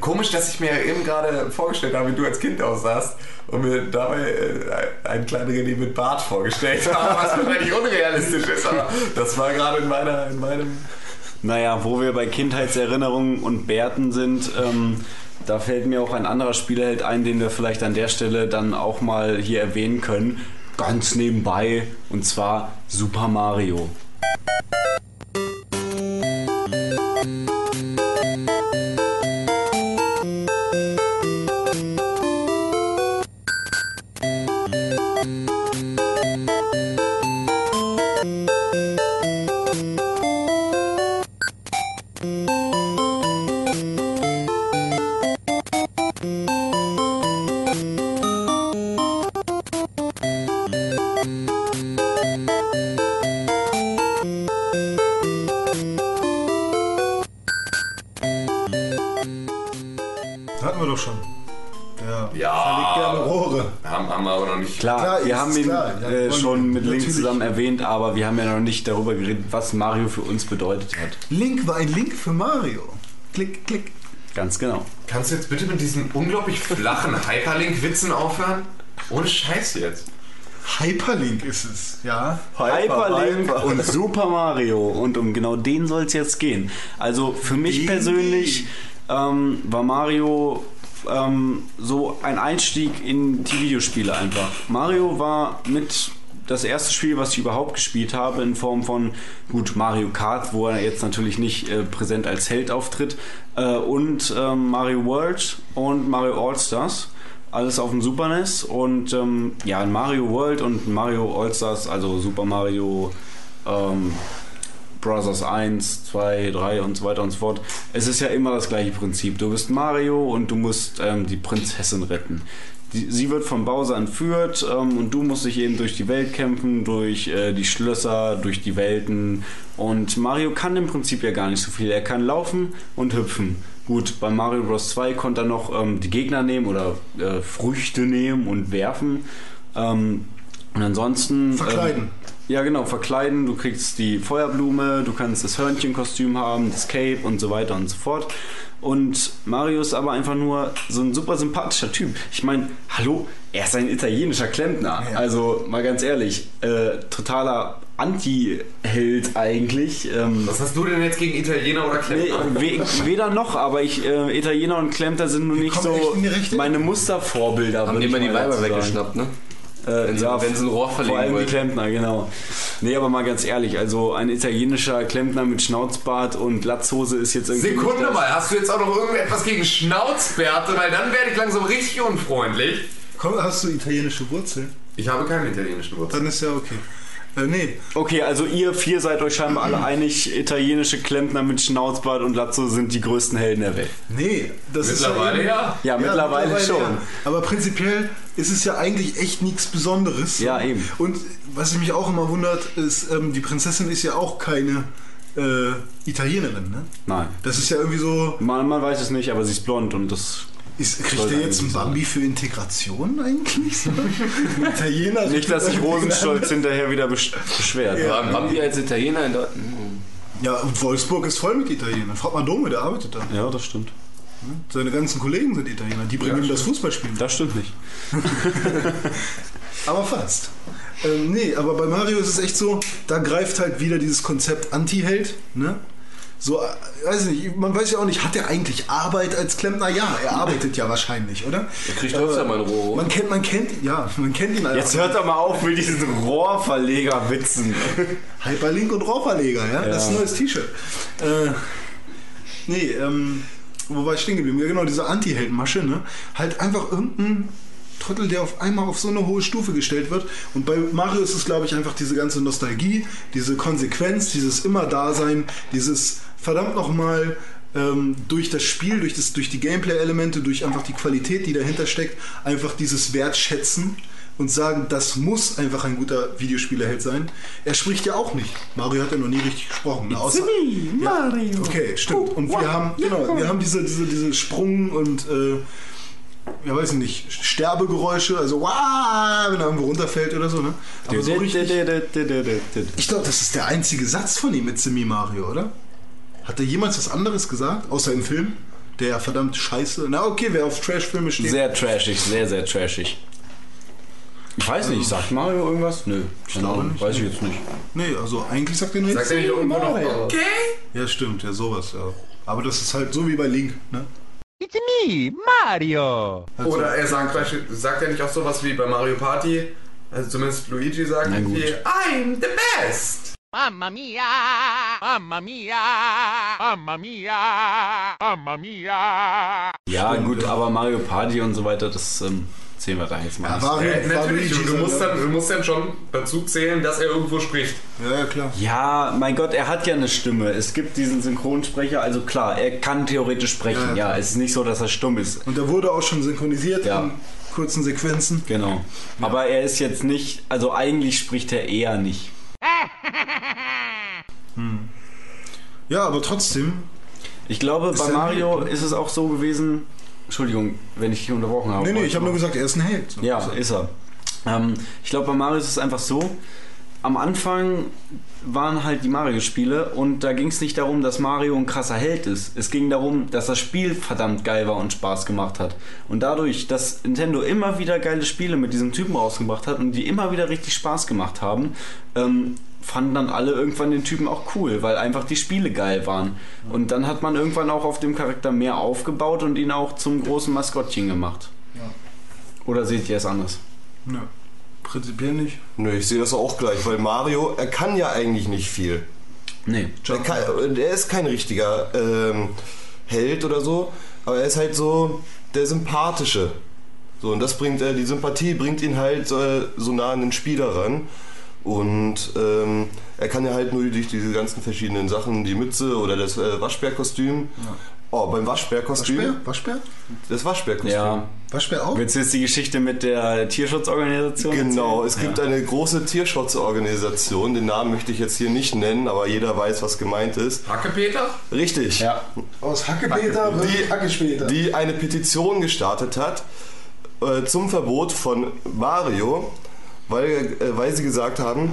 Komisch, dass ich mir eben gerade vorgestellt habe, wie du als Kind aussahst und mir dabei äh, einen kleinen René mit Bart vorgestellt habe, was wahrscheinlich unrealistisch ist, aber das war gerade in, meiner, in meinem. Naja, wo wir bei Kindheitserinnerungen und Bärten sind, ähm, da fällt mir auch ein anderer Spielerheld ein, den wir vielleicht an der Stelle dann auch mal hier erwähnen können. Ganz nebenbei, und zwar Super Mario. Natürlich. zusammen erwähnt, aber wir haben ja noch nicht darüber geredet, was Mario für uns bedeutet hat. Link war ein Link für Mario. Klick, klick. Ganz genau. Kannst du jetzt bitte mit diesen unglaublich flachen Hyperlink-Witzen aufhören? Ohne Scheiß jetzt. Hyperlink ist es, ja. Hyperlink Hyper. und Super Mario. Und um genau den soll es jetzt gehen. Also für mich persönlich ähm, war Mario ähm, so ein Einstieg in die Videospiele einfach. Mario war mit das erste Spiel, was ich überhaupt gespielt habe, in Form von, gut, Mario Kart, wo er jetzt natürlich nicht äh, präsent als Held auftritt, äh, und ähm, Mario World und Mario All-Stars. Alles auf dem Super NES und ähm, ja, in Mario World und Mario All-Stars, also Super Mario ähm, Brothers 1, 2, 3 und so weiter und so fort. Es ist ja immer das gleiche Prinzip. Du bist Mario und du musst ähm, die Prinzessin retten. Die, sie wird von Bowser entführt ähm, und du musst dich eben durch die Welt kämpfen, durch äh, die Schlösser, durch die Welten. Und Mario kann im Prinzip ja gar nicht so viel. Er kann laufen und hüpfen. Gut, bei Mario Bros. 2 konnte er noch ähm, die Gegner nehmen oder äh, Früchte nehmen und werfen. Ähm, und ansonsten. Verkleiden. Ja, genau, verkleiden. Du kriegst die Feuerblume, du kannst das Hörnchenkostüm haben, das Cape und so weiter und so fort. Und Mario ist aber einfach nur so ein super sympathischer Typ. Ich meine, hallo, er ist ein italienischer Klempner. Ja. Also mal ganz ehrlich, äh, totaler Anti-Held eigentlich. Ähm, Was hast du denn jetzt gegen Italiener oder Nee, Klempner? we weder noch, aber ich, äh, Italiener und Klempner sind nun nicht so meine Mustervorbilder. Haben die immer die mal Weiber weggeschnappt, ne? Äh, Wenn sie- wenn sie ein Rohr verlegen Vor allem die wollten. Klempner, genau. Nee, aber mal ganz ehrlich, also ein italienischer Klempner mit Schnauzbart und Latzhose ist jetzt irgendwie. Sekunde mal, hast du jetzt auch noch irgendetwas gegen Schnauzbärte? Weil dann werde ich langsam richtig unfreundlich. Komm, hast du italienische Wurzeln? Ich habe keine italienischen Wurzeln. Dann ist ja okay. Äh, nee, Okay, also ihr vier seid euch scheinbar alle einig, italienische Klempner mit Schnauzbart und Latzhose sind die größten Helden der Welt. nee, das Mittlerweile ist ja. ja. Ja, mittlerweile, schon. ja. Aber prinzipiell ist es ja eigentlich echt nichts Besonderes. Ja, eben. Und was mich auch immer wundert, ist, ähm, die Prinzessin ist ja auch keine äh, Italienerin, ne? Nein. Das ist ja irgendwie so. Man, man weiß es nicht, aber sie ist blond und das. Ist, kriegt der jetzt einen eigentlich Bambi für Integration eigentlich? So? Ein Italiener? Nicht, dass sich Rosenstolz hinterher wieder besch beschwert. Ja. Die als Italiener in Dort Ja, und Wolfsburg ist voll mit Italienern. Frag mal Dome, der arbeitet da. Ja, das stimmt. Seine ganzen Kollegen sind Italiener. Die bringen ihm das Fußballspielen. Das stimmt nicht. Aber fast. Ähm, nee, aber bei Mario ist es echt so, da greift halt wieder dieses Konzept Anti-Held, ne? So, äh, weiß nicht, man weiß ja auch nicht, hat er eigentlich Arbeit als Klempner? Ja, er arbeitet ja wahrscheinlich, oder? Er kriegt öfter mal ein Rohr. Man kennt, man kennt, ja, man kennt ihn Jetzt hört doch mal auf mit diesen Rohrverleger-Witzen. Hyperlink und Rohrverleger, ja? Das ist ein Ja. neues T-Shirt. Äh, nee, ähm, wo war ich stehen geblieben? Ja, genau, diese Anti-Held-Masche, ne? Halt einfach irgendein Trottel, der auf einmal auf so eine hohe Stufe gestellt wird. Und bei Mario ist es, glaube ich, einfach diese ganze Nostalgie, diese Konsequenz, dieses Immer-Dasein, dieses verdammt nochmal ähm, durch das Spiel, durch, das, durch die Gameplay-Elemente, durch einfach die Qualität, die dahinter steckt, einfach dieses Wertschätzen und sagen, das muss einfach ein guter Videospielerheld sein. Er spricht ja auch nicht. Mario hat ja noch nie richtig gesprochen. ne? Außer, ja, Mario. Okay, stimmt. Und wir haben, genau, wir haben diese, diese, diese Sprung- und, äh, ja weiß ich nicht, Sterbegeräusche, also wow, wenn er irgendwo runterfällt oder so, ne? Aber so richtig, ich glaube, das ist der einzige Satz von ihm mit Simi Mario, oder? Hat er jemals was anderes gesagt, außer im Film? Der ja verdammt scheiße. Na okay, wer auf Trash-Filme steht. Sehr trashig, sehr, sehr trashig. Ich weiß nicht, sagt Mario irgendwas? Nö, keine glaube Ahnung, nicht, weiß ich jetzt nicht. Nee, also eigentlich sagt er nur Sagt er nicht irgendwo noch okay? Ja, stimmt, ja, sowas, ja. Aber das ist halt so wie bei Link, ne? It's me, Mario. Also, Oder er sagt, sagt er nicht auch sowas wie bei Mario Party? Also zumindest Luigi sagt irgendwie, I'm the best. Mamma mia, mamma mia, mamma mia, mamma mia. Ja, gut, aber Mario Party und so weiter, das ähm, zählen wir da jetzt mal. ja, nicht. Mario, Äh, natürlich, du, musst dann, du musst dann schon dazu zählen, dass er irgendwo spricht. Ja, ja, klar. Ja, mein Gott, er hat ja eine Stimme. Es gibt diesen Synchronsprecher, also klar, er kann theoretisch sprechen. Ja, Ja, es ist nicht so, dass er stumm ist. Und der wurde auch schon synchronisiert Ja. in kurzen Sequenzen. Genau. Aber er ist jetzt nicht, also eigentlich spricht er eher nicht. Ja, aber trotzdem, Ich glaube, bei Mario Held, ist es auch so gewesen. Entschuldigung, wenn ich dich unterbrochen habe. nee, nee, ich habe nur gesagt, er ist ein Held. Ja, So. ist er. Ähm, ich glaube, bei Mario ist es einfach so. Am Anfang waren halt die Mario-Spiele und da ging es nicht darum, dass Mario ein krasser Held ist. Es ging darum, dass das Spiel verdammt geil war und Spaß gemacht hat. Und dadurch, dass Nintendo immer wieder geile Spiele mit diesem Typen rausgebracht hat und die immer wieder richtig Spaß gemacht haben, ähm, fanden dann alle irgendwann den Typen auch cool, weil einfach die Spiele geil waren. Und dann hat man irgendwann auch auf dem Charakter mehr aufgebaut und ihn auch zum großen Maskottchen gemacht. Oder seht ihr es anders? Ja. Prinzipiell nicht. Nö, ich sehe das auch gleich, weil Mario, er kann ja eigentlich nicht viel. Nee. Er, kann, er ist kein richtiger ähm, Held oder so, aber er ist halt so der Sympathische. So, und das bringt, äh, die Sympathie bringt ihn halt äh, so nah an den Spieler ran. Und ähm, er kann ja halt nur durch diese ganzen verschiedenen Sachen, die Mütze oder das äh, Waschbärkostüm. Oh, beim Waschbärkostüm. Waschbär? Waschbär? Das Waschbärkostüm. Ja. Waschbär auch? Willst du jetzt die Geschichte mit der Tierschutzorganisation Genau, erzählen? es gibt eine große Tierschutzorganisation, den Namen möchte ich jetzt hier nicht nennen, aber jeder weiß, was gemeint ist. Hackepeter? Richtig. Ja. Aus Hackepeter wird Die- Hackespäter. die eine Petition gestartet hat äh, zum Verbot von Mario, weil, äh, weil sie gesagt haben,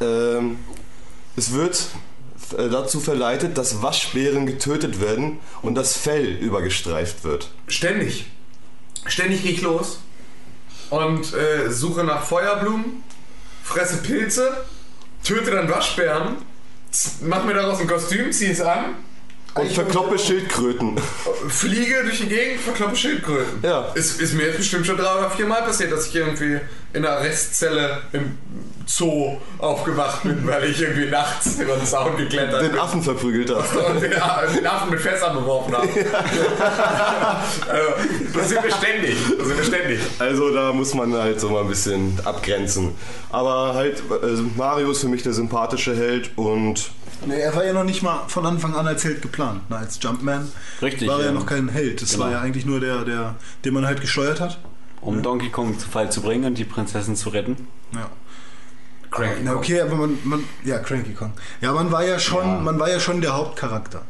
ähm, es wird äh, dazu verleitet, dass Waschbären getötet werden und das Fell übergestreift wird. Ständig. Ständig gehe ich los und äh, suche nach Feuerblumen, fresse Pilze, töte dann Waschbären, mach mir daraus ein Kostüm, zieh es an, Und verkloppe Schildkröten. fliege durch die Gegend, verkloppe Schildkröten. Ja. Ist, ist mir jetzt bestimmt schon drei oder vier Mal passiert, dass ich irgendwie in einer Restzelle im Zoo aufgewacht bin, weil ich irgendwie nachts über den Zaun geklettert Den bin. Affen verprügelt hast. und den, den Affen mit Fässern beworfen habe. also, das sind wir ständig. Das sind wir ständig. Also da muss man halt so mal ein bisschen abgrenzen. Aber halt, also Mario ist für mich der sympathische Held und Nee, er war ja noch nicht mal von Anfang an als Held geplant. Na, als Jumpman Richtig, war er ja ja. noch kein Held. Das Genau. war ja eigentlich nur der, der, den man halt gesteuert hat. Um Donkey Kong zu Fall zu bringen und die Prinzessin zu retten. Ja. Cranky. Na okay, aber man, man ja Cranky Kong. Ja, man war ja schon, man war ja schon der Hauptcharakter.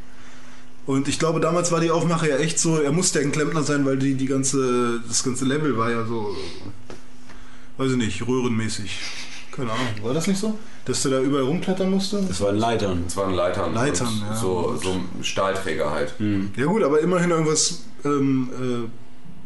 Und ich glaube, damals war die Aufmache ja echt so, er musste ja ein Klempner sein, weil die, die ganze, das ganze Level war ja so, weiß ich nicht, röhrenmäßig. Keine Ahnung, war das nicht so? Dass du da überall rumklettern musste? Das waren Leitern. Das waren Leitern. Leitern, ja. So, so Stahlträger halt. Ja gut, aber immerhin irgendwas ähm, äh,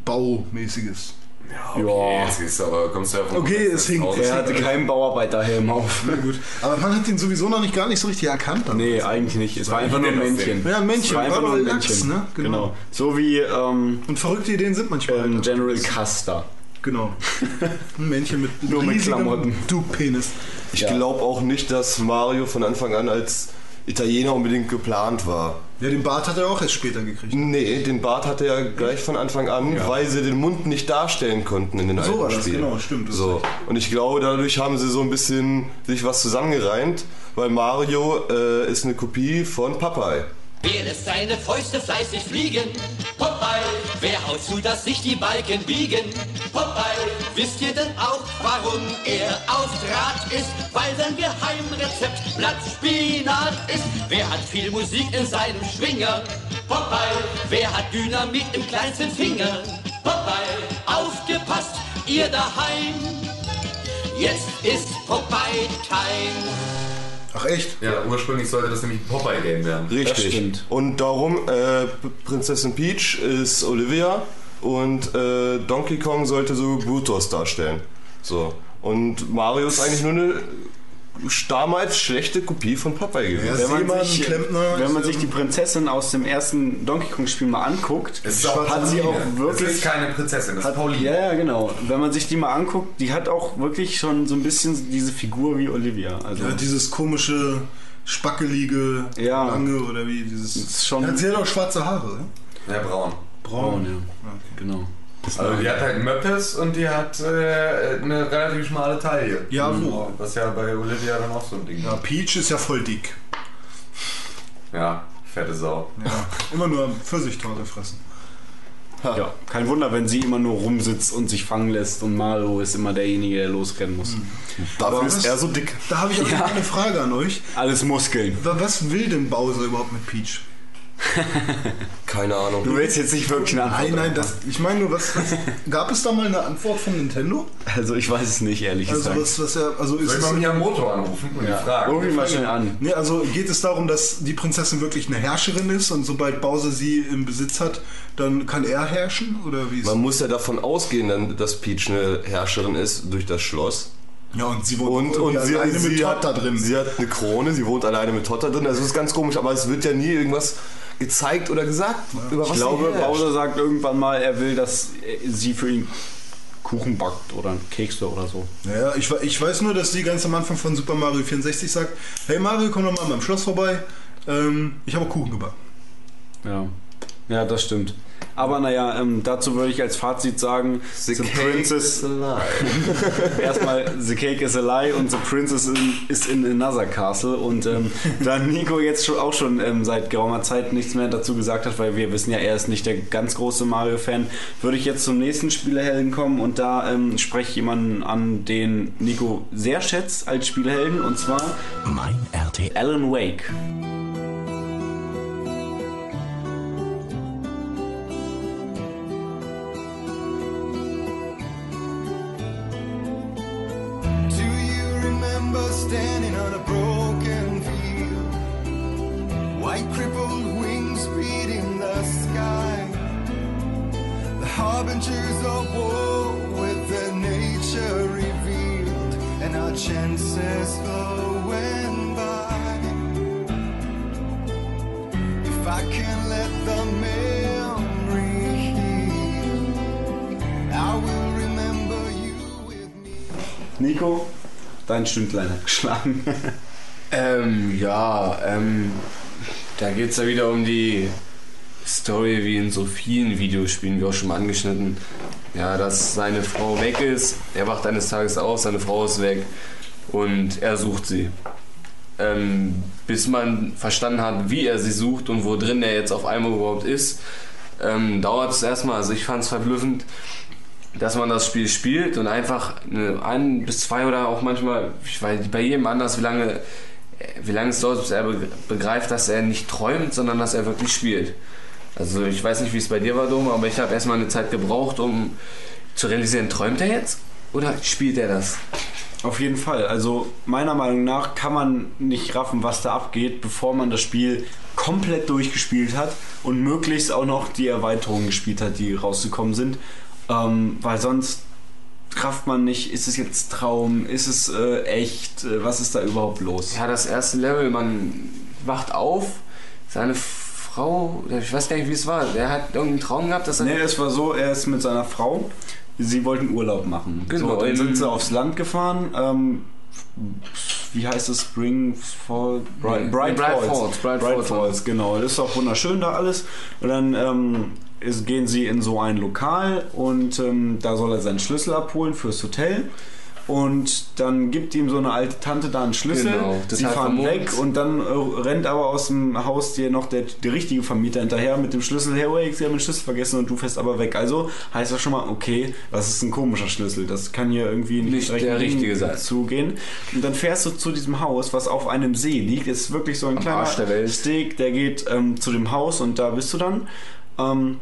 Baumäßiges. Ja, okay. Ja. Jetzt ist aber, kommst du ja von Okay, es hinkt. aus. Er hatte keinen Bauarbeiterhelm auf. Na gut. Aber man hat ihn sowieso noch nicht gar nicht so richtig erkannt. dann. Nee, eigentlich nicht. Es war einfach nur ein Männchen. Ja, ein Männchen. Es war einfach War nur ein Lachs, Männchen. ne? Genau. Genau. So wie ähm, Und verrückte Ideen sind manchmal. ähm. General Custer. Genau. Ein Männchen mit Nur mit Klamotten. Du-Penis. ich Ja. glaube auch nicht, dass Mario von Anfang an als Italiener unbedingt geplant war. Ja, den Bart hat er auch erst später gekriegt. Nee, den Bart hatte er gleich von Anfang an, weil sie den Mund nicht darstellen konnten in den So alten war das, Spielen. genau, stimmt, So. Und ich glaube, dadurch haben sie so ein bisschen sich was zusammengereimt, weil Mario äh, ist eine Kopie von Popeye. Wer lässt seine Fäuste fleißig fliegen? Popeye, wer haut zu, dass sich die Balken biegen? Popeye, wisst ihr denn auch, warum er auf Draht ist? Weil sein Geheimrezept Blattspinat ist. Wer hat viel Musik in seinem Schwinger? Popeye, wer hat Dynamit im kleinsten Finger? Popeye, aufgepasst, ihr daheim. Jetzt ist Popeye-Time. Ach echt? Ja, ursprünglich sollte das nämlich ein Popeye-Game werden. Richtig. stimmt. Und darum, äh, Prinzessin Peach ist Olivia und äh, Donkey Kong sollte so Brutus darstellen. So. Und Mario ist eigentlich nur eine damals schlechte Kopie von Popeye gewesen. Ja, Wenn man, Seemann, sich, Klempner, wenn man ist, sich die Prinzessin aus dem ersten Donkey Kong Spiel mal anguckt, Es ist hat sie auch wirklich Es ist keine Prinzessin, das ist Hat, Pauline. ja, ja, genau. Wenn man sich die mal anguckt, die hat auch wirklich schon so ein bisschen diese Figur wie Olivia. Also Ja, dieses komische, spackelige, Ja. lange oder wie dieses. ist schon Ja, sie hat auch schwarze Haare. ne? Ja, braun. braun, ja. Genau. Also die hat halt Möppes und die hat äh, eine relativ schmale Taille. Ja, wo? Was ja bei Olivia dann auch so ein Ding Ja, ist. Peach ist ja voll dick. Ja, fette Sau. Ja, immer nur Pfirsichtorte fressen. Ja, kein Wunder, wenn sie immer nur rumsitzt und sich fangen lässt und Mario ist immer derjenige, der losrennen muss. Dafür was- ist er so dick. Da habe ich auch Ja. eine Frage an euch. Alles Muskeln. Wa- Was will denn Bowser überhaupt mit Peach? Keine Ahnung. Du willst jetzt nicht wirklich eine Antwort Nein, nein, das, ich meine nur, was, was gab es da mal eine Antwort von Nintendo? Also ich weiß es nicht, ehrlich Also gesagt. was, was er, also ist Soll ich mal Miyamoto anrufen und ja. die fragen? Ruf ihn mal schnell an. nee, also geht es darum, dass die Prinzessin wirklich eine Herrscherin ist und sobald Bowser sie im Besitz hat, dann kann er herrschen oder wie ist Man muss ja davon ausgehen, dann, dass Peach eine Herrscherin ist durch das Schloss. Ja, und sie wohnt Und, und sie, alleine mit sie, Todd hat, da drin. sie hat eine Krone, sie wohnt alleine mit Todd da drin. Also es ist ganz komisch, aber es wird ja nie irgendwas gezeigt oder gesagt, über was Ich sie glaube. Bowser sagt irgendwann mal, er will, dass sie für ihn Kuchen backt oder Kekse oder so. Ja, ich, ich weiß nur, dass die ganz am Anfang von Super Mario 64 sagt, hey Mario, komm doch mal an meinem Schloss vorbei. Ähm, ich habe Kuchen gebacken. Ja, ja, das stimmt. Aber naja, ähm, dazu würde ich als Fazit sagen, The, cake is alive. erstmal The Cake is a Lie und The Princess in, ist in another castle. Und ähm, da Nico jetzt schon, auch schon ähm, seit geraumer Zeit nichts mehr dazu gesagt hat, weil wir wissen ja, er ist nicht der ganz große Mario-Fan, würde ich jetzt zum nächsten Spielehelden kommen und da ähm, spreche ich jemanden an, den Nico sehr schätzt als Spielehelden und zwar Mein RTL. Alan Wake. Standing on a broken field? White crippled wings beating the sky. The harbingers of war with nature revealed, and our chances flowing by. If I can let the memory heal, I will remember you with me. Nico, dein Stündlein hat geschlagen. Ähm, ja, ähm, da geht es ja wieder um die Story wie in so vielen Videospielen, wie auch schon mal angeschnitten. Ja, dass seine Frau weg ist, er wacht eines Tages auf, seine Frau ist weg und er sucht sie. Ähm, bis man verstanden hat, wie er sie sucht und wo drin er jetzt auf einmal überhaupt ist, ähm, dauert es erstmal. Also ich fand es verblüffend, dass man das Spiel spielt und einfach ein bis zwei oder auch manchmal, ich weiß bei jedem anders, wie lange, wie lange es dauert, bis er be- begreift, dass er nicht träumt, sondern dass er wirklich spielt. Also ich weiß nicht, wie es bei dir war, Dom, aber ich habe erstmal eine Zeit gebraucht, um zu realisieren, träumt er jetzt oder spielt er das? Auf jeden Fall. Also meiner Meinung nach kann man nicht raffen, was da abgeht, bevor man das Spiel komplett durchgespielt hat und möglichst auch noch die Erweiterungen gespielt hat, die rausgekommen sind. Ähm, weil sonst rafft man nicht, ist es jetzt Traum, ist es äh, echt, äh, was ist da überhaupt los? Ja, das erste Level, man wacht auf, seine Frau, ich weiß gar nicht, wie es war, er hat irgendeinen Traum gehabt, dass er... Nee, es war so, er ist mit seiner Frau, sie wollten Urlaub machen. Genau, So, dann in- sind sie aufs Land gefahren. Ähm, wie heißt es? Spring Fall? Bright, Bright, Bright Falls. Falls, Bright Bright Falls. Falls, genau. Das ist auch wunderschön da alles. Und dann ähm, ist, gehen sie in so ein Lokal und ähm, da soll er seinen Schlüssel abholen fürs Hotel. Und dann gibt ihm so eine alte Tante da einen Schlüssel. Genau, sie fahren weg und dann äh, rennt aber aus dem Haus dir noch der, der richtige Vermieter hinterher mit dem Schlüssel. Hey, Wake, sie haben den Schlüssel vergessen und du fährst aber weg. Also heißt das schon mal, okay, das ist ein komischer Schlüssel. Das kann hier irgendwie nicht, Nicht der richtige sein. zugehen. Und dann fährst du zu diesem Haus, was auf einem See liegt. Es ist wirklich so ein Am kleiner der. Steg, der geht ähm, zu dem Haus und da bist du dann. Ähm,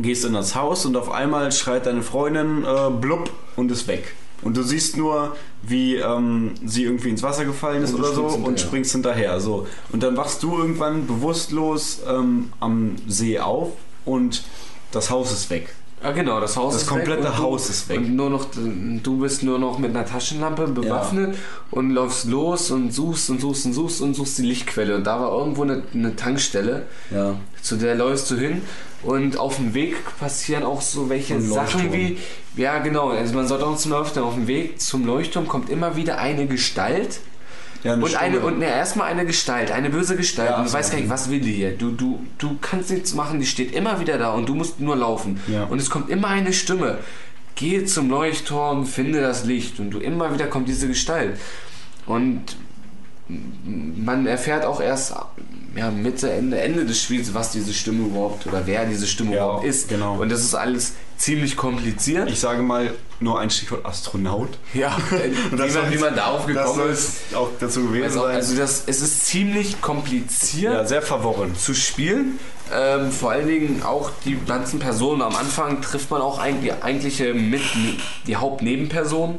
gehst in das Haus und auf einmal schreit deine Freundin äh, blub und ist weg. Und du siehst nur, wie ähm, sie irgendwie ins Wasser gefallen ist oder so springst und hinterher. springst hinterher. So. Und dann wachst du irgendwann bewusstlos ähm, am See auf und das Haus ist weg. Ja, genau, das Haus Das ist komplette weg und du- Haus ist weg. Und nur noch, du bist nur noch mit einer Taschenlampe bewaffnet und läufst los und suchst und suchst und suchst und suchst die Lichtquelle. Und da war irgendwo eine, eine Tankstelle, Ja. zu der läufst du hin. Und auf dem Weg passieren auch so welche Sachen wie, ja genau, also man sollte auch zum Leuchtturm, auf dem Weg zum Leuchtturm kommt immer wieder eine Gestalt. Ja, Und eine, und ne, erstmal eine Gestalt, eine böse Gestalt. Ja, und du weißt gar nicht, was will die hier. Du, du, du kannst nichts machen, die steht immer wieder da und du musst nur laufen. Ja. Und es kommt immer eine Stimme. Gehe zum Leuchtturm, finde das Licht. Und du immer wieder kommt diese Gestalt. Und man erfährt auch erst ja, Mitte, Ende, Ende des Spiels, was diese Stimme überhaupt oder wer diese Stimme Ja, überhaupt ist. genau. Und das ist alles ziemlich kompliziert. Ich sage mal nur ein Stichwort Astronaut. ja, Und wie, man, wie man darauf das gekommen soll ist. auch dazu gewesen Also, sein. also das, es ist ziemlich kompliziert ja, sehr verworren. zu spielen. Ähm, vor allen Dingen auch die ganzen Personen. Am Anfang trifft man auch eigentlich, eigentliche mit, die Hauptnebenperson.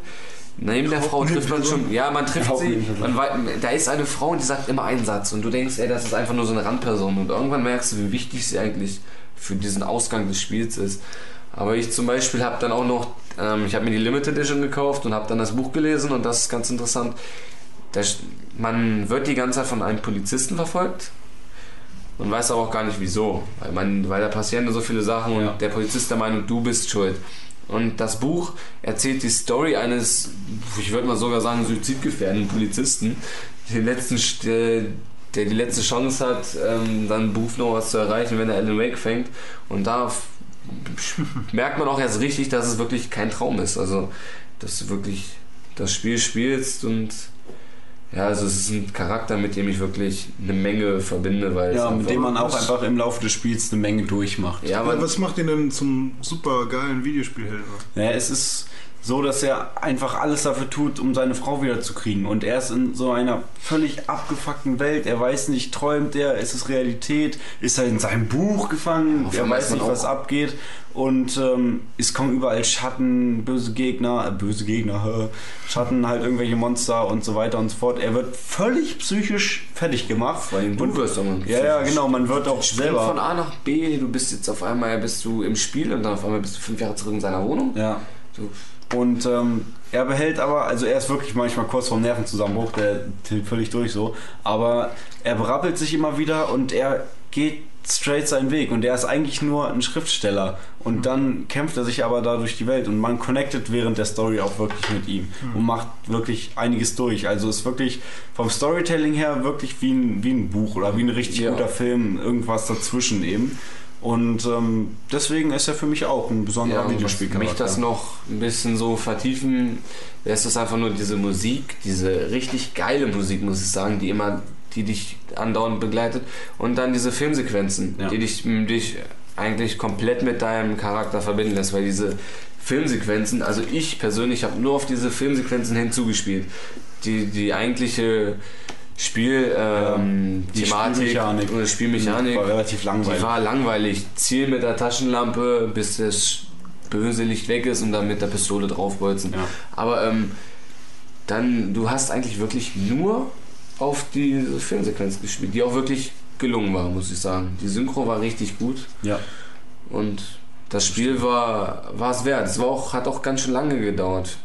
Neben der Frau trifft man schon, ja, man trifft sie, man, da ist eine Frau und die sagt immer einen Satz und du denkst, ey, das ist einfach nur so eine Randperson und irgendwann merkst du, wie wichtig sie eigentlich für diesen Ausgang des Spiels ist. Aber ich zum Beispiel habe dann auch noch, ähm, ich habe mir die Limited Edition gekauft und habe dann das Buch gelesen und das ist ganz interessant. St- man wird die ganze Zeit von einem Polizisten verfolgt. Man weiß aber auch gar nicht wieso, weil, man, weil da passieren so viele Sachen und der Polizist ist der Meinung, du bist schuld. Und das Buch erzählt die Story eines, ich würde mal sogar sagen, suizidgefährdeten Polizisten, den letzten, St- der, die letzte Chance hat, ähm, dann Beruf noch was zu erreichen, wenn er Alan Wake fängt. Und da merkt man auch erst richtig, dass es wirklich kein Traum ist. Also, dass du wirklich das Spiel spielst und ja, also es ist ein Charakter, mit dem ich wirklich eine Menge verbinde, weil es Ja, mit dem man auch einfach im Laufe des Spiels eine Menge durchmacht. Ja, Ja, aber was macht ihn denn zum super geilen Videospielhelden? Ja, es ist so, dass er einfach alles dafür tut, um seine Frau wiederzukriegen. Und er ist in so einer völlig abgefuckten Welt. Er weiß nicht, träumt er, ist es Realität, ist er in seinem Buch gefangen, Ja, er weiß man nicht, was abgeht. Und ähm, es kommen überall Schatten, böse Gegner, äh, böse Gegner, hä, Schatten, halt irgendwelche Monster und so weiter und so fort. Er wird völlig psychisch fertig gemacht. Vor allem du wirst dann Ja, ja, genau, man wird auch selber. von A nach B, du bist jetzt auf einmal bist du im Spiel und dann auf einmal bist du fünf Jahre zurück in seiner Wohnung. Ja. Du, Und ähm, er behält aber, also er ist wirklich manchmal kurz vorm Nervenzusammenbruch, der tilt völlig durch so, aber er berappelt sich immer wieder und er geht straight seinen Weg und er ist eigentlich nur ein Schriftsteller und dann kämpft er sich aber da durch die Welt und man connectet während der Story auch wirklich mit ihm und macht wirklich einiges durch. Also ist wirklich vom Storytelling her wirklich wie ein, wie ein Buch oder wie ein richtig Ja. guter Film, irgendwas dazwischen eben. Und ähm, deswegen ist er für mich auch ein besonderer ja, Videospielcharakter. mich das noch ein bisschen so vertiefen, lässt es einfach nur diese Musik, diese richtig geile Musik, muss ich sagen, die immer, die dich andauernd begleitet und dann diese Filmsequenzen, Ja. die dich, dich eigentlich komplett mit deinem Charakter verbinden lässt, weil diese Filmsequenzen, also ich persönlich habe nur auf diese Filmsequenzen hinzugespielt. Die, die eigentliche Spiel, ähm, die Thematik Spielmechanik. oder Spielmechanik War relativ langweilig. Die war langweilig. Ziel mit der Taschenlampe, bis das böse Licht weg ist und dann mit der Pistole draufbolzen. Ja. Aber ähm, dann, du hast eigentlich wirklich nur auf diese Filmsequenz gespielt, die auch wirklich gelungen war, muss ich sagen. Die Synchro war richtig gut Ja. und das Spiel war, war es wert. Es war auch, hat auch ganz schön lange gedauert.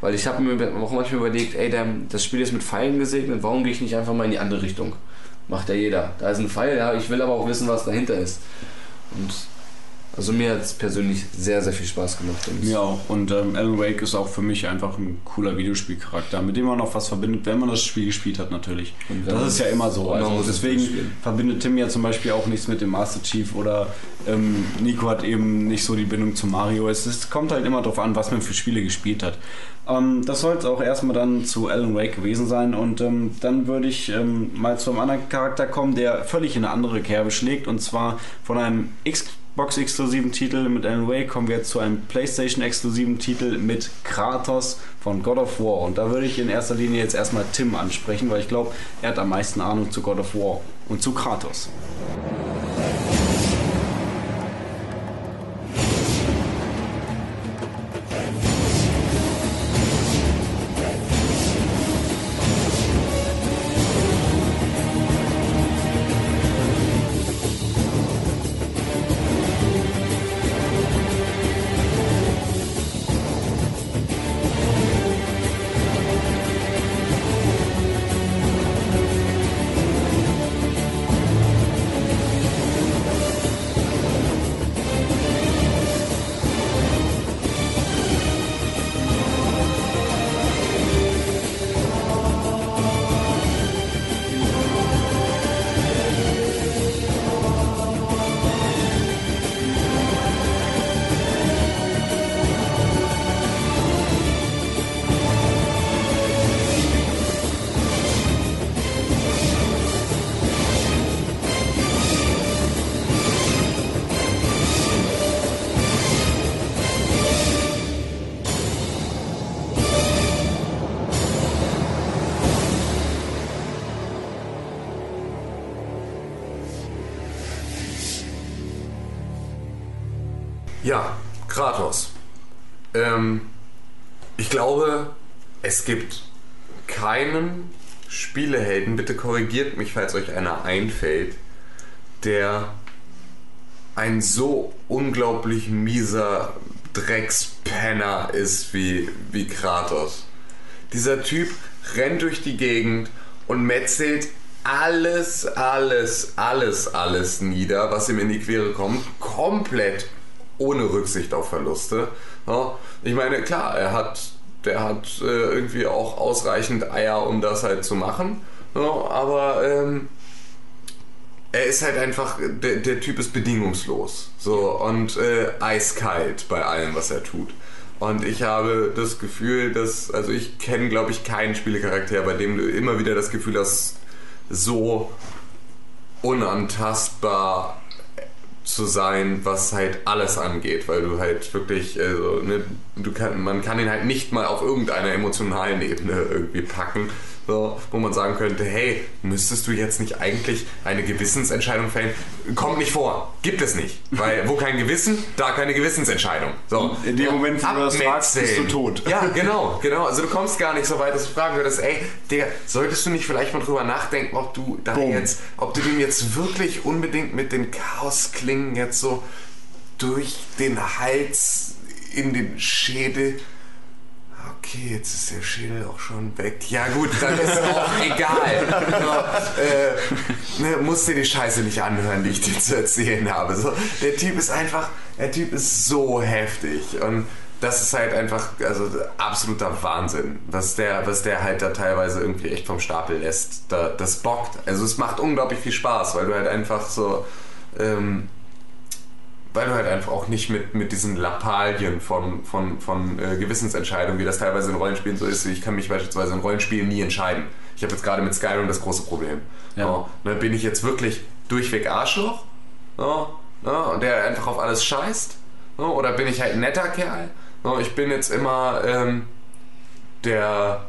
Weil ich habe mir auch manchmal überlegt, ey, der, das Spiel ist mit Pfeilen gesegnet, warum gehe ich nicht einfach mal in die andere Richtung? Macht ja jeder. Da ist ein Pfeil, ja, ich will aber auch wissen, was dahinter ist. Und also mir hat es persönlich sehr, sehr viel Spaß gemacht. Mir auch. Und ähm, Alan Wake ist auch für mich einfach ein cooler Videospielcharakter, mit dem man noch was verbindet, wenn man das Spiel gespielt hat natürlich. Das ist ja immer so. Also deswegen verbindet Tim ja zum Beispiel auch nichts mit dem Master Chief oder ähm, Nico hat eben nicht so die Bindung zu Mario. Es, es kommt halt immer darauf an, was man für Spiele gespielt hat. Ähm, das soll es auch erstmal dann zu Alan Wake gewesen sein und ähm, dann würde ich ähm, mal zu einem anderen Charakter kommen, der völlig in eine andere Kerbe schlägt und zwar von einem Xbox-exklusiven Titel mit Alan Wake kommen wir jetzt zu einem PlayStation-exklusiven Titel mit Kratos von God of War und da würde ich in erster Linie jetzt erstmal Tim ansprechen, weil ich glaube, er hat am meisten Ahnung zu God of War und zu Kratos. Mich, falls euch einer einfällt, der ein so unglaublich mieser Dreckspenner ist wie, wie Kratos. Dieser Typ rennt durch die Gegend und metzelt alles, alles, alles, alles nieder, was ihm in die Quere kommt, komplett ohne Rücksicht auf Verluste. Ich meine, klar, er hat, der hat äh, irgendwie auch ausreichend Eier, um das halt zu machen. Ja, aber ähm, er ist halt einfach, der, der Typ ist bedingungslos. So und äh, eiskalt bei allem, was er tut. Und ich habe das Gefühl, dass, also ich kenne, glaube ich, keinen Spielecharakter, bei dem du immer wieder das Gefühl hast, so unantastbar zu sein, was halt alles angeht, weil du halt wirklich, also, ne, du kann, man kann ihn halt nicht mal auf irgendeiner emotionalen Ebene irgendwie packen, so, wo man sagen könnte, hey, müsstest du jetzt nicht eigentlich eine Gewissensentscheidung fällen? Kommt nicht vor, gibt es nicht, weil wo kein Gewissen, da keine Gewissensentscheidung. So, In dem Moment, wo du das fragst, bist du tot. Ja, genau, genau. Also du kommst gar nicht so weit, dass du fragen würdest, ey, Digga, solltest du nicht vielleicht mal drüber nachdenken, ob du da Boom. jetzt, ob du dem jetzt wirklich unbedingt mit den Chaosklingen jetzt so durch den Hals in den Schädel. Okay, jetzt ist der Schädel auch schon weg. Ja gut, dann ist auch egal. So, äh, ne, musst dir die Scheiße nicht anhören, die ich dir zu erzählen habe. So, der Typ ist einfach, der Typ ist so heftig und das ist halt einfach, also absoluter Wahnsinn, was der, was der halt da teilweise irgendwie echt vom Stapel lässt. Da, das bockt. Also es macht unglaublich viel Spaß, weil du halt einfach so, ähm, weil du halt einfach auch nicht mit, mit diesen Lappalien von, von, von äh, Gewissensentscheidungen, wie das teilweise in Rollenspielen so ist. Ich kann mich beispielsweise in Rollenspielen nie entscheiden. Ich habe jetzt gerade mit Skyrim das große Problem. Ja. ne, bin ich jetzt wirklich durchweg Arschloch? Ja, ja, und der einfach auf alles scheißt? Ja, oder bin ich halt ein netter Kerl? Ich bin jetzt immer ähm, der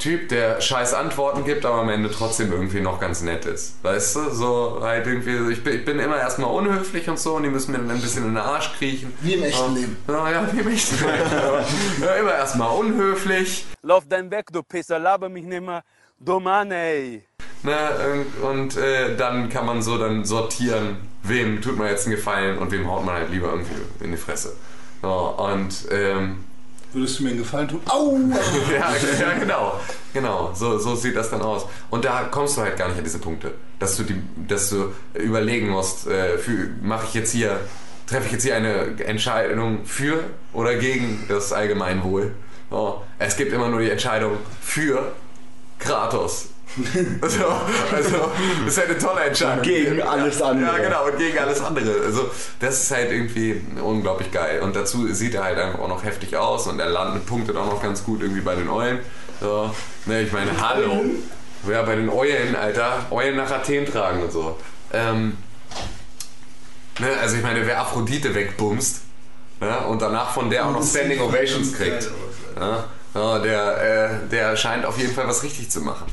Typ, der scheiß Antworten gibt, aber am Ende trotzdem irgendwie noch ganz nett ist. Weißt du? So halt irgendwie, ich bin, ich bin immer erstmal unhöflich und so und die müssen mir dann ein bisschen in den Arsch kriechen. Wie im echten. Leben. Ja, ja, wie im echten Leben. ja, immer erstmal unhöflich. Lauf dein weg, du Pisser, laber mich nicht mehr. Du Mann, ey. Ne, und und äh, dann kann man so dann sortieren, wem tut man jetzt einen Gefallen und wem haut man halt lieber irgendwie in die Fresse. Ja, und ähm, Würdest du mir einen Gefallen tun? Au! ja, ja, genau. Genau, so, so sieht das dann aus. Und da kommst du halt gar nicht an diese Punkte. Dass du, die, dass du überlegen musst, äh, mache ich jetzt hier, treffe ich jetzt hier eine Entscheidung für oder gegen das Allgemeinwohl. Oh, es gibt immer nur die Entscheidung für Kratos. Also, also, das ist halt eine tolle Entscheidung. Gegen alles andere. Ja, genau, und gegen alles andere. Also, das ist halt irgendwie unglaublich geil. Und dazu sieht er halt einfach auch noch heftig aus und er landet, punktet auch noch ganz gut irgendwie bei den Eulen. So, ne, ich meine, hallo. Ja, bei den Eulen, Alter. Eulen nach Athen tragen und so. Ähm, ne, also, ich meine, wer Aphrodite wegbumst ja, und danach von der auch noch Standing Ovations kriegt, ja, der, äh, der scheint auf jeden Fall was richtig zu machen.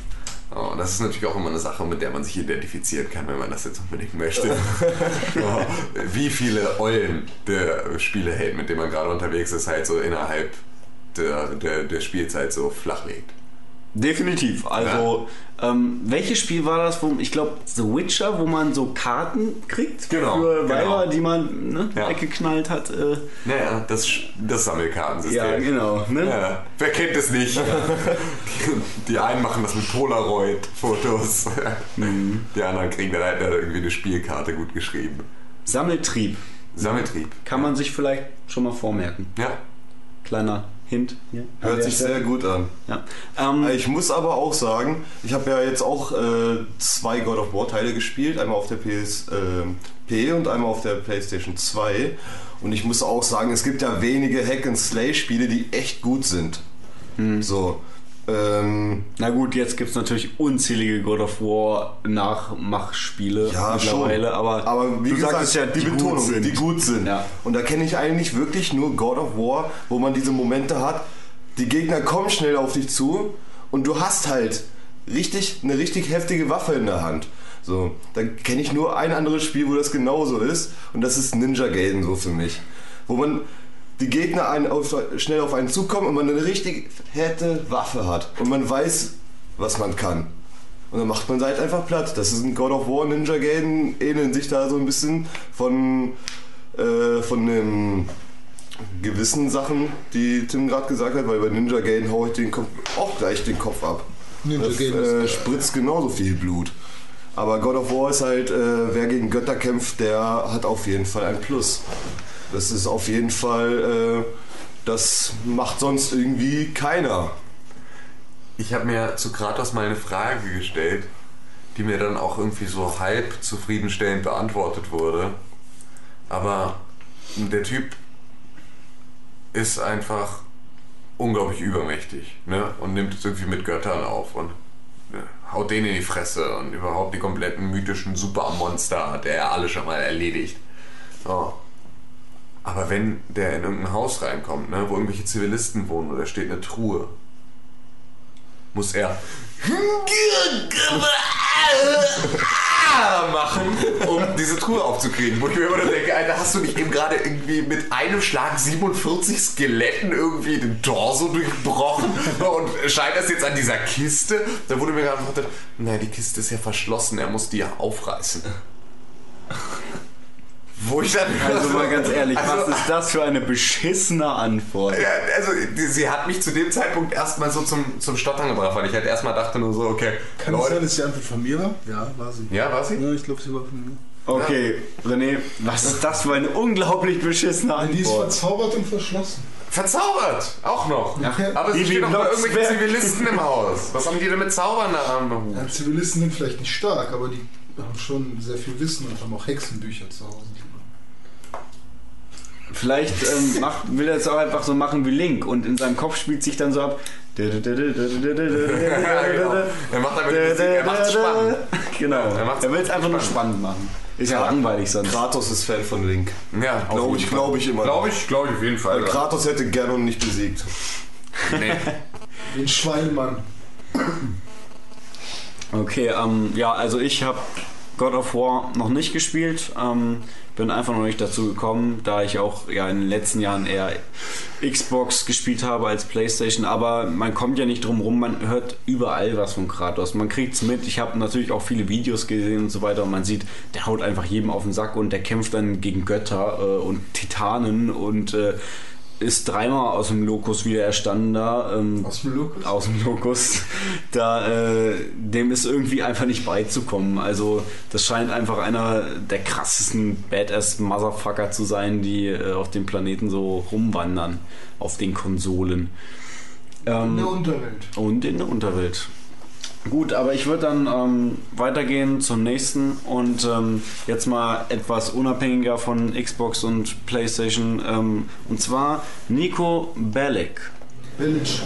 Oh, das ist natürlich auch immer eine Sache, mit der man sich identifizieren kann, wenn man das jetzt unbedingt möchte. Ja, wie viele Eulen der Spieleheld, mit dem man gerade unterwegs ist, halt so innerhalb der, der, der Spielzeit so flachlegt. Definitiv. Also, ähm, welches Spiel war das, wo ich glaube The Witcher, wo man so Karten kriegt Genau, für genau. Weiber, die man ne, Ja. weggeknallt hat. Äh, Naja, das, das Sammelkartensystem. ja, genau. Ne? Ja, wer kennt es nicht? Die, die einen machen das mit Polaroid-Fotos. Mhm. Die anderen kriegen dann halt irgendwie eine Spielkarte gut geschrieben. Sammeltrieb. Sammeltrieb. Kann man sich vielleicht schon mal vormerken. Ja. Kleiner Hint. An Hört sich sehr gut an. Ja. Ähm, Ich muss aber auch sagen, ich habe ja jetzt auch äh, zwei God of War Teile gespielt, einmal auf der PSP und einmal auf der PlayStation 2. Und ich muss auch sagen, es gibt ja wenige Hack and Slay Spiele, die echt gut sind. Hm. So. Ähm, Na gut, jetzt gibt es natürlich unzählige God of War Nachmachspiele ja, mittlerweile, schon. aber, aber wie du gesagt, sagtest ja, die, die, Betonung, gut sind. die gut sind. Ja. Und da kenne ich eigentlich wirklich nur God of War, wo man diese Momente hat, die Gegner kommen schnell auf dich zu und du hast halt richtig eine richtig heftige Waffe in der Hand. So, da kenne ich nur ein anderes Spiel, wo das genauso ist und das ist Ninja Gaiden so für mich. Wo man die Gegner einen auf, schnell auf einen zukommen und man eine richtig fette Waffe hat und man weiß, was man kann. Und dann macht man sie halt einfach platt. Das ist ein God of War Ninja Gaiden, ähneln sich da so ein bisschen von, äh, von den gewissen Sachen, die Tim gerade gesagt hat, weil bei Ninja Gaiden hau ich den Kopf, auch gleich den Kopf ab. Ninja das Gaiden äh, spritzt genauso viel Blut. Aber God of War ist halt, äh, wer gegen Götter kämpft, der hat auf jeden Fall ein Plus. Das ist auf jeden Fall, äh, das macht sonst irgendwie keiner. Ich habe mir zu Kratos mal eine Frage gestellt, die mir dann auch irgendwie so halb zufriedenstellend beantwortet wurde. Aber der Typ ist einfach unglaublich übermächtig ne? und nimmt es irgendwie mit Göttern auf und ne, haut denen in die Fresse und überhaupt die kompletten mythischen Supermonster hat er alle schon mal erledigt. So. Aber wenn der in irgendein Haus reinkommt, ne, wo irgendwelche Zivilisten wohnen oder steht eine Truhe, muss er machen, um diese Truhe aufzukriegen. Wo ich mir immer denke, Alter, hast du nicht eben gerade irgendwie mit einem Schlag 47 Skeletten irgendwie den Torso durchbrochen und scheiterst jetzt an dieser Kiste? Da wurde mir geantwortet, nein, die Kiste ist ja verschlossen, er muss die ja aufreißen. Wo ich dann Also mal ganz ehrlich, Also- was ist das für eine beschissene Antwort? ja, also sie hat mich zu dem Zeitpunkt erstmal so zum, zum Stottern gebracht, weil ich halt erstmal dachte nur so, okay, Kann Leute. sein, dass die Antwort von mir war? Ja, war sie. Ja, war sie? Ja, ich glaube, sie war von mir. Okay, René, was ist das für eine unglaublich beschissene Die ist Antwort? verzaubert und verschlossen. Verzaubert, auch noch. Ach, Aber es stehen mal Blocksberg. irgendwelche Zivilisten im Haus. Was haben die denn mit Zaubern da am Hut? Ja, Zivilisten sind vielleicht nicht stark, aber die haben schon sehr viel Wissen und haben auch Hexenbücher zu Hause. Vielleicht ähm, macht, will er es auch einfach so machen wie Link und in seinem Kopf spielt sich dann so ab. Ja, genau. Er macht einfach die Musik, er macht's spannend. Genau, Er er will es einfach nur spannend machen. Ist ja langweilig sonst. Kratos ist Fan von Link. Ja, Glaube ich, glaube ich immer. Glaube ich, glaube ich auf jeden Fall. Weil Kratos hätte Ganon nicht besiegt. Nee. Den Schweinmann. Okay, ähm, ja, also ich habe God of War noch nicht gespielt. Ähm, bin einfach noch nicht dazu gekommen, da ich auch ja in den letzten Jahren eher Xbox gespielt habe als Playstation. Aber man kommt ja nicht drum rum, man hört überall was von Kratos. Man kriegt's mit. Ich habe natürlich auch viele Videos gesehen und so weiter und man sieht, der haut einfach jedem auf den Sack und der kämpft dann gegen Götter äh, und Titanen und äh, ist dreimal aus dem Lokus wieder erstanden da. Ähm, Aus dem Lokus? Aus dem Lokus. Da, äh, dem ist irgendwie einfach nicht beizukommen. Also, das scheint einfach einer der krassesten Badass-Motherfucker zu sein, die äh, auf dem Planeten so rumwandern. Auf den Konsolen. Ähm, In der Unterwelt. und in der Unterwelt. Gut, aber ich würde dann ähm, weitergehen zum nächsten und ähm, jetzt mal etwas unabhängiger von Xbox und PlayStation. Ähm, und zwar Nico Bellic. Village.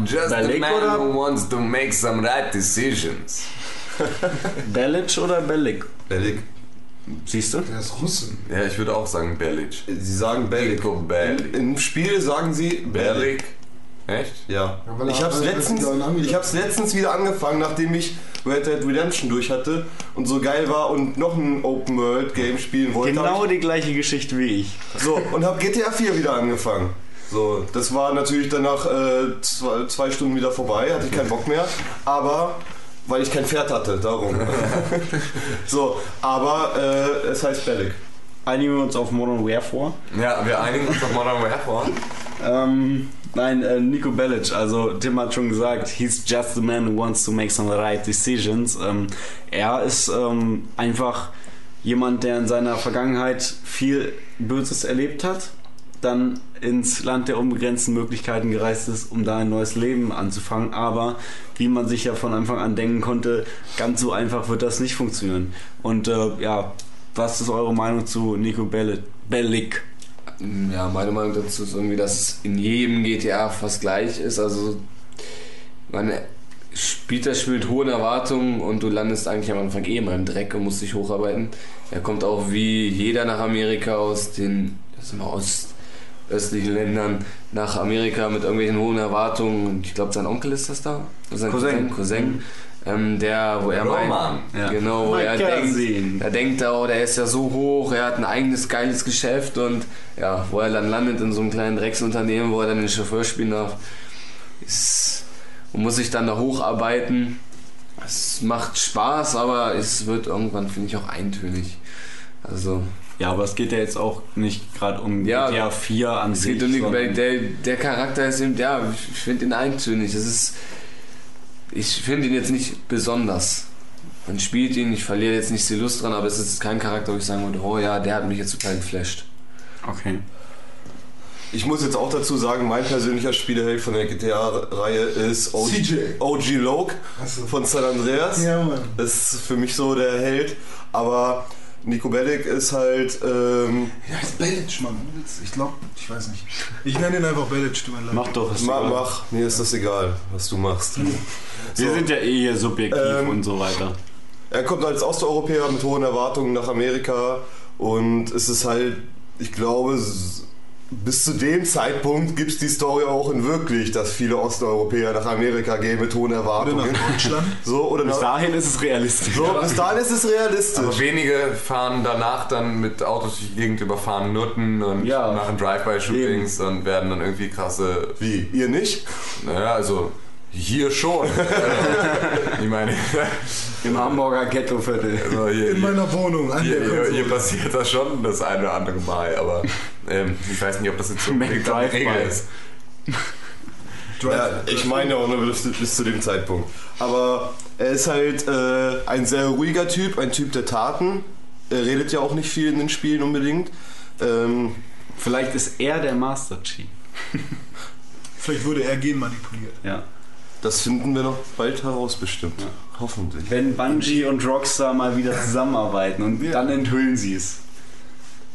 I'm just a Bellic man oder- who wants to make some right decisions. Bellic oder Bellic? Bellic. Siehst du? Der ist Russe. Ja, ich würde auch sagen Bellic. Sie sagen Bellic. Nico Bellic. Im Spiel sagen sie Bellic. Bellic. Echt? Ja. Ja, Ich hab's weil er letztens, ich hab's letztens wieder angefangen, nachdem ich Red Dead Redemption durch hatte und so geil war und noch ein Open World Game spielen wollte. Genau die gleiche Geschichte wie ich. ich, so und hab GTA 4 wieder angefangen. So, das war natürlich danach äh, zwei, zwei Stunden wieder vorbei, hatte ich keinen Bock mehr, aber weil ich kein Pferd hatte, darum. so, aber äh, es heißt Bellic. Einigen wir uns auf Modern Warfare. Ja, wir einigen uns auf Modern Warfare. Ähm, nein, äh, Nico Bellic, also Tim hat schon gesagt, he's just the man who wants to make some right decisions. Ähm, er ist ähm, einfach jemand, der in seiner Vergangenheit viel Böses erlebt hat, dann ins Land der unbegrenzten Möglichkeiten gereist ist, um da ein neues Leben anzufangen. Aber wie man sich ja von Anfang an denken konnte, ganz so einfach wird das nicht funktionieren. Und äh, ja, was ist eure Meinung zu Nico Bellic? Ja, meine Meinung dazu ist irgendwie, dass in jedem GTA fast gleich ist. Also, man spielt das Spiel mit hohen Erwartungen und du landest eigentlich am Anfang eh immer im Dreck und musst dich hocharbeiten. Er kommt auch wie jeder nach Amerika aus den das sind wir ostöstlichen Ländern nach Amerika mit irgendwelchen hohen Erwartungen. Und ich glaube, sein Onkel ist das da? Sein Cousin. Cousin. Ähm, der, wo er meint, Roman. Ja. genau, wo er denkt, Cousin. er denkt da, oh, der ist ja so hoch, er hat ein eigenes geiles Geschäft und ja, wo er dann landet in so einem kleinen Drecksunternehmen, wo er dann den Chauffeur spielen darf, ist, und muss sich dann da hocharbeiten. Es macht Spaß, aber es wird irgendwann, finde ich, auch eintönig. Also, Ja, aber es geht ja jetzt auch nicht gerade um Ja, GTA 4 an es sich. geht um Bellic. Der, der Charakter ist eben, ja, ich finde ihn eintönig. Das ist, ich finde ihn jetzt nicht besonders. Man spielt ihn, ich verliere jetzt nicht die Lust dran, aber es ist kein Charakter, wo ich sagen würde, oh ja, der hat mich jetzt total geflasht. Okay. Ich muss jetzt auch dazu sagen, mein persönlicher Spieleheld von der GTA-Reihe ist OG, CJ. OG Loke Achso. von San Andreas. Ja, Mann. Das ist für mich so der Held. Aber Nico Bellic ist halt. Ähm, Ja, ist Bellic, Mann. Ich glaube, ich weiß nicht. Ich nenne ihn einfach Bellic, tut mir leid. Mach doch. ist mach, egal. mach, mir ist das egal, was du machst. Wir So. sind ja eh hier subjektiv Ähm, und so weiter. Er kommt als Osteuropäer mit hohen Erwartungen nach Amerika und es ist halt, ich glaube, bis zu dem Zeitpunkt gibt es die Story auch in wirklich, dass viele Osteuropäer nach Amerika gehen mit hohen Oder Erwartungen. nach Deutschland. So, oder Bis dahin ist es realistisch. so, bis dahin ist es realistisch. Aber wenige fahren danach dann mit Autos durch die Gegend, überfahren Nutten und Ja. machen Drive-By-Shootings und werden dann irgendwie krasse. Wie? Ihr nicht? Naja, also hier schon. ich meine, Im Hamburger Ghettoviertel. also hier, In meiner Wohnung, an hier, der hier, hier passiert das schon das eine oder andere Mal, aber ähm, ich weiß nicht, ob das jetzt so eine Drive-By. Regel ist. Ja, ich meine auch nur bis, bis zu dem Zeitpunkt. Aber er ist halt äh, ein sehr ruhiger Typ, ein Typ der Taten. Er redet ja auch nicht viel in den Spielen unbedingt. Ähm, Vielleicht ist er der Master Chief. Vielleicht wurde er genmanipuliert. Ja. das finden wir noch bald heraus bestimmt. Hoffentlich. Wenn Bungie und Rockstar mal wieder zusammenarbeiten und Ja. dann enthüllen sie es.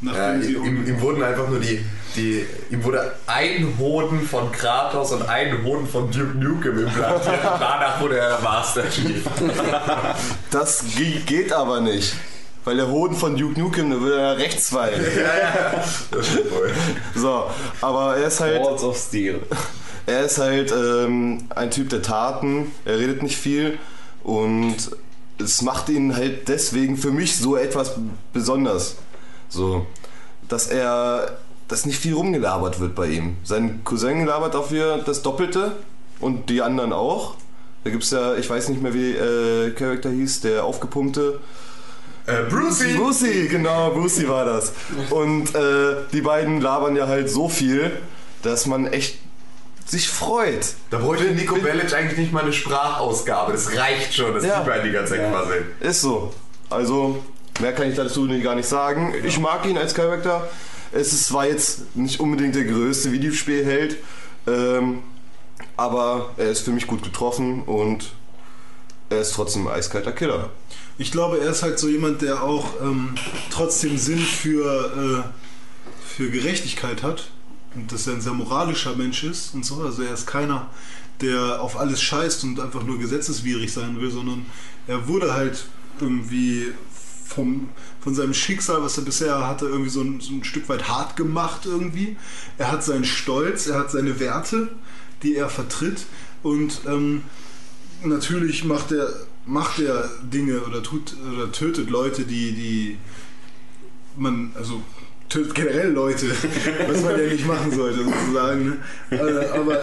Ja, Nachdem sie ihm, ihm wurden einfach nur die, die. Ihm wurde ein Hoden von Kratos und ein Hoden von Duke Nukem implantiert. Danach wurde er der Master Chief. Das ge- geht aber nicht. Weil der Hoden von Duke Nukem, der würde ja rechts fallen. Das stimmt wohl. So, aber er ist halt, Balls of Steel. er ist halt ähm, ein Typ der Taten. Er redet nicht viel und es macht ihn halt deswegen für mich so etwas besonders. So, dass er, dass nicht viel rumgelabert wird bei ihm. Sein Cousin labert dafür das Doppelte und die anderen auch. Da gibt's ja, ich weiß nicht mehr wie äh, Charakter hieß, der aufgepumpte. Äh, Brucey! Brucey, genau, Brucey war das. Und äh, die beiden labern ja halt so viel, dass man echt sich freut. Da bräuchte Nico Bellic eigentlich nicht mal eine Sprachausgabe. Das reicht schon, dass Ja. die beiden die ganze Zeit quasi. Ist so. Also, mehr kann ich dazu gar nicht sagen. Ich mag ihn als Charakter. Es ist zwar jetzt nicht unbedingt der größte Videospielheld, ähm, aber er ist für mich gut getroffen und er ist trotzdem ein eiskalter Killer. Ich glaube, er ist halt so jemand, der auch ähm, trotzdem Sinn für, äh, für Gerechtigkeit hat. Und dass er ein sehr moralischer Mensch ist und so. Also er ist keiner, der auf alles scheißt und einfach nur gesetzeswidrig sein will, sondern er wurde halt irgendwie vom, von seinem Schicksal, was er bisher hatte, irgendwie so ein, so ein Stück weit hart gemacht irgendwie. Er hat seinen Stolz, er hat seine Werte, die er vertritt und ähm, natürlich macht er, macht er Dinge oder tut oder tötet Leute, die, die man, also tötet generell Leute, was man ja nicht machen sollte sozusagen. Ne? Äh, aber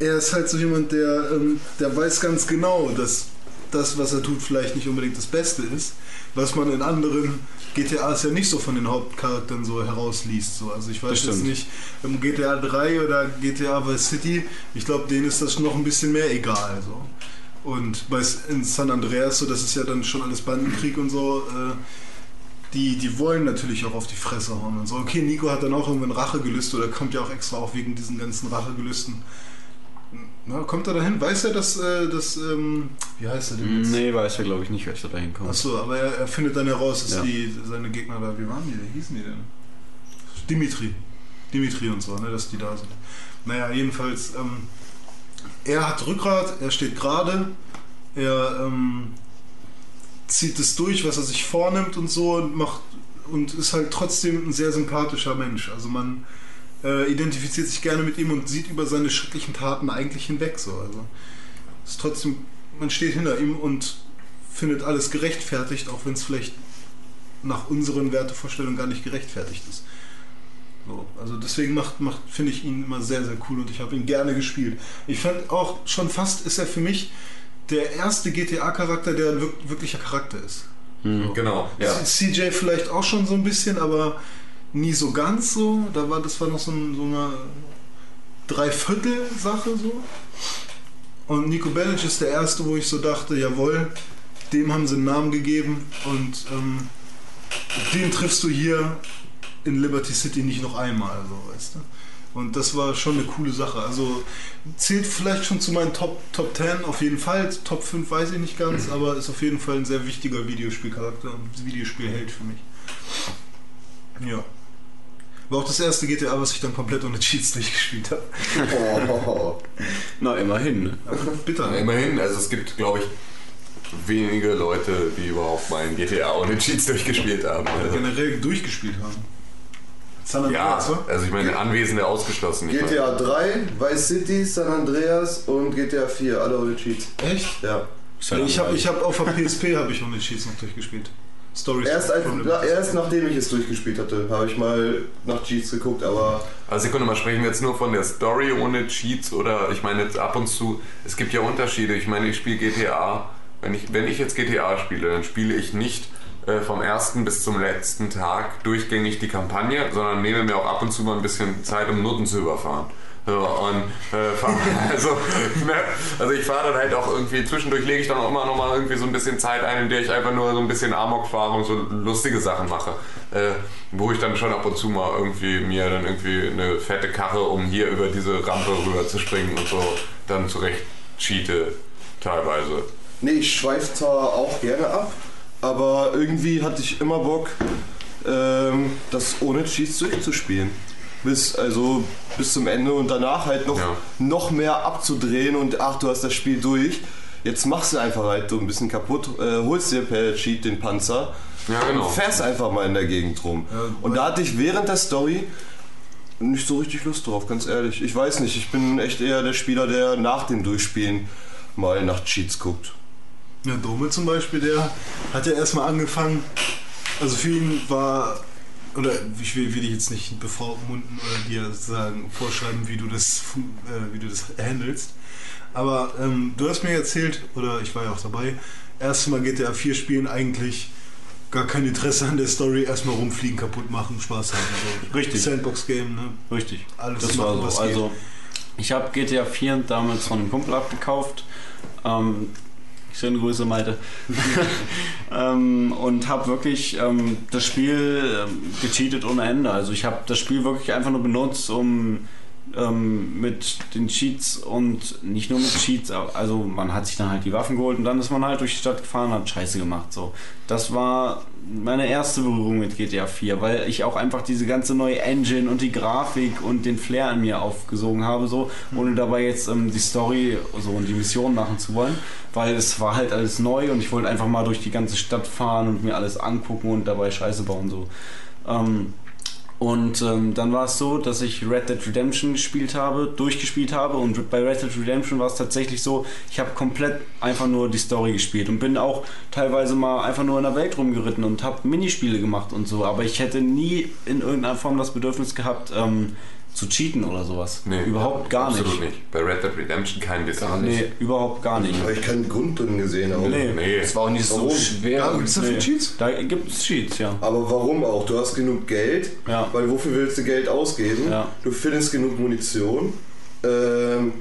er ist halt so jemand, der, ähm, der weiß ganz genau, dass das, was er tut, vielleicht nicht unbedingt das Beste ist, was man in anderen GTAs ja nicht so von den Hauptcharakteren so herausliest. So. Also ich weiß jetzt nicht, im GTA 3 oder GTA Vice City, ich glaube, denen ist das noch ein bisschen mehr egal. So. Und bei, in San Andreas, so, das ist ja dann schon alles Bandenkrieg und so, äh, die, die wollen natürlich auch auf die Fresse hauen und so. Okay, Nico hat dann auch irgendwann Rachegelüste oder kommt ja auch extra auch wegen diesen ganzen Rachegelüsten. Na, kommt er dahin? Weiß er, dass, äh, dass ähm, wie heißt er denn jetzt? Nee, weiß er glaube ich nicht, welcher da hinkommt. Achso, aber er, er findet dann heraus, dass Ja. die, seine Gegner da, wie waren die, wie hießen die denn? Dimitri. Dimitri und so, ne, dass die da sind. Naja, jedenfalls, ähm, er hat Rückgrat, er steht gerade, er ähm, zieht es durch, was er sich vornimmt und so und macht und ist halt trotzdem ein sehr sympathischer Mensch. Also man äh, identifiziert sich gerne mit ihm und sieht über seine schrecklichen Taten eigentlich hinweg. So. Also ist trotzdem, man steht hinter ihm und findet alles gerechtfertigt, auch wenn es vielleicht nach unseren Wertevorstellungen gar nicht gerechtfertigt ist. So, also deswegen macht, macht finde ich ihn immer sehr, sehr cool und ich habe ihn gerne gespielt. Ich fand auch schon fast ist er für mich der erste GTA-Charakter, der ein wirk- wirklicher Charakter ist. Genau, ja. CJ vielleicht auch schon so ein bisschen, aber nie so ganz so. Da war, das war noch so, ein, so eine Dreiviertel-Sache so. Und Nico Bellic ist der erste, wo ich so dachte, jawohl, dem haben sie einen Namen gegeben und ähm, den triffst du hier in Liberty City nicht noch einmal, so weißt du. Und das war schon eine coole Sache. Also zählt vielleicht schon zu meinen Top, Top 10 auf jeden Fall. Top 5 weiß ich nicht ganz, aber ist auf jeden Fall ein sehr wichtiger Videospielcharakter und Videospielheld für mich. Ja. War auch das erste GTA, was ich dann komplett ohne Cheats durchgespielt habe. Oh. Na, immerhin. Ne? Aber bitter. Ja, immerhin, also es gibt, glaube ich, wenige Leute, die überhaupt mal ein GTA ohne Cheats durchgespielt haben. Also, Generell durchgespielt haben. San ja, Andreas, ne? also ich meine, Anwesende ausgeschlossen. GTA 3, Vice City, San Andreas und GTA 4, alle ohne Cheats. Echt? Ja. Ich habe ich hab auf der PSP habe ich ohne Cheats noch durchgespielt. Stories. Erst, als, erst nachdem ich es durchgespielt hatte, habe ich mal nach Cheats geguckt, aber Also Sekunde mal, sprechen wir jetzt nur von der Story ohne Cheats oder ich meine jetzt ab und zu, es gibt ja Unterschiede. Ich meine, ich spiele GTA, wenn ich, wenn ich jetzt GTA spiele, dann spiele ich nicht äh, vom ersten bis zum letzten Tag durchgängig die Kampagne, sondern nehme mir auch ab und zu mal ein bisschen Zeit, um Nutten zu überfahren. So, und äh, fahr, also, ne, also ich fahre dann halt auch irgendwie, zwischendurch lege ich dann auch immer noch mal irgendwie so ein bisschen Zeit ein, in der ich einfach nur so ein bisschen Amok fahre und so lustige Sachen mache. Äh, wo ich dann schon ab und zu mal irgendwie mir dann irgendwie eine fette Karre, um hier über diese Rampe rüber zu springen und so, dann zurecht cheate teilweise. Nee, ich schweife zwar auch gerne ab, aber irgendwie hatte ich immer Bock, ähm, das ohne Cheats durchzuspielen. Bis, also, bis zum Ende und danach halt noch, Ja. noch mehr abzudrehen und ach, du hast das Spiel durch. Jetzt machst du einfach halt so ein bisschen kaputt, äh, holst dir per Cheat den Panzer Ja, genau. und fährst einfach mal in der Gegend rum. und da hatte ich während der Story nicht so richtig Lust drauf, ganz ehrlich. Ich weiß nicht, ich bin echt eher der Spieler, der nach dem Durchspielen mal nach Cheats guckt. Ja, Dome zum Beispiel, der hat ja erstmal angefangen, also für ihn war, oder ich will, will dich jetzt nicht bevormunden oder dir sagen, vorschreiben, wie du das, äh, wie du das handelst, aber ähm, du hast mir erzählt, oder ich war ja auch dabei, erstmal GTA 4 spielen eigentlich gar kein Interesse an der Story, erstmal rumfliegen, kaputt machen, Spaß haben. So. Richtig. Sandbox-Game, ne? Richtig. Alles das machen, war was so. geht. Also, ich habe GTA 4 damals von einem Kumpel abgekauft. Ähm, schöne Grüße, Malte. ähm, und habe wirklich ähm, das Spiel ähm, gecheatet ohne Ende. Also ich habe das Spiel wirklich einfach nur benutzt, um ähm, mit den Cheats und nicht nur mit Cheats, also man hat sich dann halt die Waffen geholt und dann ist man halt durch die Stadt gefahren und hat Scheiße gemacht. So. Das war meine erste Berührung mit GTA 4, weil ich auch einfach diese ganze neue Engine und die Grafik und den Flair an mir aufgesogen habe, so, ohne dabei jetzt ähm, die Story so und die Mission machen zu wollen, weil es war halt alles neu und ich wollte einfach mal durch die ganze Stadt fahren und mir alles angucken und dabei Scheiße bauen, so. Ähm, und ähm, dann war es so, dass ich Red Dead Redemption gespielt habe, durchgespielt habe. Und bei Red Dead Redemption war es tatsächlich so, ich habe komplett einfach nur die Story gespielt und bin auch teilweise mal einfach nur in der Welt rumgeritten und habe Minispiele gemacht und so. Aber ich hätte nie in irgendeiner Form das Bedürfnis gehabt, ähm, zu cheaten oder sowas. Nee, überhaupt gar nicht. Absolut nicht. Bei Red Dead Redemption kein bisschen. Gar nicht. Nee, überhaupt gar nicht. Habe ich keinen Grund drin gesehen. Aber, Nee. Nee. Es war auch nicht so Warum? schwer. Ja, gibt's dafür Nee. Cheats? Da gibt es Cheats, ja. aber warum auch? Du hast genug Geld, Ja. weil wofür willst du Geld ausgeben? Ja. Du findest genug Munition. Ähm,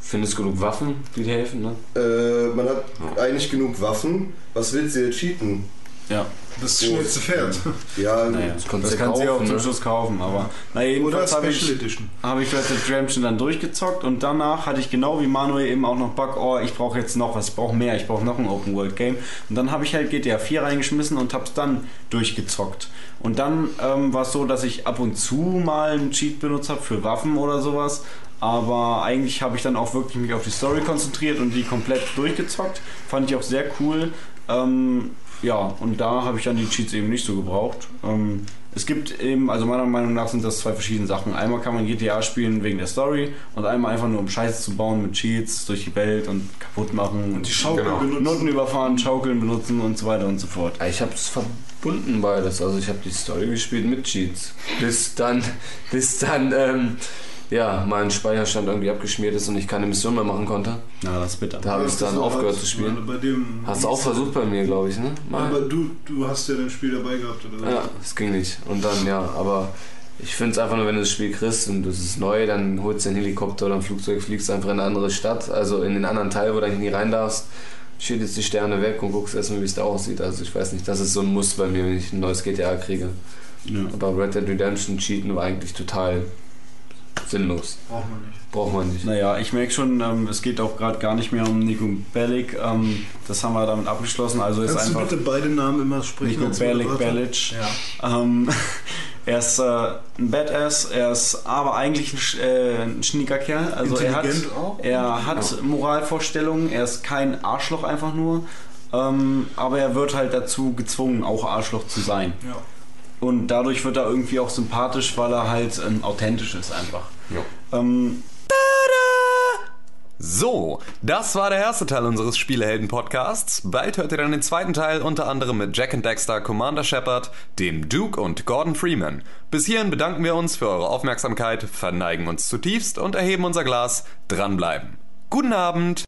Findest genug Waffen, die dir helfen, ne? äh, man hat eigentlich genug Waffen. Was willst du jetzt cheaten? Ja. Das schnellste Pferd. Ja, Naja, Das das, du ja auch kaufen, zum ne? Schluss kaufen, aber na Oder jedenfalls habe Special ich, Edition. habe ich Red Dead Redemption dann durchgezockt und danach hatte ich genau wie Manuel eben auch noch Bock, oh, ich brauche jetzt noch was, ich brauche mehr, ich brauche noch ein Open World Game und dann habe ich halt GTA 4 reingeschmissen und habe es dann durchgezockt. Und dann ähm, war es so, dass ich ab und zu mal einen Cheat benutzt habe für Waffen oder sowas, aber eigentlich habe ich dann auch wirklich mich auf die Story konzentriert und die komplett durchgezockt. Fand ich auch sehr cool. Ähm, ja, und da habe ich dann die Cheats eben nicht so gebraucht. Ähm, es gibt eben, also meiner Meinung nach sind das zwei verschiedene Sachen. Einmal kann man GTA spielen wegen der Story und einmal einfach nur um Scheiße zu bauen mit Cheats durch die Welt und kaputt machen und Die Schaukel Genau. benutzen. Noten überfahren, Schaukeln benutzen und so weiter und so fort. Ich habe es verbunden beides. Also ich habe die Story gespielt mit Cheats. Bis dann, bis dann, ähm, ja, mein Speicherstand irgendwie abgeschmiert ist und ich keine Mission mehr machen konnte. Na, das ist bitter. Da habe ich dann aufgehört zu spielen. Bei dem Hast du auch versucht bei mir, glaube ich, ne? Mal. Aber du, du hast ja dein Spiel dabei gehabt, oder? Ja, es ging nicht. Und dann, ja, aber ich finde es einfach nur, wenn du das Spiel kriegst und es ist neu, dann holst du einen Helikopter oder ein Flugzeug, fliegst einfach in eine andere Stadt, also in den anderen Teil, wo du eigentlich nie rein darfst, schältest die Sterne weg und guckst erstmal, wie es da aussieht. Also ich weiß nicht, das ist so ein Muss bei mir, wenn ich ein neues GTA kriege. Ja. Aber Red Dead Redemption Cheaten war eigentlich total sinnlos. Braucht man nicht. Braucht man nicht. Naja, ich merke schon, ähm, es geht auch gerade gar nicht mehr um Nico Bellic. Ähm, das haben wir damit abgeschlossen. Also ist Kannst du einfach bitte beide Namen immer sprechen? Nico Bellic? Bellic. Ähm, er ist äh, ein Badass, er ist aber eigentlich ein, äh, ein schnieker Kerl. Also er hat, auch? er hat Moralvorstellungen, er ist kein Arschloch einfach nur. Ähm, aber er wird halt dazu gezwungen, auch Arschloch zu sein. Ja. Und dadurch wird er irgendwie auch sympathisch, weil er halt ähm, authentisch ist einfach. Ja. Ähm, So, das war der erste Teil unseres Spielehelden-Podcasts. Bald hört ihr dann den zweiten Teil unter anderem mit Jack and Dexter, Commander Shepard, dem Duke und Gordon Freeman. Bis hierhin bedanken wir uns für eure Aufmerksamkeit, verneigen uns zutiefst und erheben unser Glas. Dranbleiben. Guten Abend!